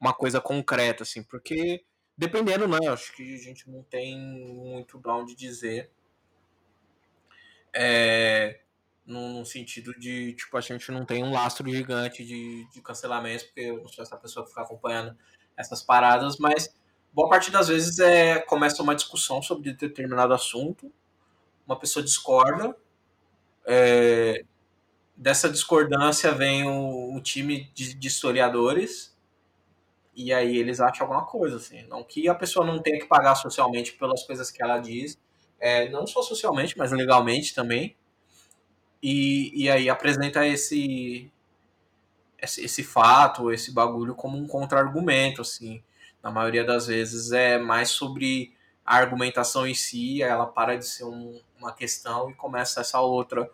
uma coisa concreta, assim, porque dependendo, né, acho que a gente não tem muito pra onde dizer é, no, sentido de, tipo, a gente não tem um lastro gigante de, de cancelamentos, porque eu não sou essa pessoa que fica acompanhando essas paradas, mas boa parte das vezes é, começa uma discussão sobre determinado assunto, uma pessoa discorda, é, dessa discordância vem o, o time de, de, historiadores, e aí eles acham alguma coisa, assim, não que a pessoa não tenha que pagar socialmente pelas coisas que ela diz, é, não só socialmente, mas legalmente também. E, e aí apresenta esse, esse, esse fato, esse bagulho como um contra-argumento, assim. Na maioria das vezes é mais sobre a argumentação em si, ela para de ser um, uma questão e começa essa outra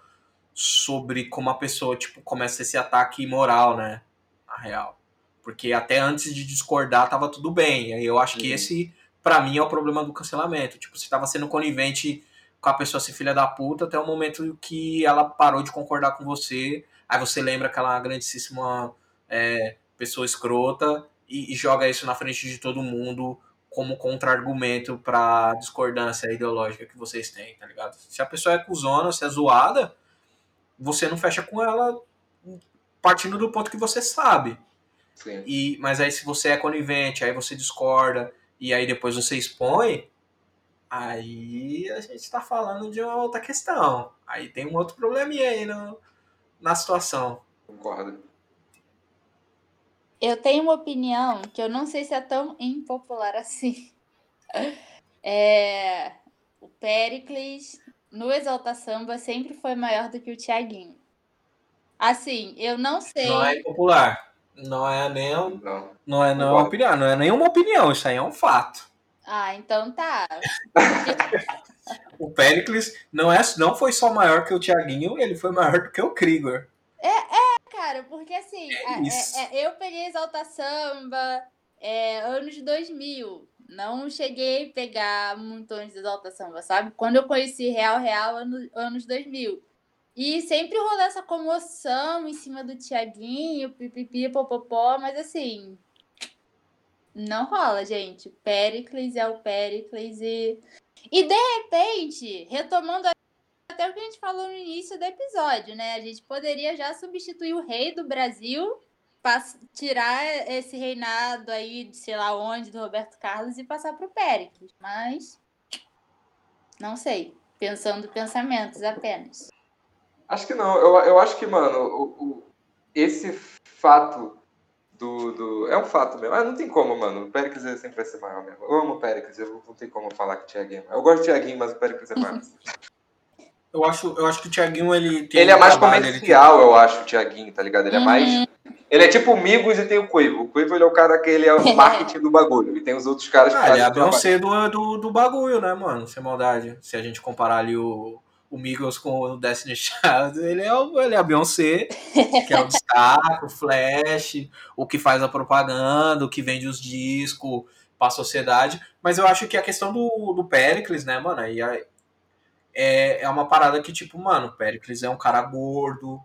sobre como a pessoa, tipo, começa esse ataque moral, né? Na real. Porque até antes de discordar tava tudo bem. E eu acho que esse para mim é o problema do cancelamento. Tipo, você tava sendo conivente com a pessoa ser filha da puta até o momento que ela parou de concordar com você. Aí você lembra aquela grandíssima é, pessoa escrota e, e, joga isso na frente de todo mundo como contra-argumento pra discordância ideológica que vocês têm, tá ligado? Se a pessoa é cuzona, se é zoada, você não fecha com ela partindo do ponto que você sabe. Sim. E, mas aí se você é conivente, aí você discorda, e aí depois você expõe, aí a gente está falando de uma outra questão. Aí tem um outro probleminha aí no, na situação. Concordo. Eu tenho uma opinião que eu não sei se é tão impopular assim. É, o Pericles no Exalta Samba sempre foi maior do que o Thiaguinho. Assim, eu não sei. Não é impopular. Não é nem não, não é não é opinião, não é nenhuma opinião, isso aí é um fato. Ah, então tá. o Pericles não, é, não foi só maior que o Thiaguinho, ele foi maior do que o Krieger. É, é, cara, porque assim, é, é, é eu peguei Exalta Samba é, anos 2000. Não cheguei a pegar muito antes de Exalta Samba, sabe? Quando eu conheci Real Real, anos, anos 2000. E sempre rolou essa comoção em cima do Tiaguinho, pipipi, popopó, mas assim, não rola, gente. Pericles é o Pericles e. E de repente, retomando até o que a gente falou no início do episódio, né? A gente poderia já substituir o rei do Brasil, tirar esse reinado aí de sei lá onde, do Roberto Carlos, e passar pro Pericles. Mas. Não sei. Pensando pensamentos apenas. Acho que não. Eu, eu acho que, mano, o, o, esse fato do, do. É um fato mesmo. Ah, não tem como, mano. O Péricles sempre vai ser maior mesmo. Eu amo o Péricles, eu não tem como falar que o Thiaguinho é Eu gosto do Thiaguinho, mas o Péricles é maior. Eu acho, eu acho que o Thiaguinho, ele tem. Ele é mais trabalho, comercial, tem... eu acho, o Thiaguinho, tá ligado? Ele é mais. Uhum. Ele é tipo o Migos e tem o Cuivo. O Cuivo ele é o cara que ele é o marketing do bagulho. E tem os outros caras que ah, Ele é a Beyoncé do, do, do bagulho, né, mano? Sem maldade. Se a gente comparar ali o, o Migos com o Destiny Child, ele é, o, ele é a Beyoncé, que é o destaque, o Flash, o que faz a propaganda, o que vende os discos pra sociedade. Mas eu acho que a questão do, do Pericles, né, mano, aí é, é uma parada que, tipo, mano, o Pericles é um cara gordo,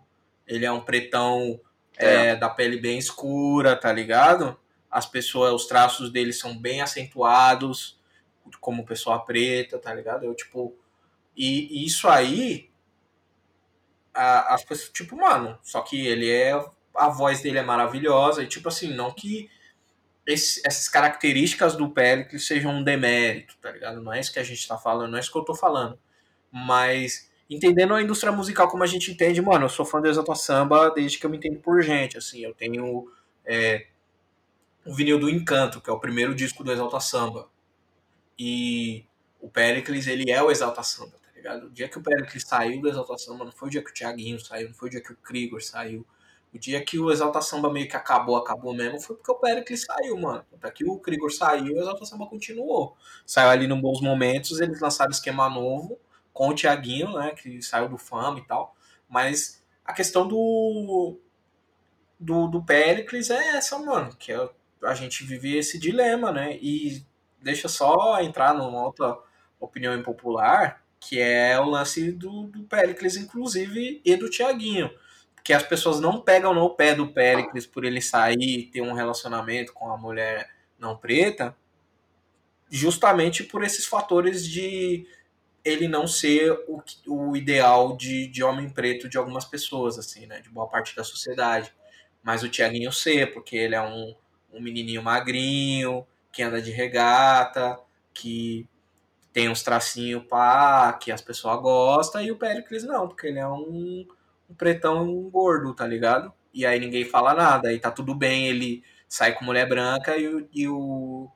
ele é um pretão é. É, da pele bem escura, tá ligado? As pessoas, os traços dele são bem acentuados, como pessoa preta, tá ligado? Eu, tipo, e, e isso aí, a, as pessoas, tipo, mano, só que ele é, a voz dele é maravilhosa, e tipo assim, não que esse, essas características do Pericles sejam um demérito, tá ligado? Não é isso que a gente tá falando, não é isso que eu tô falando. Mas entendendo a indústria musical como a gente entende, mano, eu sou fã do Exalta Samba desde que eu me entendo por gente, assim, eu tenho é, o vinil do Encanto, que é o primeiro disco do Exalta Samba. E o Pericles, ele é o Exalta Samba, tá ligado? O dia que o Pericles saiu do Exalta Samba, não foi o dia que o Thiaguinho saiu, não foi o dia que o Krigor saiu. O dia que o Exalta Samba meio que acabou, acabou mesmo, foi porque o Pericles saiu, mano. Até que o Krigor saiu, o Exalta Samba continuou. Saiu ali nos bons momentos, eles lançaram esquema novo, com o Thiaguinho, né, que saiu do Fama e tal. Mas a questão do do, do Pericles é essa, mano, que é, a gente vive esse dilema, né? E deixa só entrar numa outra opinião impopular, que é o lance do, do Pericles, inclusive, e do Thiaguinho. Que as pessoas não pegam no pé do Pericles por ele sair e ter um relacionamento com a mulher não preta, justamente por esses fatores de ele não ser o, o ideal de, de homem preto de algumas pessoas, assim, né? De boa parte da sociedade. Mas o Tiaguinho ser, porque ele é um, um menininho magrinho, que anda de regata, que tem uns tracinhos pá, que as pessoas gostam, e o Pericles não, porque ele é um, um pretão gordo, tá ligado? E aí ninguém fala nada, aí tá tudo bem, ele sai com mulher branca e, o, e o,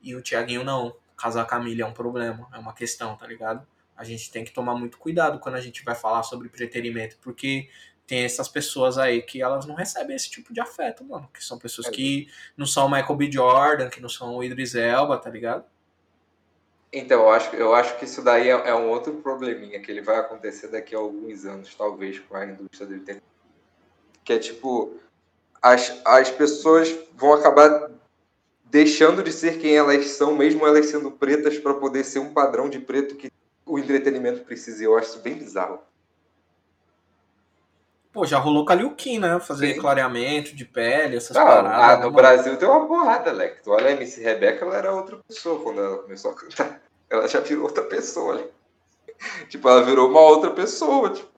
e o Tiaguinho não casar com a Camila é um problema, é uma questão, tá ligado? A gente tem que tomar muito cuidado quando a gente vai falar sobre preterimento, porque tem essas pessoas aí que elas não recebem esse tipo de afeto, mano. Que são pessoas que não são Michael B. Jordan, que não são o Idris Elba, tá ligado? Então, eu acho, eu acho que isso daí é, é um outro probleminha que ele vai acontecer daqui a alguns anos, talvez, com a indústria do entretenimento. Que é tipo, as, as pessoas vão acabar deixando de ser quem elas são, mesmo elas sendo pretas, para poder ser um padrão de preto que o entretenimento precisa. Eu acho isso bem bizarro. Pô, já rolou com a Liu Kim, né? Fazer Sim. clareamento de pele, essas ah, paradas. Ah, no Brasil tem uma porrada. Tu olha a MC Rebeca, ela era outra pessoa quando ela começou a cantar. Ela já virou outra pessoa? Tipo, ela virou uma outra pessoa, tipo.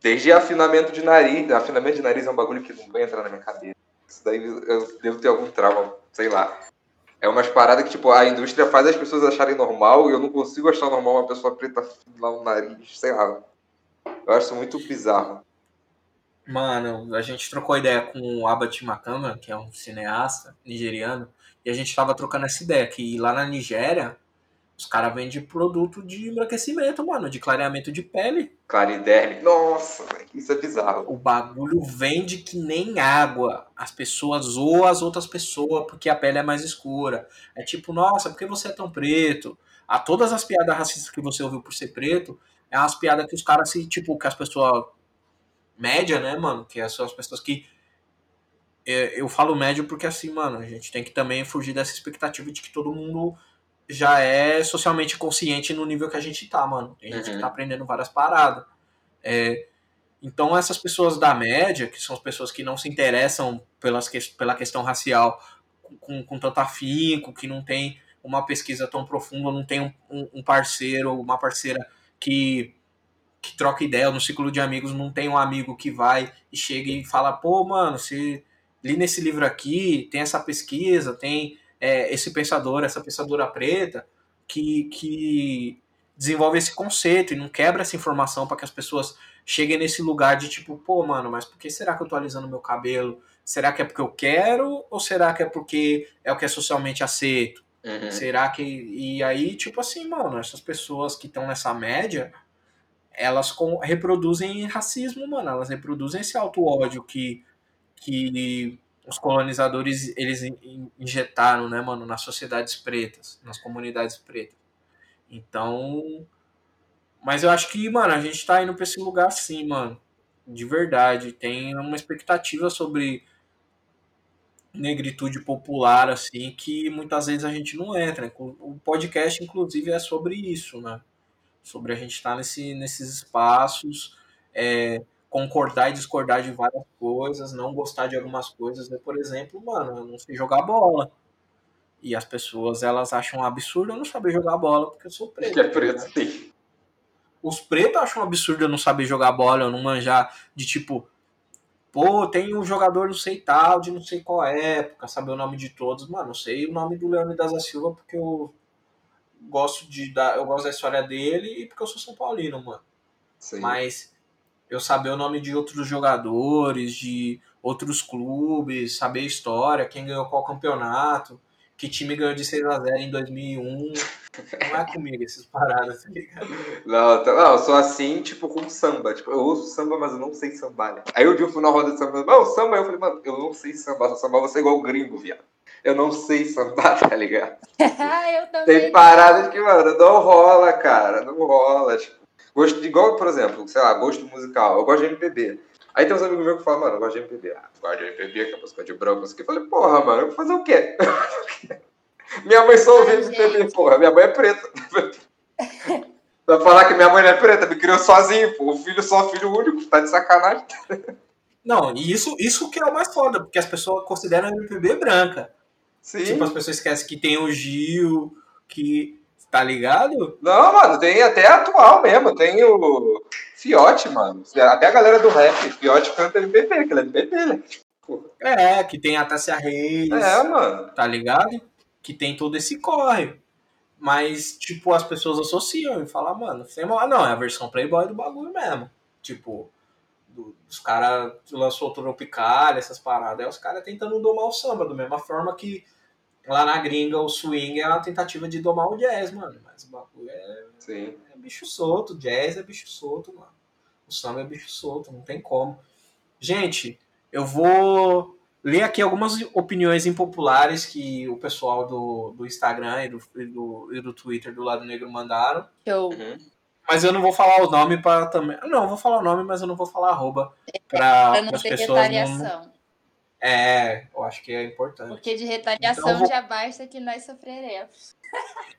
Desde afinamento de nariz. Afinamento de nariz é um bagulho que não vai entrar na minha cabeça. Isso daí eu devo ter algum trauma sei lá. É umas paradas que, tipo, a indústria faz as pessoas acharem normal e eu não consigo achar normal uma pessoa preta lá no nariz, sei lá. Eu acho muito bizarro. Mano, a gente trocou ideia com o Abat Makama, que é um cineasta nigeriano, e a gente tava trocando essa ideia, que lá na Nigéria, os caras vendem produto de embranquecimento, mano, de clareamento de pele. Clariderme. Nossa, isso é bizarro. O bagulho vende que nem água. As pessoas zoam as outras pessoas porque a pele é mais escura. É tipo, nossa, por que você é tão preto? A todas as piadas racistas que você ouviu por ser preto, é umas piadas que os caras se, tipo, que as pessoas média, né, mano? Que são as pessoas que. É, eu falo médio porque, assim, mano, a gente tem que também fugir dessa expectativa de que todo mundo já é socialmente consciente no nível que a gente tá, mano. Tem gente uhum. que tá aprendendo várias paradas. É, então, essas pessoas da média, que são as pessoas que não se interessam pelas, pela questão racial com, com tanto afinco, que não tem uma pesquisa tão profunda, não tem um, um parceiro, uma parceira que, que troca ideia no ciclo de amigos, não tem um amigo que vai e chega e fala, pô, mano, se li nesse livro aqui, tem essa pesquisa, tem é, esse pensador, essa pensadora preta, que, que desenvolve esse conceito e não quebra essa informação para que as pessoas cheguem nesse lugar de tipo, pô, mano, mas por que será que eu tô alisando meu cabelo? Será que é porque eu quero ou será que é porque é o que é socialmente aceito? Uhum. Será que. E aí, tipo assim, mano, essas pessoas que estão nessa média, elas com... reproduzem racismo, mano. Elas reproduzem esse auto-ódio que, que os colonizadores eles injetaram, né, mano, nas sociedades pretas, nas comunidades pretas. Então. Mas eu acho que, mano, a gente tá indo pra esse lugar sim, mano. De verdade. Tem uma expectativa sobre negritude popular, assim, que muitas vezes a gente não entra. O podcast, inclusive, é sobre isso, né? Sobre a gente estar tá nesse, nesses espaços, é, concordar e discordar de várias coisas, não gostar de algumas coisas. Né? Por exemplo, mano, eu não sei jogar bola. E as pessoas, elas acham um absurdo eu não saber jogar bola, porque eu sou preto. Que é preto, né? sim. Os pretos acham um absurdo eu não saber jogar bola, eu não manjar de tipo, Pô, tem um jogador não sei tal, de não sei qual época, saber o nome de todos. Mano, eu sei o nome do Leônidas da Silva porque eu gosto de da, eu gosto da história dele e porque eu sou São Paulino, mano. Sim. Mas eu saber o nome de outros jogadores, de outros clubes, saber a história, quem ganhou qual campeonato, que time ganhou de 6 a 0 em 2001. Não é comigo esses paradas, tá ligado? Não, não, eu sou assim, tipo, com samba. Tipo, eu ouço samba, mas eu não sei sambar. Aí o dia eu fui na roda de samba, não, samba, eu falei, mano, eu não sei sambar, só sambar você é igual o gringo, viado. Eu não sei sambar, tá ligado? eu também. Tem paradas que, mano, não rola, cara, não rola. Tipo, gosto de, igual, por exemplo, sei lá, gosto musical, eu gosto de MPB. Aí tem uns amigos meus que falam, mano, eu gosto de MPB. Ah, gosto de MPB, que é música de branco, assim. Eu falei, porra, mano, eu vou fazer o quê? minha mãe só ouve MPB, porra. Minha mãe é preta. Vai falar que minha mãe não é preta, me criou sozinho, pô. O filho só filho único, tá de sacanagem. Não, e isso, isso que é o mais foda, porque as pessoas consideram a MPB branca. Sim. Tipo, as pessoas esquecem que tem o Gil, que Tá ligado? Não, mano, tem até atual mesmo. Tem o Fiote, mano. Até a galera do rap. Fiote canta MPB, aquele é MPB, né? É, que tem a Tássia Reis. É, mano. Tá ligado? Que tem todo esse corre. Mas, tipo, as pessoas associam e falam, mano, sem mal, não, é a versão Playboy do bagulho mesmo. Tipo, do, os caras lançou o Tropical, essas paradas. Aí os caras tentando domar o samba, da mesma forma que Lá na gringa, o swing é uma tentativa de domar o jazz, mano. Mas o bagulho é, Sim. é bicho solto. Jazz é bicho solto, mano. O samba é bicho solto, não tem como. Gente, eu vou ler aqui algumas opiniões impopulares que o pessoal do, do Instagram e do, e do, e do Twitter do Lado Negro mandaram. Eu. Uhum. Mas eu não vou falar o nome para também. Não, eu vou falar o nome, mas eu não vou falar arroba para as pessoas não, é, eu acho que é importante. Porque de retaliação então, vou... já basta que nós sofreremos.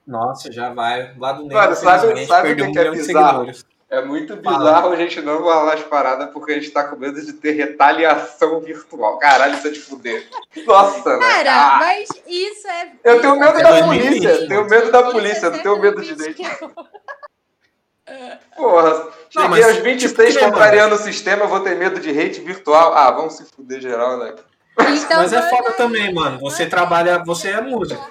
Nossa, já vai. Lá do Negro, sabe, sabe o que, um que é bizarro? É muito bizarro Fala. a gente não falar as paradas porque a gente tá com medo de ter retaliação virtual. Caralho, isso é de fuder. Nossa, Cara, ah. mas isso é. Eu tenho medo é da polícia. Tenho medo da polícia, não tenho medo de dentro. Porra, cheguei aos 26 tipo, contrariando o sistema, eu vou ter medo de hate virtual. Ah, vamos se fuder geral, né? Então, Mas é foda também, mano. Você trabalha, você é músico.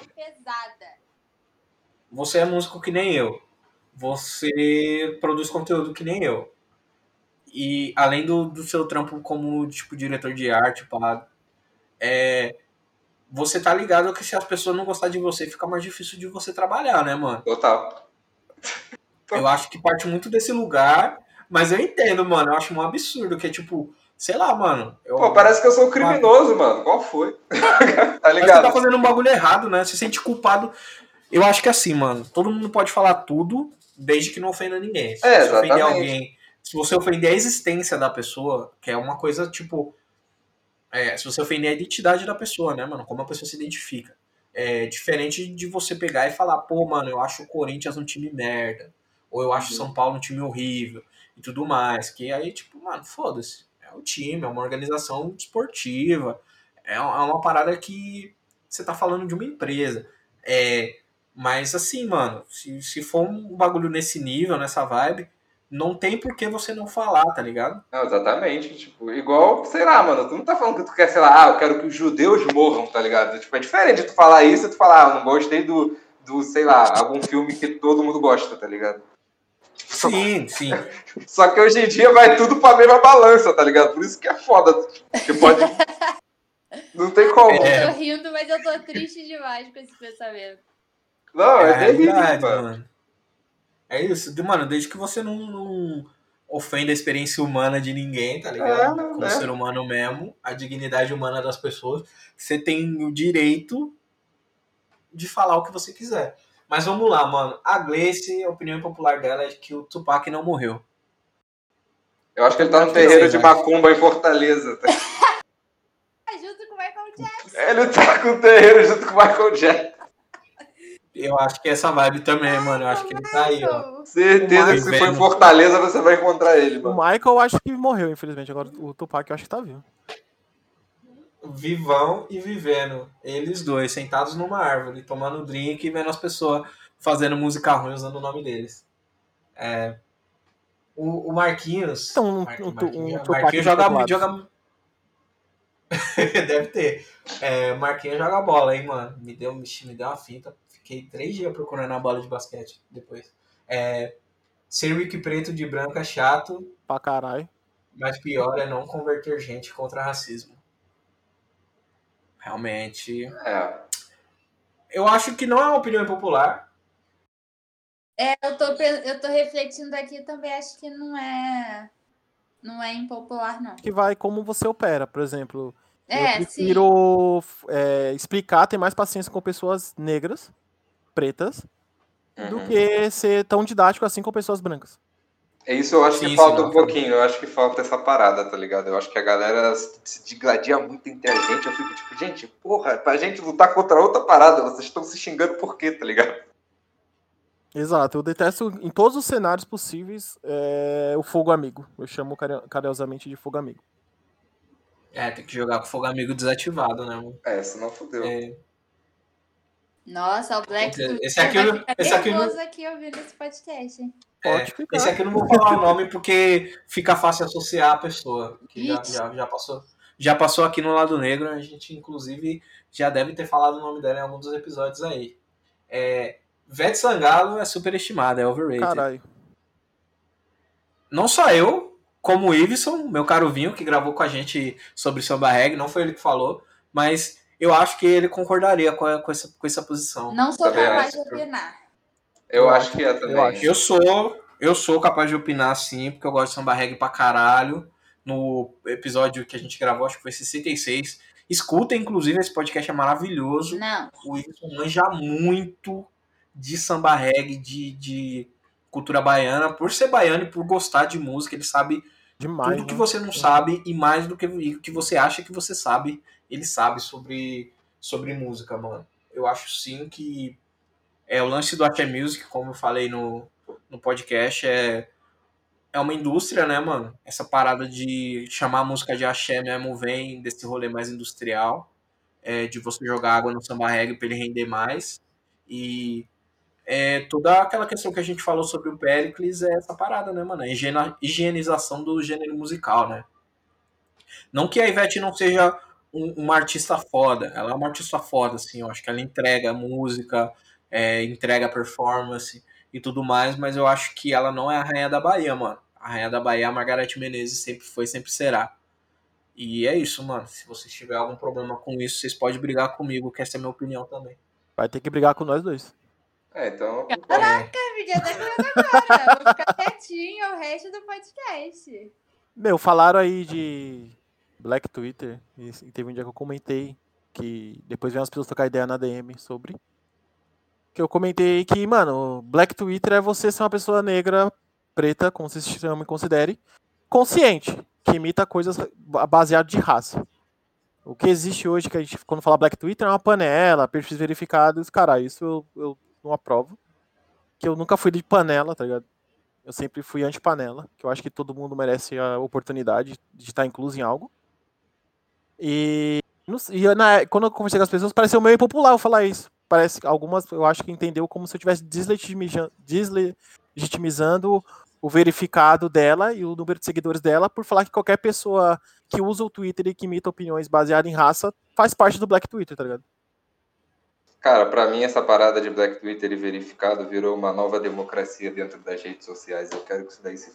Você é músico que nem eu. Você produz conteúdo que nem eu. E além do, do seu trampo como tipo diretor de arte, pá, é, você tá ligado que se as pessoas não gostarem de você, fica mais difícil de você trabalhar, né, mano? Total. Eu acho que parte muito desse lugar, mas eu entendo, mano. Eu acho um absurdo que é tipo, Sei lá, mano. Eu... Pô, parece que eu sou um criminoso, mano. Qual foi? tá ligado? Mas você tá fazendo um bagulho errado, né? Você se sente culpado. Eu acho que é assim, mano. Todo mundo pode falar tudo, desde que não ofenda ninguém. Se é, você ofender alguém se você ofender a existência da pessoa, que é uma coisa tipo. É, se você ofender a identidade da pessoa, né, mano? Como a pessoa se identifica. É diferente de você pegar e falar, pô, mano, eu acho o Corinthians um time merda. Ou eu acho o uhum. São Paulo um time horrível e tudo mais. Que aí, tipo, mano, foda-se. É o time, é uma organização esportiva. É, é uma parada que você tá falando de uma empresa. É, mas assim, mano, se, se for um bagulho nesse nível, nessa vibe, não tem por que você não falar, tá ligado? Não, exatamente. Tipo, igual, sei lá, mano, tu não tá falando que tu quer, sei lá, ah, eu quero que os judeus morram, tá ligado? Tipo, é diferente tu falar isso e tu falar, ah, não gostei do, do, sei lá, algum filme que todo mundo gosta, tá ligado? Sim, sim. Só que hoje em dia vai tudo pra mesma balança, tá ligado? Por isso que é foda. Que pode. Não tem como. É. Eu tô rindo, mas eu tô triste demais com esse pensamento. Não, é, é verdade, mano. mano. É isso, mano, desde que você não, não ofenda a experiência humana de ninguém, tá ligado? É, Como é. ser humano mesmo, a dignidade humana das pessoas, você tem o direito de falar o que você quiser. Mas vamos lá, mano. A Gleice, a opinião popular dela é que o Tupac não morreu. Eu acho que ele tá no terreiro de Macumba em Fortaleza. Tá? junto com o Michael Jackson. Ele tá com o terreiro junto com o Michael Jackson. Eu acho que essa vibe também, mano. Eu acho que ele tá aí, ó. Certeza que se for em Fortaleza você vai encontrar ele, mano. O Michael eu acho que morreu, infelizmente. Agora o Tupac eu acho que tá vivo. Vivão e vivendo. Eles dois, sentados numa árvore, tomando drink e vendo as pessoas fazendo música ruim usando o nome deles. É, o, o Marquinhos. Então, um, Marquinhos, um, Marquinhos, um Marquinhos joga, joga, Deve ter. É, Marquinhos joga bola, hein, mano. Me deu, me deu uma fita. Fiquei três dias procurando a bola de basquete depois. É, ser Rick Preto de branco é chato. Pra caralho. Mas pior é não converter gente contra racismo. Realmente. É. Eu acho que não é uma opinião popular. É, eu tô, eu tô refletindo aqui também, acho que não é. Não é impopular, não. Que vai como você opera, por exemplo. É, eu prefiro é, explicar, ter mais paciência com pessoas negras, pretas, uhum. do que ser tão didático assim com pessoas brancas. É isso eu acho sim, que falta um pouquinho, eu acho que falta essa parada, tá ligado? Eu acho que a galera se digladia muito entre a gente, eu fico tipo, gente, porra, pra gente lutar contra outra parada, vocês estão se xingando por quê, tá ligado? Exato, eu detesto em todos os cenários possíveis é, o fogo amigo. Eu chamo carinhosamente de fogo amigo. É, tem que jogar com fogo amigo desativado, né? Mano? É, senão fodeu. É. Nossa, o Black esse aqui, eu, esse aqui, não... aqui ouvindo esse podcast. É, esse aqui eu não vou falar o nome porque fica fácil associar a pessoa. Que já, já, já, passou, já passou aqui no lado negro, a gente inclusive já deve ter falado o nome dela em algum dos episódios aí. É, Vete Sangalo é superestimada, é overrated. Caralho. Não só eu, como o Iveson, meu caro Vinho, que gravou com a gente sobre samba reggae, não foi ele que falou, mas eu acho que ele concordaria com, a, com, essa, com essa posição. Não sou capaz de opinar. Eu acho que é também. Eu, eu, sou, eu sou capaz de opinar sim, porque eu gosto de samba reggae pra caralho. No episódio que a gente gravou, acho que foi 66. Escuta, inclusive, esse podcast é maravilhoso. Não. O Iveson manja muito de samba reggae, de, de cultura baiana, por ser baiano e por gostar de música, ele sabe Demais, tudo né? que você não sabe e mais do que o que você acha que você sabe, ele sabe sobre, sobre música, mano. Eu acho sim que é o lance do Axé Music, como eu falei no, no podcast, é, é uma indústria, né, mano? Essa parada de chamar a música de axé mesmo vem desse rolê mais industrial, é, de você jogar água no samba reggae para ele render mais. E é, toda aquela questão que a gente falou sobre o Pericles é essa parada, né, mano? A higienização do gênero musical, né? Não que a Ivete não seja um, uma artista foda, ela é uma artista foda, assim, eu acho que ela entrega música, é, entrega performance e tudo mais, mas eu acho que ela não é a rainha da Bahia, mano. A rainha da Bahia, a Margareth Menezes, sempre foi, sempre será. E é isso, mano. Se vocês tiverem algum problema com isso, vocês podem brigar comigo, que essa é a minha opinião também. Vai ter que brigar com nós dois. É, então. Caraca, me agora. Vou ficar quietinho o resto do podcast. Meu, falaram aí de Black Twitter. E teve um dia que eu comentei que depois vem as pessoas tocar ideia na DM sobre. Que eu comentei que, mano, Black Twitter é você ser uma pessoa negra preta, como se chama e considere, consciente, que imita coisas baseadas de raça. O que existe hoje, que a gente, quando fala Black Twitter, é uma panela, perfis verificados, cara, isso eu, eu não aprovo. Que eu nunca fui de panela, tá ligado? Eu sempre fui anti-panela, que eu acho que todo mundo merece a oportunidade de estar incluso em algo. E, e na, quando eu conversei com as pessoas, pareceu meio impopular eu falar isso. Parece que algumas, eu acho que entendeu como se eu estivesse deslegitimizando o verificado dela e o número de seguidores dela por falar que qualquer pessoa que usa o Twitter e que imita opiniões baseadas em raça faz parte do Black Twitter, tá ligado? Cara, para mim essa parada de Black Twitter e verificado virou uma nova democracia dentro das redes sociais. Eu quero que isso daí se.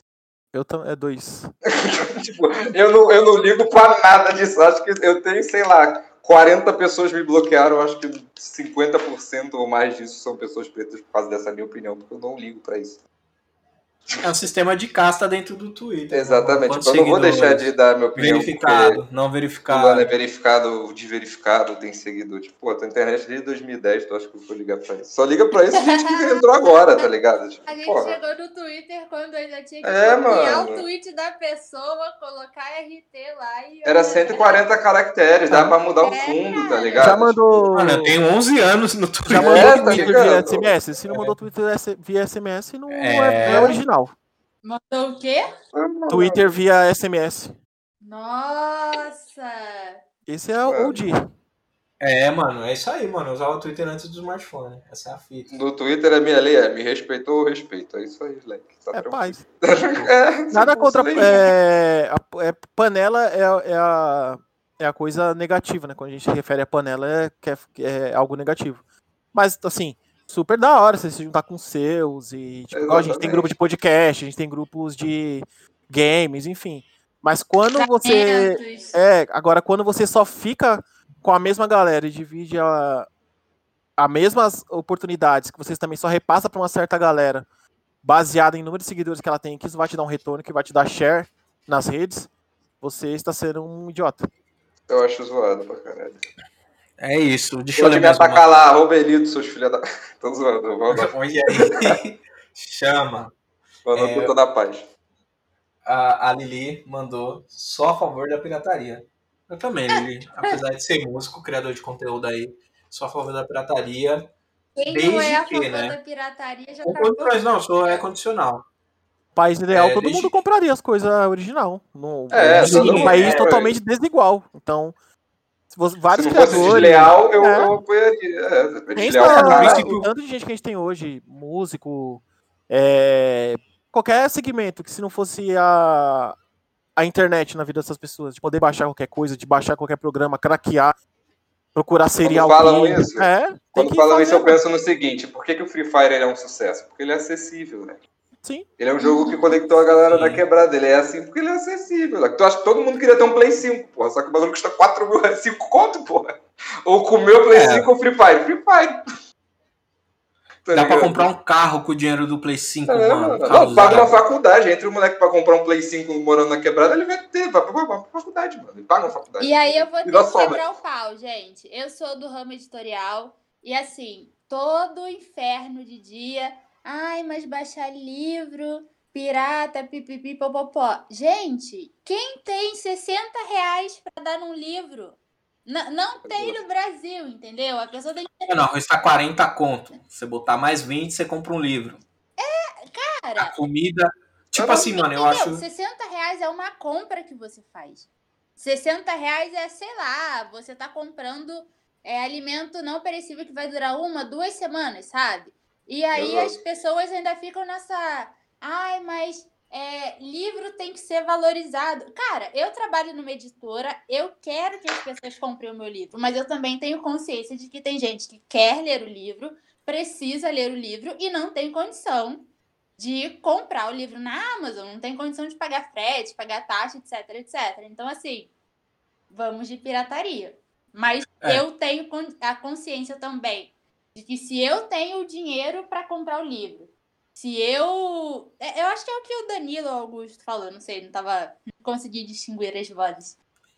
Eu também. É dois. tipo, eu não, eu não ligo pra nada disso. Acho que eu tenho, sei lá, 40 pessoas me bloquearam. Acho que 50% ou mais disso são pessoas pretas por causa dessa minha opinião, porque eu não ligo para isso. É um sistema de casta dentro do Twitter. Exatamente. Então, eu não vou deixar de dar meu opinião. Verificado, não verificado. é verificado, desverificado, tem seguidor. Tipo, pô, tua internet desde 2010, tu acha que eu vou ligar pra isso? Só liga pra isso gente que entrou agora, tá ligado? Tipo, a gente porra. chegou no Twitter quando ainda tinha que é, copiar o tweet da pessoa, colocar RT lá e... Era 140 caracteres, dá pra mudar o é, fundo, tá ligado? Já mandou... Mano, eu tenho 11 anos no Twitter. Já mandou é, tá Twitter via SMS? Se não mandou Twitter via SMS, não é, é original. Mandou o quê? Twitter via SMS. Nossa! Esse é o OG. É, mano, é isso aí, mano. Eu usava o Twitter antes do smartphone. Essa é a fita. No Twitter a minha lei é me respeitou ou respeito. É isso aí, Leque. Tá é paz. é, Nada contra. É, a, é, panela é, é, a, é a coisa negativa, né? Quando a gente se refere a panela, é, é, é algo negativo. Mas, assim, super da hora você se juntar com seus e tipo, a gente tem grupo de podcast, a gente tem grupos de games, enfim. Mas quando você é, agora quando você só fica com a mesma galera e divide a as mesmas oportunidades que vocês também só repassa para uma certa galera, baseada em número de seguidores que ela tem, que isso vai te dar um retorno, que vai te dar share nas redes, você está sendo um idiota. Eu acho zoado pra caralho. É isso. Deixa eu me atacar lá, Robelito, seus filhos da. Tô zoando. Olha aí. Chama. Mano, é, da paz. A, a Lili mandou só a favor da pirataria. Eu também, Lili. Apesar de ser músico, criador de conteúdo aí, só a favor da pirataria. Quem desde não é a favor que, né? da pirataria já tá. Mas não, sou é condicional. País ideal, é, todo desde... mundo compraria as coisas original. No, é, no país é, totalmente desigual. Então, vários Se não criadores. Fosse leal, eu, é. eu apoiaria. É, Pensa o tanto de gente que a gente tem hoje, músico, é, qualquer segmento, que se não fosse a, a internet na vida dessas pessoas, de poder baixar qualquer coisa, de baixar qualquer programa, craquear, procurar serial Quando falam isso, é, Quando falam isso, eu penso no seguinte, por que, que o Free Fire é um sucesso? Porque ele é acessível, né? Sim. Ele é um jogo que conectou a galera Sim. da quebrada. Ele é assim porque ele é acessível. Tu acha que todo mundo queria ter um Play 5, porra. Só que o bagulho custa 4 mil, 5 conto, porra. Ou com o meu Play é. 5 ou Free Fire. Free Fire. Tá Dá ligado? pra comprar um carro com o dinheiro do Play 5, é, mano. Não, paga uma faculdade. Entre o moleque pra comprar um Play 5 morando na quebrada, ele vai ter, vai pra, pra faculdade, mano. Ele paga uma faculdade. E aí eu vou ter que quebrar o pau, gente. Eu sou do ramo editorial e assim, todo inferno de dia. Ai, mas baixar livro pirata, pipipi, popopó. Gente, quem tem 60 reais pra dar num livro? N não tem no Brasil, entendeu? A pessoa tem que. Não, está 40 conto. Você botar mais 20, você compra um livro. É, cara. A comida. Tipo assim, mano, eu acho. 60 reais é uma compra que você faz. 60 reais é, sei lá, você tá comprando é, alimento não perecível que vai durar uma, duas semanas, sabe? E aí as pessoas ainda ficam nessa Ai, mas é, livro tem que ser valorizado. Cara, eu trabalho numa editora, eu quero que as pessoas comprem o meu livro, mas eu também tenho consciência de que tem gente que quer ler o livro, precisa ler o livro e não tem condição de comprar o livro na Amazon, não tem condição de pagar frete, pagar taxa, etc, etc. Então, assim, vamos de pirataria. Mas é. eu tenho a consciência também de que se eu tenho o dinheiro para comprar o livro, se eu. É, eu acho que é o que o Danilo Augusto falou, não sei, não tava. Não consegui distinguir as vozes.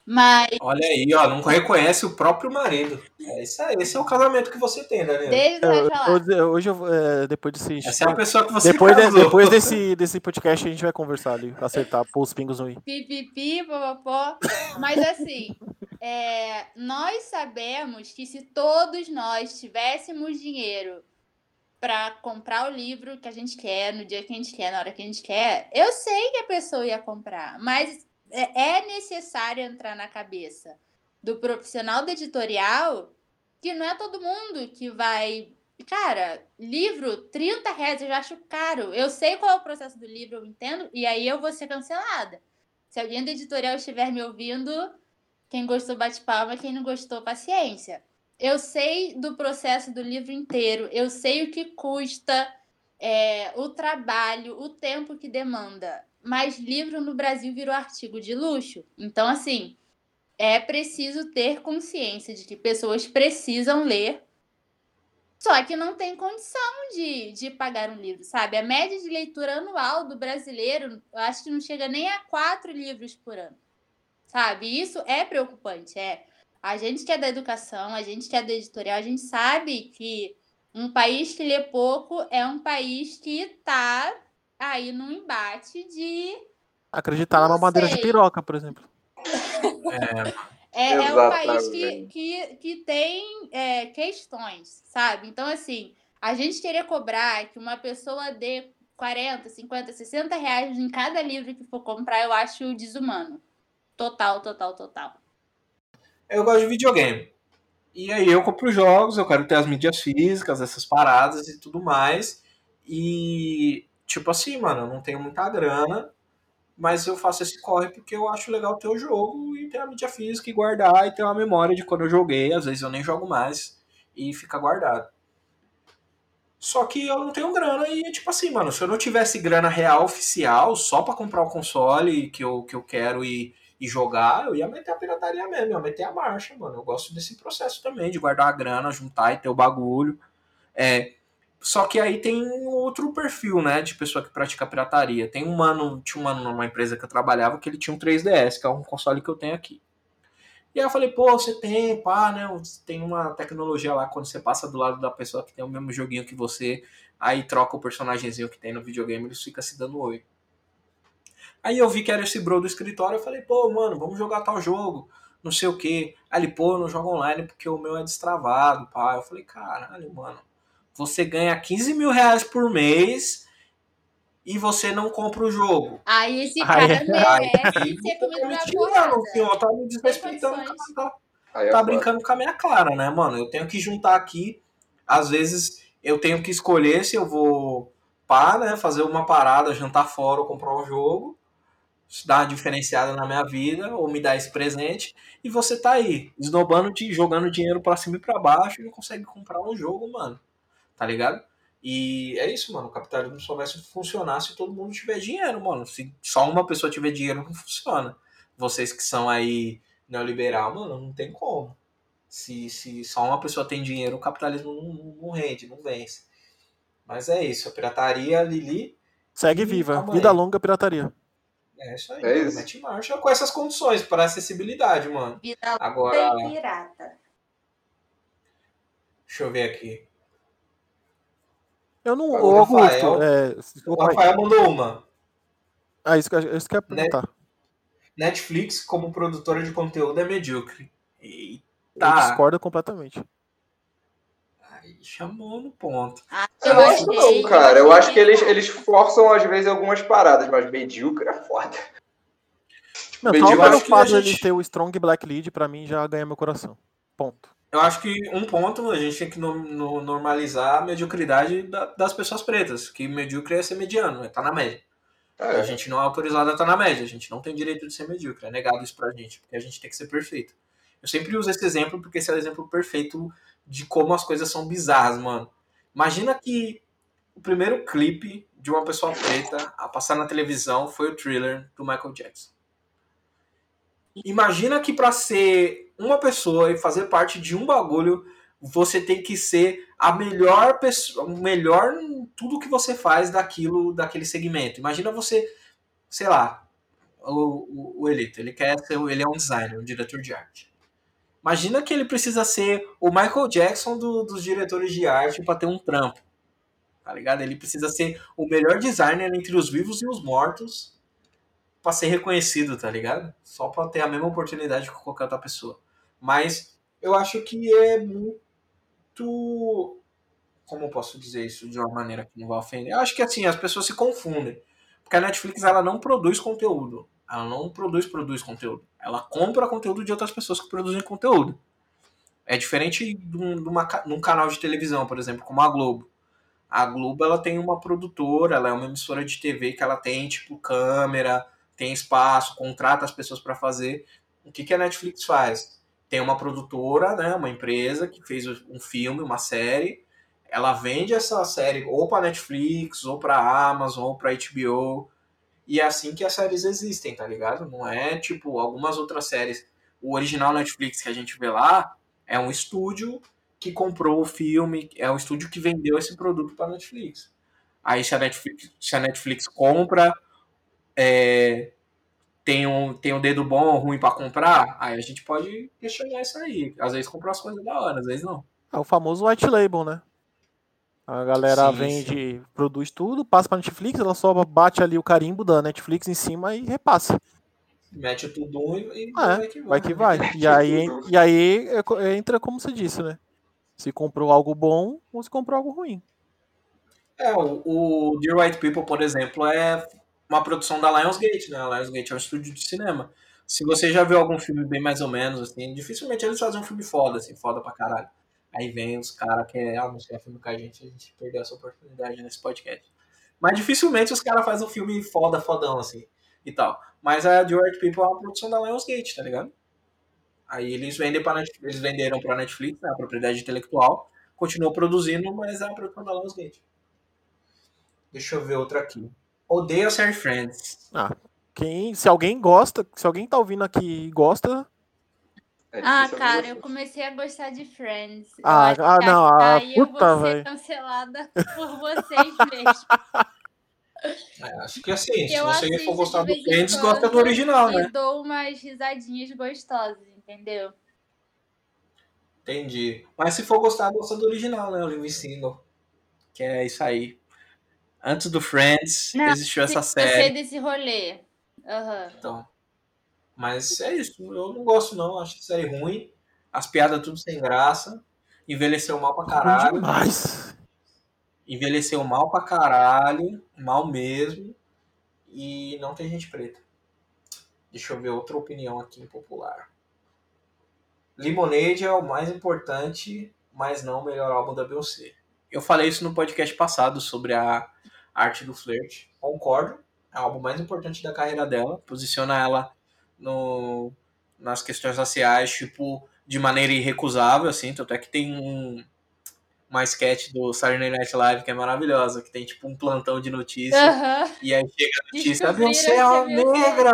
Mas. Olha aí, ó, não reconhece o próprio marido. É isso aí, esse é o casamento que você tem, Daniel. Desde hoje, hoje eu, é, depois desse. Essa é a pessoa que você depois, de, depois desse, desse podcast a gente vai conversar ali, acertar, pôr os pingos no i. Pipipi, popopó. Mas assim, é, nós sabemos que se todos nós tivéssemos dinheiro para comprar o livro que a gente quer, no dia que a gente quer, na hora que a gente quer, eu sei que a pessoa ia comprar, mas é, é necessário entrar na cabeça do profissional do editorial que não é todo mundo que vai. Cara, livro, 30 reais eu já acho caro. Eu sei qual é o processo do livro, eu entendo, e aí eu vou ser cancelada. Se alguém do editorial estiver me ouvindo, quem gostou bate palma, quem não gostou, paciência. Eu sei do processo do livro inteiro, eu sei o que custa, é, o trabalho, o tempo que demanda. Mas livro no Brasil virou artigo de luxo. Então, assim, é preciso ter consciência de que pessoas precisam ler, só que não tem condição de, de pagar um livro, sabe? A média de leitura anual do brasileiro, eu acho que não chega nem a quatro livros por ano, sabe? Isso é preocupante, é. A gente que é da educação, a gente que é da editorial, a gente sabe que um país que lê pouco é um país que está aí num embate de. Acreditar na mamadeira de piroca, por exemplo. É, é, é um país que, que, que tem é, questões, sabe? Então, assim, a gente querer cobrar que uma pessoa dê 40, 50, 60 reais em cada livro que for comprar, eu acho desumano. Total, total, total. Eu gosto de videogame. E aí eu compro jogos, eu quero ter as mídias físicas, essas paradas e tudo mais. E, tipo assim, mano, eu não tenho muita grana mas eu faço esse corre porque eu acho legal ter o jogo e ter a mídia física e guardar e ter uma memória de quando eu joguei, às vezes eu nem jogo mais e fica guardado. Só que eu não tenho grana e tipo assim, mano, se eu não tivesse grana real oficial só para comprar o console que eu, que eu quero e, e jogar, eu ia meter a pirataria mesmo, ia meter a marcha, mano. Eu gosto desse processo também, de guardar a grana, juntar e ter o bagulho. É, só que aí tem outro perfil, né, de pessoa que pratica pirataria. Tem um mano, tinha um mano numa empresa que eu trabalhava que ele tinha um 3DS, que é um console que eu tenho aqui. E aí eu falei, pô, você tem, pá, né? Tem uma tecnologia lá quando você passa do lado da pessoa que tem o mesmo joguinho que você, aí troca o personagemzinho que tem no videogame, eles ficam se dando oi. Aí eu vi que era esse bro do escritório, eu falei, pô, mano, vamos jogar tal jogo, não sei o que. Aí ele, pô, não joga online porque o meu é destravado, pá. Eu falei, caralho, mano você ganha 15 mil reais por mês e você não compra o jogo. Aí esse cara aí, merece aí, ser comido na porrada. Tá me desrespeitando, tá, é tá brincando com a minha cara, né, mano? Eu tenho que juntar aqui, às vezes eu tenho que escolher se eu vou pá, né, fazer uma parada, jantar fora ou comprar um jogo, dar uma diferenciada na minha vida, ou me dar esse presente, e você tá aí, esnobando, jogando dinheiro para cima e para baixo e não consegue comprar um jogo, mano tá ligado? E é isso, mano. O capitalismo só vai funcionar se todo mundo tiver dinheiro, mano. Se só uma pessoa tiver dinheiro, não funciona. Vocês que são aí neoliberal, mano, não tem como. Se, se só uma pessoa tem dinheiro, o capitalismo não, não rende, não vence. Mas é isso. A pirataria, Lili. Segue viva. Vida longa, pirataria. É isso aí. É isso. Mete marcha com essas condições para acessibilidade, mano. Vida Agora. Pirata. Deixa eu ver aqui. Eu não. O Augusto. É, o Rafael mandou uma. Ah, isso, isso que eu ia perguntar. Netflix, como produtora de conteúdo, é medíocre. Eita. Eu discordo completamente. Aí chamou no ponto. Ah, eu acho não, cara. Eu acho que eles, eles forçam, às vezes, algumas paradas, mas medíocre é foda. Não, só pelo fato de eles ter o Strong Black Lead, pra mim, já ganha meu coração. Ponto. Eu acho que um ponto a gente tem que no, no, normalizar a mediocridade da, das pessoas pretas, que medíocre é ser mediano, é estar tá na média. É. A gente não é autorizado a estar tá na média, a gente não tem direito de ser medíocre, é negado isso pra gente, porque a gente tem que ser perfeito. Eu sempre uso esse exemplo porque esse é o exemplo perfeito de como as coisas são bizarras, mano. Imagina que o primeiro clipe de uma pessoa preta a passar na televisão foi o thriller do Michael Jackson. Imagina que para ser uma pessoa e fazer parte de um bagulho, você tem que ser a melhor pessoa, o melhor em tudo que você faz daquilo, daquele segmento. Imagina você, sei lá, o, o, o Elito, ele quer ser, ele é um designer, um diretor de arte. Imagina que ele precisa ser o Michael Jackson do, dos diretores de arte para ter um trampo. Tá ligado? Ele precisa ser o melhor designer entre os vivos e os mortos para ser reconhecido, tá ligado? Só para ter a mesma oportunidade que qualquer outra pessoa. Mas eu acho que é muito. Como posso dizer isso de uma maneira que não vai ofender? Eu acho que assim, as pessoas se confundem. Porque a Netflix ela não produz conteúdo. Ela não produz, produz conteúdo. Ela compra conteúdo de outras pessoas que produzem conteúdo. É diferente de, um, de, uma, de um canal de televisão, por exemplo, como a Globo. A Globo ela tem uma produtora, ela é uma emissora de TV que ela tem tipo câmera, tem espaço, contrata as pessoas para fazer. O que, que a Netflix faz? Tem uma produtora, né, uma empresa que fez um filme, uma série. Ela vende essa série ou para Netflix, ou para Amazon, ou para HBO e é assim que as séries existem, tá ligado? Não é tipo algumas outras séries. O original Netflix que a gente vê lá é um estúdio que comprou o filme, é um estúdio que vendeu esse produto para Netflix. Aí se a Netflix, se a Netflix compra, é, tem um, tem um dedo bom ou ruim para comprar, aí a gente pode questionar isso aí. Às vezes compra as coisas da hora, às vezes não. É o famoso white label, né? A galera sim, vende, sim. produz tudo, passa pra Netflix, ela só bate ali o carimbo da Netflix em cima e repassa. Mete tudo e, e é, vai que vai. vai, que vai. E, aí, e aí entra como você disse, né? Se comprou algo bom ou se comprou algo ruim. É, o, o Dear White People, por exemplo, é uma produção da Lionsgate, né? A Lionsgate é um estúdio de cinema. Se você já viu algum filme bem mais ou menos, assim, dificilmente eles fazem um filme foda, assim, foda pra caralho. Aí vem os caras que é anunciar filme com a gente, a gente perdeu essa oportunidade nesse podcast. Mas dificilmente os caras fazem um filme foda, fodão, assim, e tal. Mas a The White People é uma produção da Lionsgate, tá ligado? Aí eles vendem para eles venderam pra Netflix, né, a propriedade intelectual, continuou produzindo, mas é a produção da Lionsgate. Deixa eu ver outra aqui. Odeio série Friends. Ah, quem, se alguém gosta, se alguém tá ouvindo aqui e gosta, é ah, cara, eu comecei a gostar de Friends. Ah, ah não, ah, aí puta, eu vou ser cancelada por vocês mesmo. É, acho que assim, eu se você for gostar do Friends, gosta do original, né? Eu dou umas risadinhas gostosas, entendeu? Entendi. Mas se for gostar, gosta do original, né? O Living Single. Que é isso aí. Antes do Friends, não, existiu essa série. Eu sei desse rolê. Uhum. Então. Mas é isso, eu não gosto não, acho série ruim. As piadas tudo sem graça. Envelheceu mal pra caralho. Demais. Envelheceu mal pra caralho, mal mesmo. E não tem gente preta. Deixa eu ver outra opinião aqui impopular. Lemonade é o mais importante, mas não o melhor álbum da Beyoncé. Eu falei isso no podcast passado sobre a arte do flirt. Concordo. É o álbum mais importante da carreira dela. Posiciona ela no, nas questões raciais, tipo, de maneira irrecusável, assim, tanto é que tem um, uma sketch do Saturday Night Live que é maravilhosa, que tem tipo um plantão de notícias, e aí chega a notícia, você é uma negra!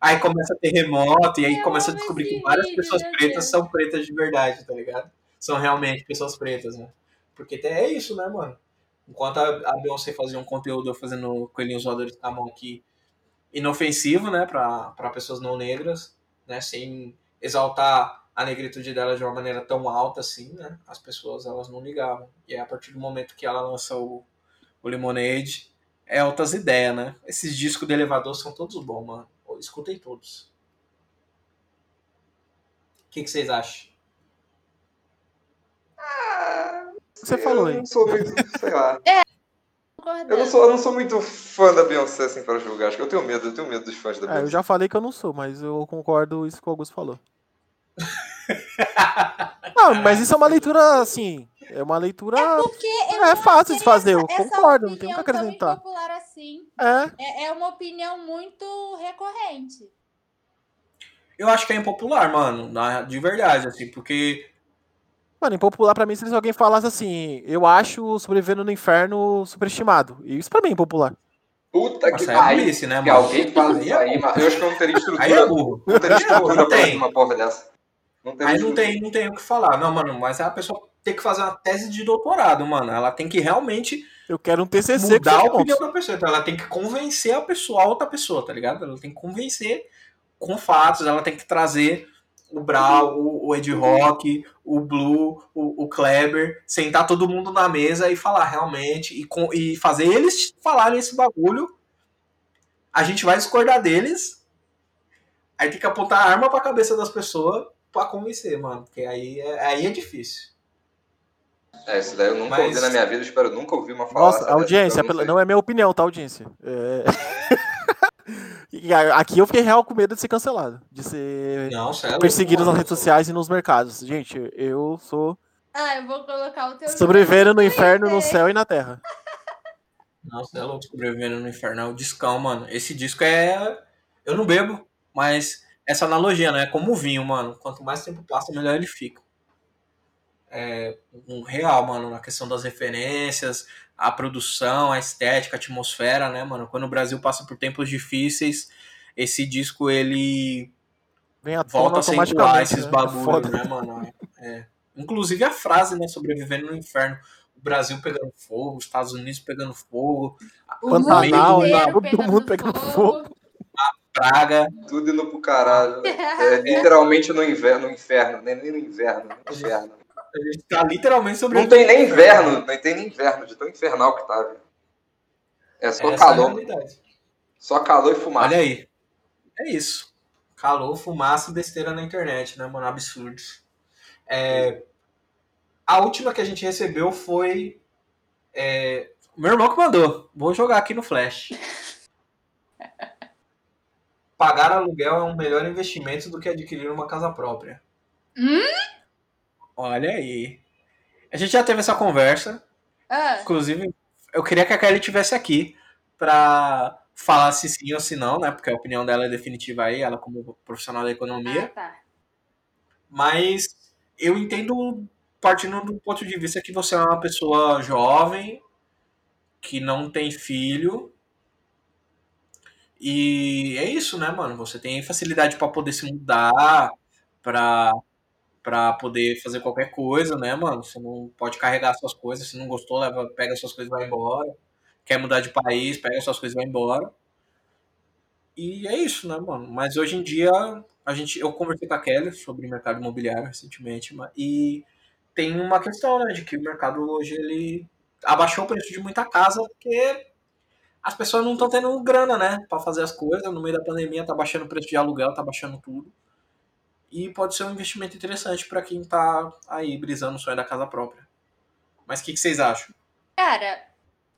Aí começa terremoto, e aí Eu começa a descobrir que várias pessoas pretas são pretas de verdade, tá ligado? São realmente pessoas pretas, né? Porque é isso, né, mano? Enquanto a Beyoncé fazia um conteúdo fazendo coelhinhos voadores com a mão aqui inofensivo, né, para pessoas não negras, né, sem exaltar a negritude dela de uma maneira tão alta assim, né, as pessoas elas não ligavam. E é a partir do momento que ela lança o, o Lemonade, é outras ideias, né? Esses discos de elevador são todos bons, mano. Escutem todos. O que, que vocês acham? Ah, Você falou aí. Não sou muito, sei lá. É, eu não, sou, eu não sou muito fã da Beyoncé, assim, para julgar. Acho que eu tenho medo, eu tenho medo dos fãs da Beyoncé. É, eu já falei que eu não sou, mas eu concordo isso que o Augusto falou. não, mas isso é uma leitura, assim, é uma leitura... É porque... É fácil de fazer, eu concordo, não tenho o que acrescentar. popular assim. É. é. É uma opinião muito recorrente. Eu acho que é impopular, mano, de verdade, assim, porque Mano, impopular pra mim se alguém falasse assim, eu acho Sobrevivendo no Inferno superestimado. Isso pra mim é impopular. Puta que pariu. É né, que alguém fala isso aí, mas eu acho que eu não teria estrutura. Aí é burro. Não teria estrutura pra uma porra dessa. Não aí não tem, não tem o que falar. Não, mano, mas a pessoa ter que fazer uma tese de doutorado, mano. Ela tem que realmente. Eu quero um TCC mudar a opinião da pessoa. Então ela tem que convencer a pessoa, a outra pessoa, tá ligado? Ela tem que convencer com fatos, ela tem que trazer o Brau, o, o Ed Rock, o Blue, o, o, Kleber, sentar todo mundo na mesa e falar realmente, e, com, e fazer eles falarem esse bagulho. A gente vai discordar deles, aí tem que apontar a arma pra cabeça das pessoas pra convencer, mano, porque aí é, aí é difícil. É, isso daí eu nunca Mas... ouvi na minha vida, espero nunca ouvir uma fala. Nossa, audiência, não, não, é minha opinião, tá, audiência? É... Aqui eu fiquei real com medo de ser cancelado, de ser não, perseguido nas redes sociais e nos mercados. Gente, eu sou. Ah, eu vou colocar o teu. Sobrevivendo no inferno, no céu e na terra. Nossa, é louco sobrevivendo no inferno. É o discão, mano. Esse disco é. Eu não bebo, mas essa analogia, né? É como o vinho, mano. Quanto mais tempo passa, melhor ele fica. É um real, mano, na questão das referências, a produção, a estética, a atmosfera, né, mano? Quando o Brasil passa por tempos difíceis, esse disco ele volta a ser igual esses né? bagulhos, né, mano? É. Inclusive a frase, né, sobrevivendo no inferno. O Brasil pegando fogo, os Estados Unidos pegando fogo, o Pantanal, né? todo mundo pegando fogo. A praga. Tudo indo pro caralho. É, literalmente no inverno, no inferno, nem no inverno, no inferno. A gente tá literalmente sobre. Não tem nem inverno, não tem nem inverno, de tão infernal que tá, velho. É só Essa calor. É só calor e fumaça. Olha aí. É isso. Calor, fumaça e besteira na internet, né, mano? Absurdos. É... A última que a gente recebeu foi. É... Meu irmão que mandou. Vou jogar aqui no Flash. Pagar aluguel é um melhor investimento do que adquirir uma casa própria. Hum? Olha aí. A gente já teve essa conversa. Ah. Inclusive, eu queria que a Kelly tivesse aqui para falar se sim ou se não, né? Porque a opinião dela é definitiva aí, ela como profissional da economia. Ah, tá. Mas eu entendo partindo do ponto de vista que você é uma pessoa jovem, que não tem filho. E é isso, né, mano? Você tem facilidade para poder se mudar, para para poder fazer qualquer coisa, né, mano? Você não pode carregar suas coisas, se não gostou, leva, pega suas coisas e vai embora. Quer mudar de país, pega suas coisas e vai embora. E é isso, né, mano? Mas hoje em dia, a gente, eu conversei com a Kelly sobre mercado imobiliário recentemente, e tem uma questão, né, de que o mercado hoje ele abaixou o preço de muita casa porque as pessoas não estão tendo grana, né, para fazer as coisas. No meio da pandemia tá baixando o preço de aluguel, tá baixando tudo. E pode ser um investimento interessante para quem tá aí brisando o sonho da casa própria. Mas o que, que vocês acham? Cara,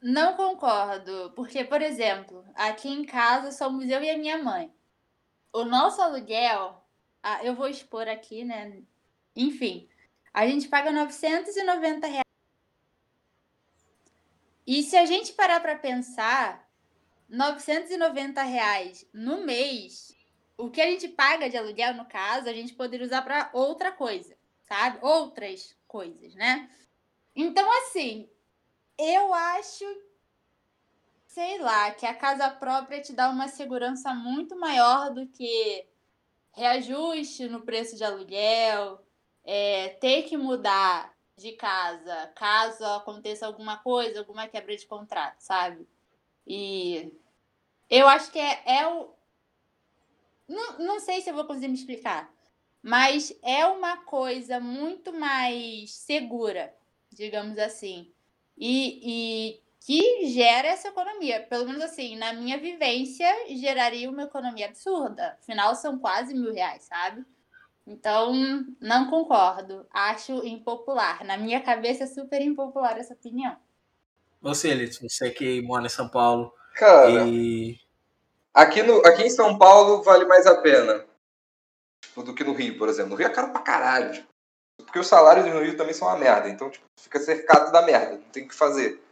não concordo. Porque, por exemplo, aqui em casa somos eu e a minha mãe. O nosso aluguel, ah, eu vou expor aqui, né? Enfim, a gente paga 990 reais. E se a gente parar para pensar, 990 reais no mês o que a gente paga de aluguel, no caso, a gente poderia usar para outra coisa, sabe? Outras coisas, né? Então, assim, eu acho, sei lá, que a casa própria te dá uma segurança muito maior do que reajuste no preço de aluguel, é, ter que mudar de casa caso aconteça alguma coisa, alguma quebra de contrato, sabe? E eu acho que é, é o, não, não sei se eu vou conseguir me explicar, mas é uma coisa muito mais segura, digamos assim, e, e que gera essa economia. Pelo menos assim, na minha vivência, geraria uma economia absurda. Afinal, são quase mil reais, sabe? Então, não concordo. Acho impopular. Na minha cabeça é super impopular essa opinião. Você, Elito, você que mora em São Paulo Cara, e Aqui, no, aqui em São Paulo vale mais a pena tipo, do que no Rio, por exemplo. No Rio é caro pra caralho. Tipo, porque os salários no Rio também são uma merda. Então, tipo, fica cercado da merda. Não tem o que fazer.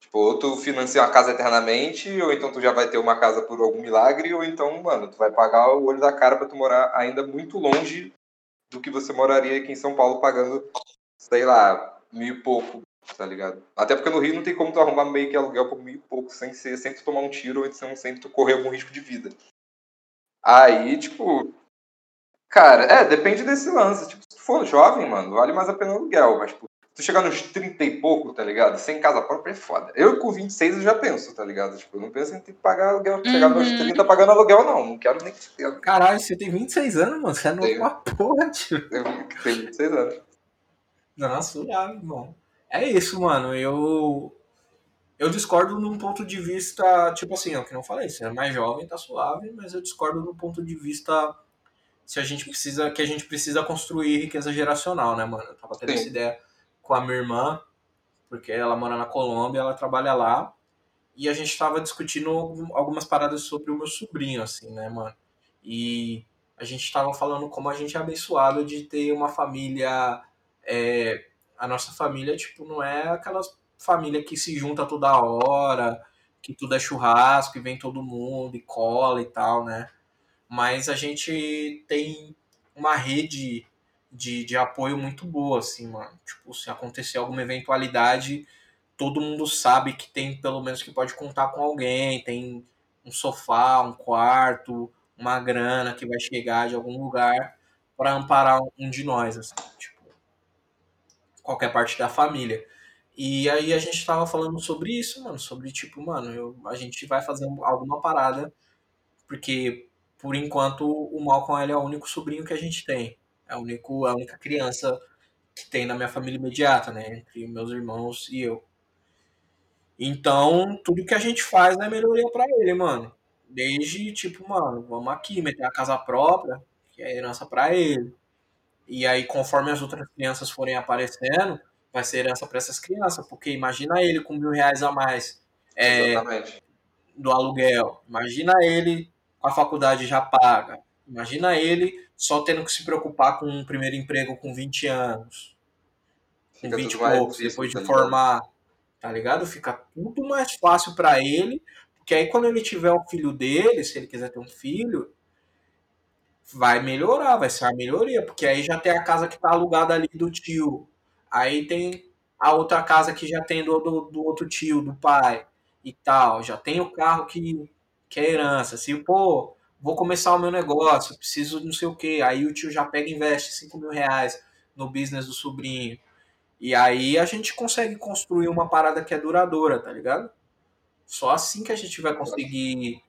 Tipo, ou tu financia uma casa eternamente, ou então tu já vai ter uma casa por algum milagre, ou então, mano, tu vai pagar o olho da cara pra tu morar ainda muito longe do que você moraria aqui em São Paulo pagando, sei lá, mil e pouco tá ligado? Até porque no Rio não tem como tu arrumar meio que aluguel por mil e pouco sem, ser, sem tu tomar um tiro ou sem, sem tu correr algum risco de vida. Aí, tipo. Cara, é, depende desse lance. Tipo, se tu for jovem, mano, vale mais a pena o aluguel. Mas, tipo, tu chegar nos 30 e pouco, tá ligado? Sem casa própria é foda. Eu com 26 eu já penso, tá ligado? Tipo, eu não penso em ter que pagar aluguel, uhum. chegar nos 30 uhum. pagando aluguel, não. Não quero nem que se Caralho, você tem 26 anos, mano. Você é novo uma porra, tio. Eu tenho 26 anos. Nossa, suave, bom. É isso, mano. Eu. Eu discordo num ponto de vista, tipo assim, é o que não falei, você é mais jovem, tá suave, mas eu discordo no ponto de vista se a gente precisa, que a gente precisa construir riqueza geracional, né, mano? Eu tava tendo Sim. essa ideia com a minha irmã, porque ela mora na Colômbia, ela trabalha lá, e a gente tava discutindo algumas paradas sobre o meu sobrinho, assim, né, mano? E a gente tava falando como a gente é abençoado de ter uma família. É, a nossa família, tipo, não é aquelas família que se junta toda hora, que tudo é churrasco e vem todo mundo e cola e tal, né? Mas a gente tem uma rede de, de apoio muito boa, assim, mano. Tipo, se acontecer alguma eventualidade, todo mundo sabe que tem, pelo menos, que pode contar com alguém, tem um sofá, um quarto, uma grana que vai chegar de algum lugar para amparar um de nós, assim, tipo, qualquer parte da família. E aí a gente tava falando sobre isso, mano, sobre tipo, mano, eu, a gente vai fazer alguma parada, porque por enquanto o Malcolm ele é o único sobrinho que a gente tem. É, o único, a única criança que tem na minha família imediata, né? Entre meus irmãos e eu. Então, tudo que a gente faz é melhoria para ele, mano. Desde, tipo, mano, vamos aqui meter a casa própria, que é herança para ele. E aí, conforme as outras crianças forem aparecendo, vai ser herança para essas crianças. Porque imagina ele com mil reais a mais é, do aluguel. Imagina ele com a faculdade já paga. Imagina ele só tendo que se preocupar com um primeiro emprego com 20 anos. Com Fica 20 e poucos, depois de tá formar. Tá ligado? Fica tudo mais fácil para ele. Porque aí quando ele tiver o filho dele, se ele quiser ter um filho, vai melhorar, vai ser a melhoria. Porque aí já tem a casa que tá alugada ali do tio. Aí tem a outra casa que já tem do, do, do outro tio, do pai e tal. Já tem o carro que, que é herança. Se, pô, vou começar o meu negócio, preciso não sei o que. Aí o tio já pega e investe 5 mil reais no business do sobrinho. E aí a gente consegue construir uma parada que é duradoura, tá ligado? Só assim que a gente vai conseguir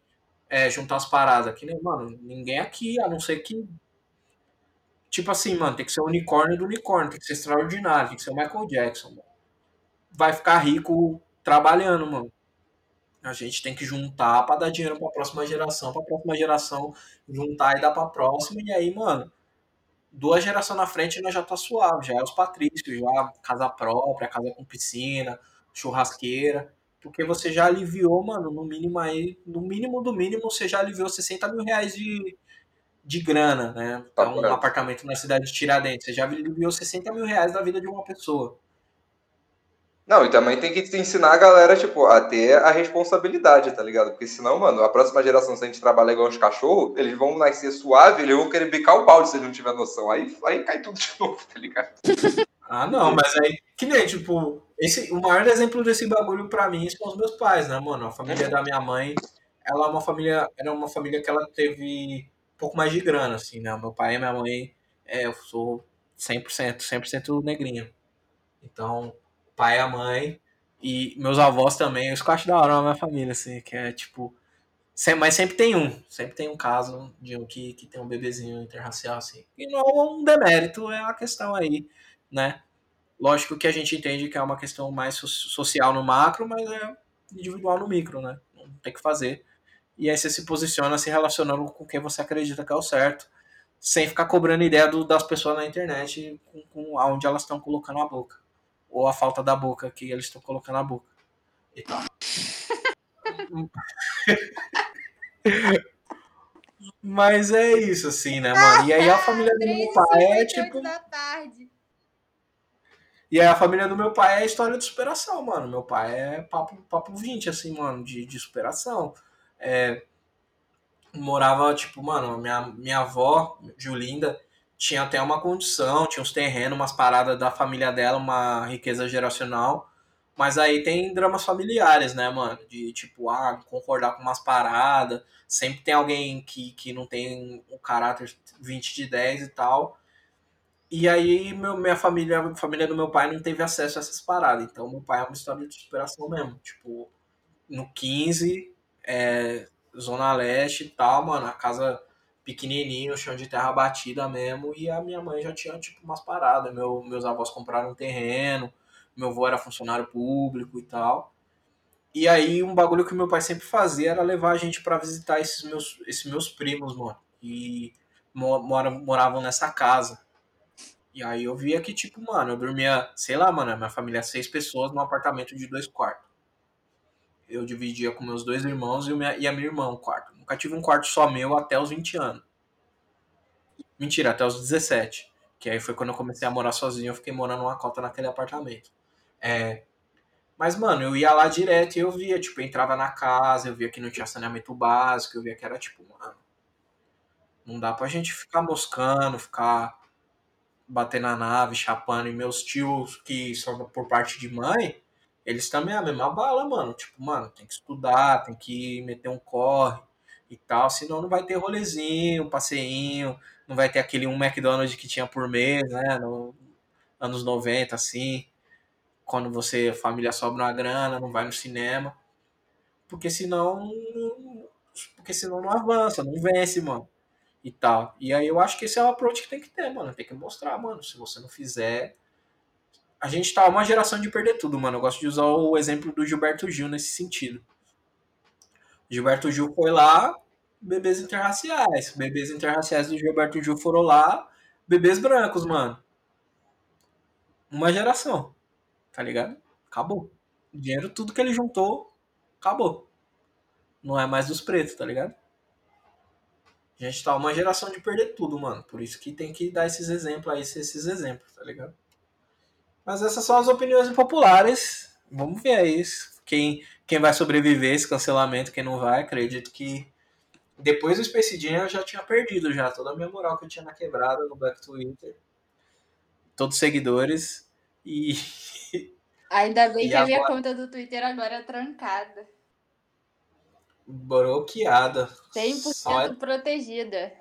é, juntar as paradas aqui, né, mano? Ninguém aqui, a não ser que. Tipo assim, mano, tem que ser o unicórnio do unicórnio, tem que ser extraordinário, tem que ser o Michael Jackson, mano. Vai ficar rico trabalhando, mano. A gente tem que juntar para dar dinheiro para a próxima geração, para a próxima geração juntar e dar para a próxima. E aí, mano, duas gerações na frente nós já tá suave, já é os patrícios, já casa própria, casa com piscina, churrasqueira. Porque você já aliviou, mano, no mínimo aí, no mínimo do mínimo, você já aliviou 60 mil reais de, de grana, né? Então, um apartamento na cidade de Tiradentes, você já aliviou 60 mil reais da vida de uma pessoa. Não, e também tem que ensinar a galera, tipo, a ter a responsabilidade, tá ligado? Porque senão, mano, a próxima geração, se a gente trabalhar igual os cachorros, eles vão nascer suave, eles vão querer bicar o balde se eles não tiver noção. Aí, aí cai tudo de novo, tá ligado? Ah, não, mas aí, que nem, tipo, esse, o maior exemplo desse bagulho pra mim são os meus pais, né, mano? A família da minha mãe, ela é uma família, era uma família que ela teve um pouco mais de grana, assim, né? Meu pai e minha mãe, é, eu sou 100%, 100% negrinho. Então, pai, a mãe e meus avós também. Os que eu acho da hora na minha família, assim, que é tipo. Mas sempre tem um, sempre tem um caso de um que, que tem um bebezinho interracial, assim. E não é um demérito, é uma questão aí, né? Lógico que a gente entende que é uma questão mais social no macro, mas é individual no micro, né? Não tem que fazer. E aí você se posiciona se relacionando com quem você acredita que é o certo, sem ficar cobrando ideia do, das pessoas na internet com, com aonde elas estão colocando a boca ou a falta da boca que eles estão colocando na boca. E tal. Mas é isso, assim, né, mano? E aí a família do meu pai é tipo. E aí a família do meu pai é história de superação, mano. Meu pai é papo, papo 20, assim, mano, de, de superação. É, morava, tipo, mano, minha, minha avó, Julinda, tinha até uma condição, tinha uns terrenos, umas paradas da família dela, uma riqueza geracional. Mas aí tem dramas familiares, né, mano? De tipo, ah, concordar com umas paradas. Sempre tem alguém que, que não tem o caráter 20 de 10 e tal. E aí, meu, minha família, a família do meu pai não teve acesso a essas paradas. Então, meu pai é uma história de superação mesmo. Tipo, no 15, é, Zona Leste e tal, mano, a casa pequenininho, chão de terra batida mesmo, e a minha mãe já tinha, tipo, umas paradas. Meu, meus avós compraram um terreno, meu avô era funcionário público e tal. E aí, um bagulho que meu pai sempre fazia era levar a gente para visitar esses meus, esses meus primos, mano. E mora, moravam nessa casa. E aí eu via que, tipo, mano, eu dormia, sei lá, mano, minha família é seis pessoas num apartamento de dois quartos. Eu dividia com meus dois irmãos e, minha, e a minha irmã um quarto. Nunca tive um quarto só meu até os 20 anos. Mentira, até os 17. Que aí foi quando eu comecei a morar sozinho, eu fiquei morando uma cota naquele apartamento. É, mas, mano, eu ia lá direto e eu via, tipo, eu entrava na casa, eu via que não tinha saneamento básico, eu via que era tipo, mano, não dá pra gente ficar moscando, ficar batendo na nave, chapando. E meus tios, que são por parte de mãe, eles também é a mesma bala, mano. Tipo, mano, tem que estudar, tem que meter um corre e tal, senão não vai ter rolezinho, passeinho, não vai ter aquele um McDonald's que tinha por mês, né, no anos 90, assim quando você, família sobra uma grana, não vai no cinema. Porque senão. Porque senão não avança, não vence, mano. E tal. E aí eu acho que esse é o approach que tem que ter, mano. Tem que mostrar, mano. Se você não fizer. A gente tá uma geração de perder tudo, mano. Eu gosto de usar o exemplo do Gilberto Gil nesse sentido. Gilberto Gil foi lá, bebês interraciais. Bebês interraciais do Gilberto Gil foram lá, bebês brancos, mano. Uma geração tá ligado? Acabou. O dinheiro, tudo que ele juntou, acabou. Não é mais dos pretos, tá ligado? A gente tá uma geração de perder tudo, mano. Por isso que tem que dar esses exemplos aí, esses exemplos, tá ligado? Mas essas são as opiniões populares. Vamos ver aí quem, quem vai sobreviver esse cancelamento, quem não vai. Acredito que depois do Space Jam eu já tinha perdido já toda a minha moral que eu tinha na quebrada no Black Twitter. Todos os seguidores. E Ainda bem e que agora... a minha conta do Twitter agora é trancada. Bloqueada. 100% Só... É protegida.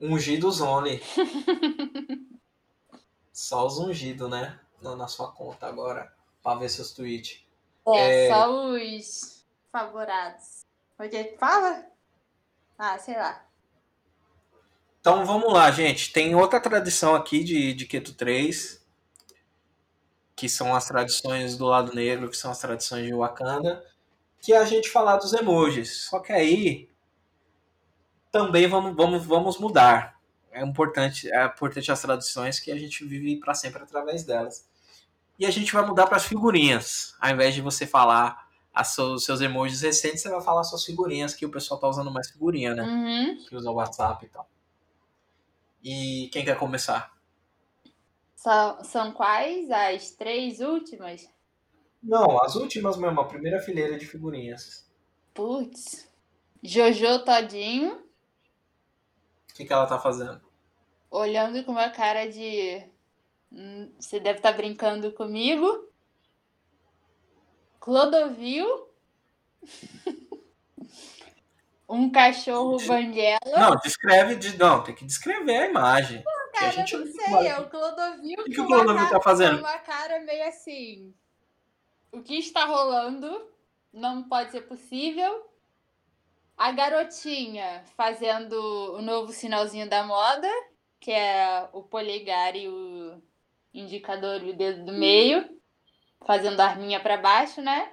Ungidos only. só os ungidos, né? Na sua conta agora. Pra ver seus tweets. É, é... só os favorados. O que fala? Ah, sei lá. Então vamos lá, gente. Tem outra tradição aqui de, de Keto 3 que são as tradições do lado negro, que são as tradições de Wakanda, que é a gente falar dos emojis. Só que aí também vamos, vamos, vamos mudar. É importante, é importante as tradições que a gente vive para sempre através delas. E a gente vai mudar para as figurinhas. Ao invés de você falar os seus, seus emojis recentes, você vai falar suas figurinhas, que o pessoal tá usando mais figurinha, né? Uhum. Que usa o WhatsApp e tal. E quem quer começar? São, são quais as três últimas? Não, as últimas mesmo, a primeira fileira de figurinhas. Putz. Jojo Todinho. O que, que ela tá fazendo? Olhando com uma cara de. Hum, você deve estar tá brincando comigo. Clodovil. um cachorro banguela. Não, descreve. De... Não, tem que descrever a imagem cara, a gente eu não sei, é o Clodovil. O que, que o Clodovil tá fazendo? uma cara meio assim. O que está rolando não pode ser possível. A garotinha fazendo o novo sinalzinho da moda, que é o polegar e o indicador e o dedo do meio, fazendo a arminha para baixo, né?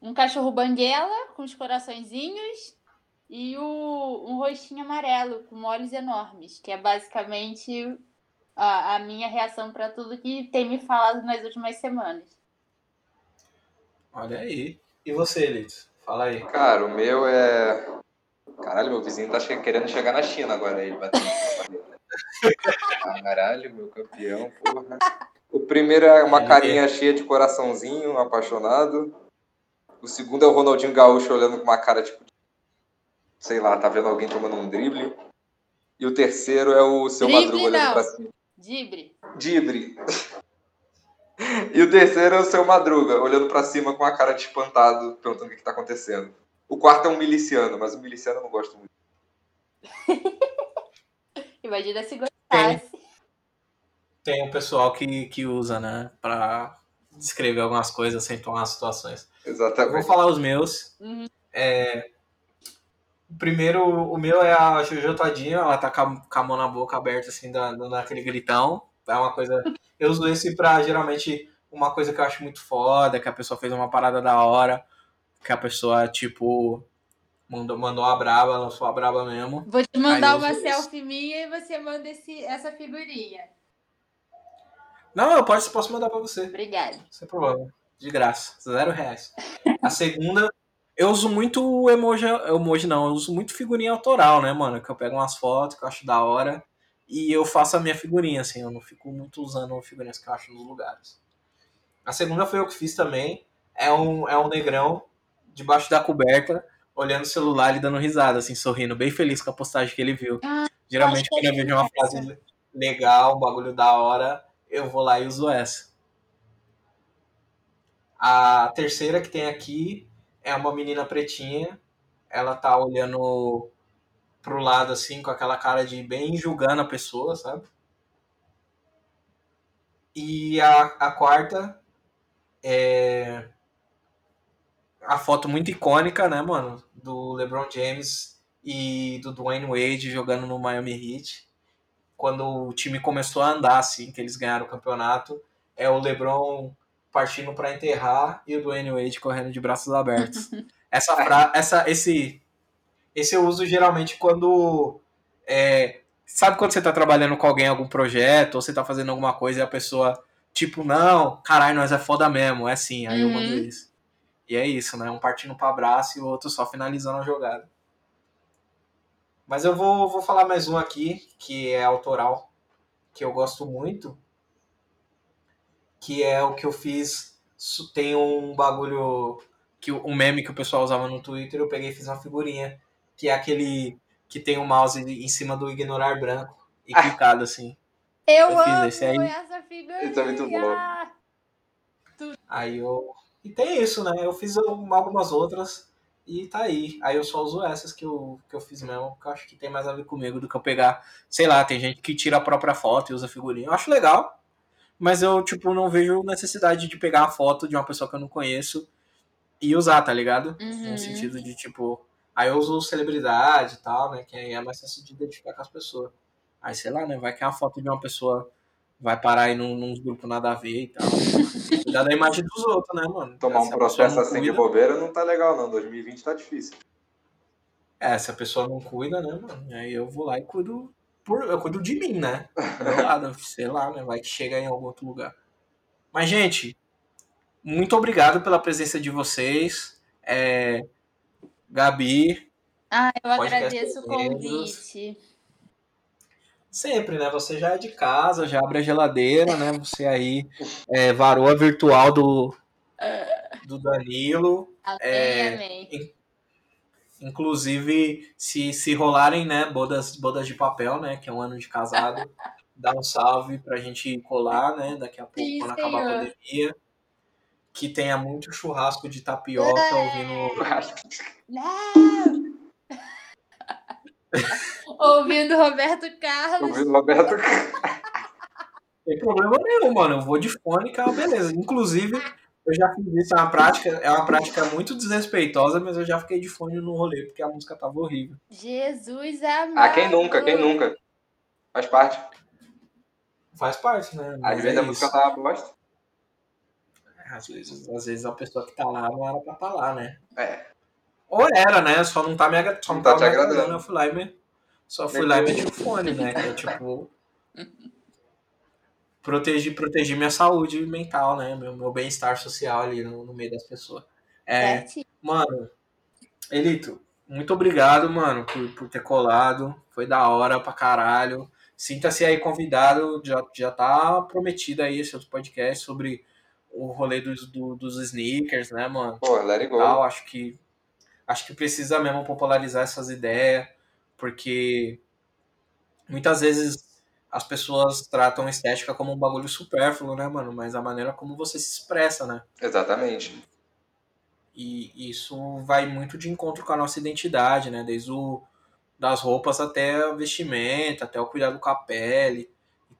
Um cachorro banguela com os coraçõezinhos e o, um rostinho amarelo com olhos enormes, que é basicamente a, a minha reação para tudo que tem me falado nas últimas semanas. Olha aí. E você, Elito? Fala aí. Cara, o meu é. Caralho, meu vizinho tá querendo chegar na China agora aí, batendo. Caralho, meu campeão, porra. O primeiro é uma carinha cheia de coraçãozinho, apaixonado. O segundo é o Ronaldinho Gaúcho olhando com uma cara tipo sei lá, tá vendo alguém tomando um drible. E o terceiro é o seu drible Madruga olhando não. pra cima. Dibre. Dibre. e o terceiro é o seu Madruga, olhando para cima com a cara de espantado, perguntando o que, que tá acontecendo. O quarto é um miliciano, mas o miliciano eu não gosto muito. Imagina se gostasse. tem um pessoal que, que usa, né? Pra descrever algumas coisas, acentuar as situações. Exatamente. Eu vou falar os meus. Uhum. É, o primeiro, o meu é a Jojo Todinha, ela tá com a mão na boca aberta, assim, da, naquele gritão. É uma coisa. Eu uso esse pra geralmente uma coisa que eu acho muito foda, que a pessoa fez uma parada da hora, que a pessoa, tipo, mandou, mandou a braba, lançou a braba mesmo. Vou te mandar uma selfie minha e você manda esse, essa figurinha. Não, eu posso, posso mandar pra você. Obrigada. Sem problema. De graça. Zero reais. A segunda, eu uso muito emoji. Emoji não, eu uso muito figurinha autoral, né, mano? Que eu pego umas fotos que eu acho da hora e eu faço a minha figurinha, assim. Eu não fico muito usando figurinhas que eu acho nos lugares. A segunda foi eu que fiz também. É um, é um negrão debaixo da coberta, olhando o celular e dando risada, assim, sorrindo, bem feliz com a postagem que ele viu. Ah, Geralmente, quando eu vejo uma frase legal, um bagulho da hora, eu vou lá e uso essa. A terceira que tem aqui é uma menina pretinha. Ela tá olhando pro lado assim, com aquela cara de bem julgando a pessoa, sabe? E a, a quarta é a foto muito icônica, né, mano? Do LeBron James e do Dwayne Wade jogando no Miami Heat quando o time começou a andar, assim, que eles ganharam o campeonato, é o LeBron partindo para enterrar e o Dwayne Wade correndo de braços abertos. essa, fra essa esse, esse eu uso geralmente quando. É, sabe quando você tá trabalhando com alguém em algum projeto, ou você tá fazendo alguma coisa e a pessoa, tipo, não, caralho, nós é foda mesmo, é assim, aí uhum. eu mando uhum. isso. E é isso, né? Um partindo para abraço e o outro só finalizando a jogada. Mas eu vou, vou falar mais um aqui, que é autoral, que eu gosto muito, que é o que eu fiz. Tem um bagulho, que um meme que o pessoal usava no Twitter, eu peguei e fiz uma figurinha, que é aquele que tem o um mouse em cima do ignorar branco e ah. clicado assim. Eu, eu amo esse aí. essa figurinha! Isso é muito bom. Aí eu. E tem isso, né? Eu fiz algumas outras. E tá aí. Aí eu só uso essas que eu, que eu fiz mesmo, porque eu acho que tem mais a ver comigo do que eu pegar. Sei lá, tem gente que tira a própria foto e usa figurinha. Eu acho legal, mas eu, tipo, não vejo necessidade de pegar a foto de uma pessoa que eu não conheço e usar, tá ligado? Uhum. No sentido de, tipo. Aí eu uso celebridade e tal, né? Que aí é mais fácil de identificar com as pessoas. Aí, sei lá, né? Vai que é a foto de uma pessoa vai parar aí num, num grupos nada a ver e tal. Cuidar da imagem dos outros, né, mano? Tomar um processo assim cuida, de bobeira não tá legal, não. 2020 tá difícil. É, se a pessoa não cuida, né, mano? Aí eu vou lá e cuido. Por, eu cuido de mim, né? Do lado, sei lá, né? Vai que chega em algum outro lugar. Mas, gente, muito obrigado pela presença de vocês. É, Gabi. Ah, eu agradeço o convite. Sempre, né? Você já é de casa, já abre a geladeira, né? Você aí é, varou a virtual do, do Danilo. Amém, é, amém. Inclusive, se, se rolarem, né, bodas, bodas de papel, né? Que é um ano de casado, dá um salve pra gente colar, né? Daqui a pouco, Sim, quando senhor. acabar a pandemia. Que tenha muito churrasco de tapioca é. ouvindo. Não! Ouvindo Roberto Carlos. Ouvindo Roberto Carlos. Tem problema nenhum, mano. Eu vou de fone, cara, beleza. Inclusive, eu já fiz isso, é uma prática, é uma prática muito desrespeitosa, mas eu já fiquei de fone no rolê, porque a música tava horrível. Jesus amado. Ah, quem nunca, quem nunca? Faz parte. Faz parte, né? Às vezes é a música tava bosta. Às vezes, às vezes a pessoa que tá lá não era pra estar tá lá, né? É. Ou era, né? Só não tá me, só não, não tá me agradando. agradando. Eu fui lá e me, só fui lá e meti o fone, né? Que é tipo. proteger, proteger minha saúde mental, né? Meu, meu bem-estar social ali no, no, meio das pessoas. É, mano, Elito, muito obrigado, mano, por, por ter colado. Foi da hora pra caralho. Sinta-se aí convidado, já, já tá prometido aí esse outro podcast sobre o rolê dos, do, dos sneakers, né, mano? Pô, let it go. Tal, acho que acho que precisa mesmo popularizar essas ideias, porque muitas vezes as pessoas tratam estética como um bagulho supérfluo, né, mano? Mas a maneira como você se expressa, né? Exatamente. E isso vai muito de encontro com a nossa identidade, né? Desde o das roupas até a vestimenta, até o cuidado com a pele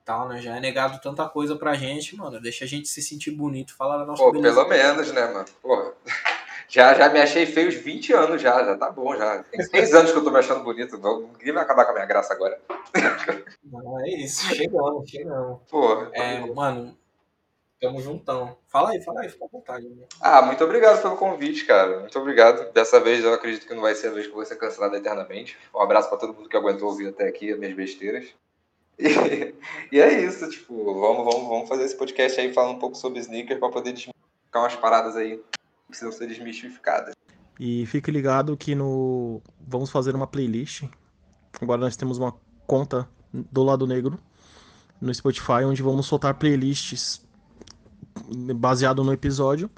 tal, né? Já é negado tanta coisa pra gente, mano. Deixa a gente se sentir bonito, falar da nossa Pô, beleza. pelo menos, né, mano? Porra. Já, já me achei feio os 20 anos já, já tá bom já. Tem 6 anos que eu tô me achando bonito, não, ninguém vai acabar com a minha graça agora. Não, é isso, chegamos, chegamos. Pô, é, mano, tamo juntão. Fala aí, fala aí, fica à vontade. Né? Ah, muito obrigado pelo convite, cara. Muito obrigado. Dessa vez eu acredito que não vai ser a vez que eu vou ser cancelado eternamente. Um abraço pra todo mundo que aguentou ouvir até aqui as minhas besteiras. E, é isso, tipo, vamos, vamos, vamos fazer esse podcast aí falando um pouco sobre sneakers pra poder desmistificar umas paradas aí precisam ser desmistificadas. E fique ligado que no vamos fazer uma playlist. Agora nós temos uma conta do lado negro no Spotify onde vamos soltar playlists baseado no episódio,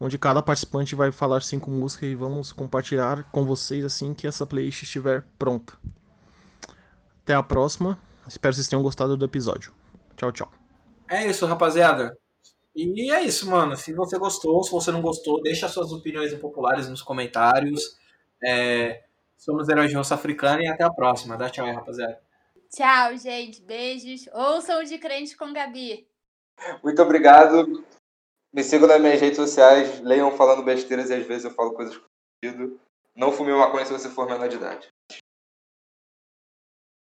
onde cada participante vai falar cinco músicas e vamos compartilhar com vocês assim que essa playlist estiver pronta. Até a próxima. Espero que vocês tenham gostado do episódio. Tchau, tchau. É isso, rapaziada. E é isso, mano. Se você gostou, se você não gostou, deixa suas opiniões populares nos comentários. É, somos Heróis de Roça Africana e até a próxima. Dá tchau aí, rapaziada. Tchau, gente. Beijos. Ouçam o de Crente com Gabi. Muito obrigado. Me sigam nas minhas redes sociais. Leiam falando besteiras e às vezes eu falo coisas com sentido. Não fume maconha se você for menor de idade.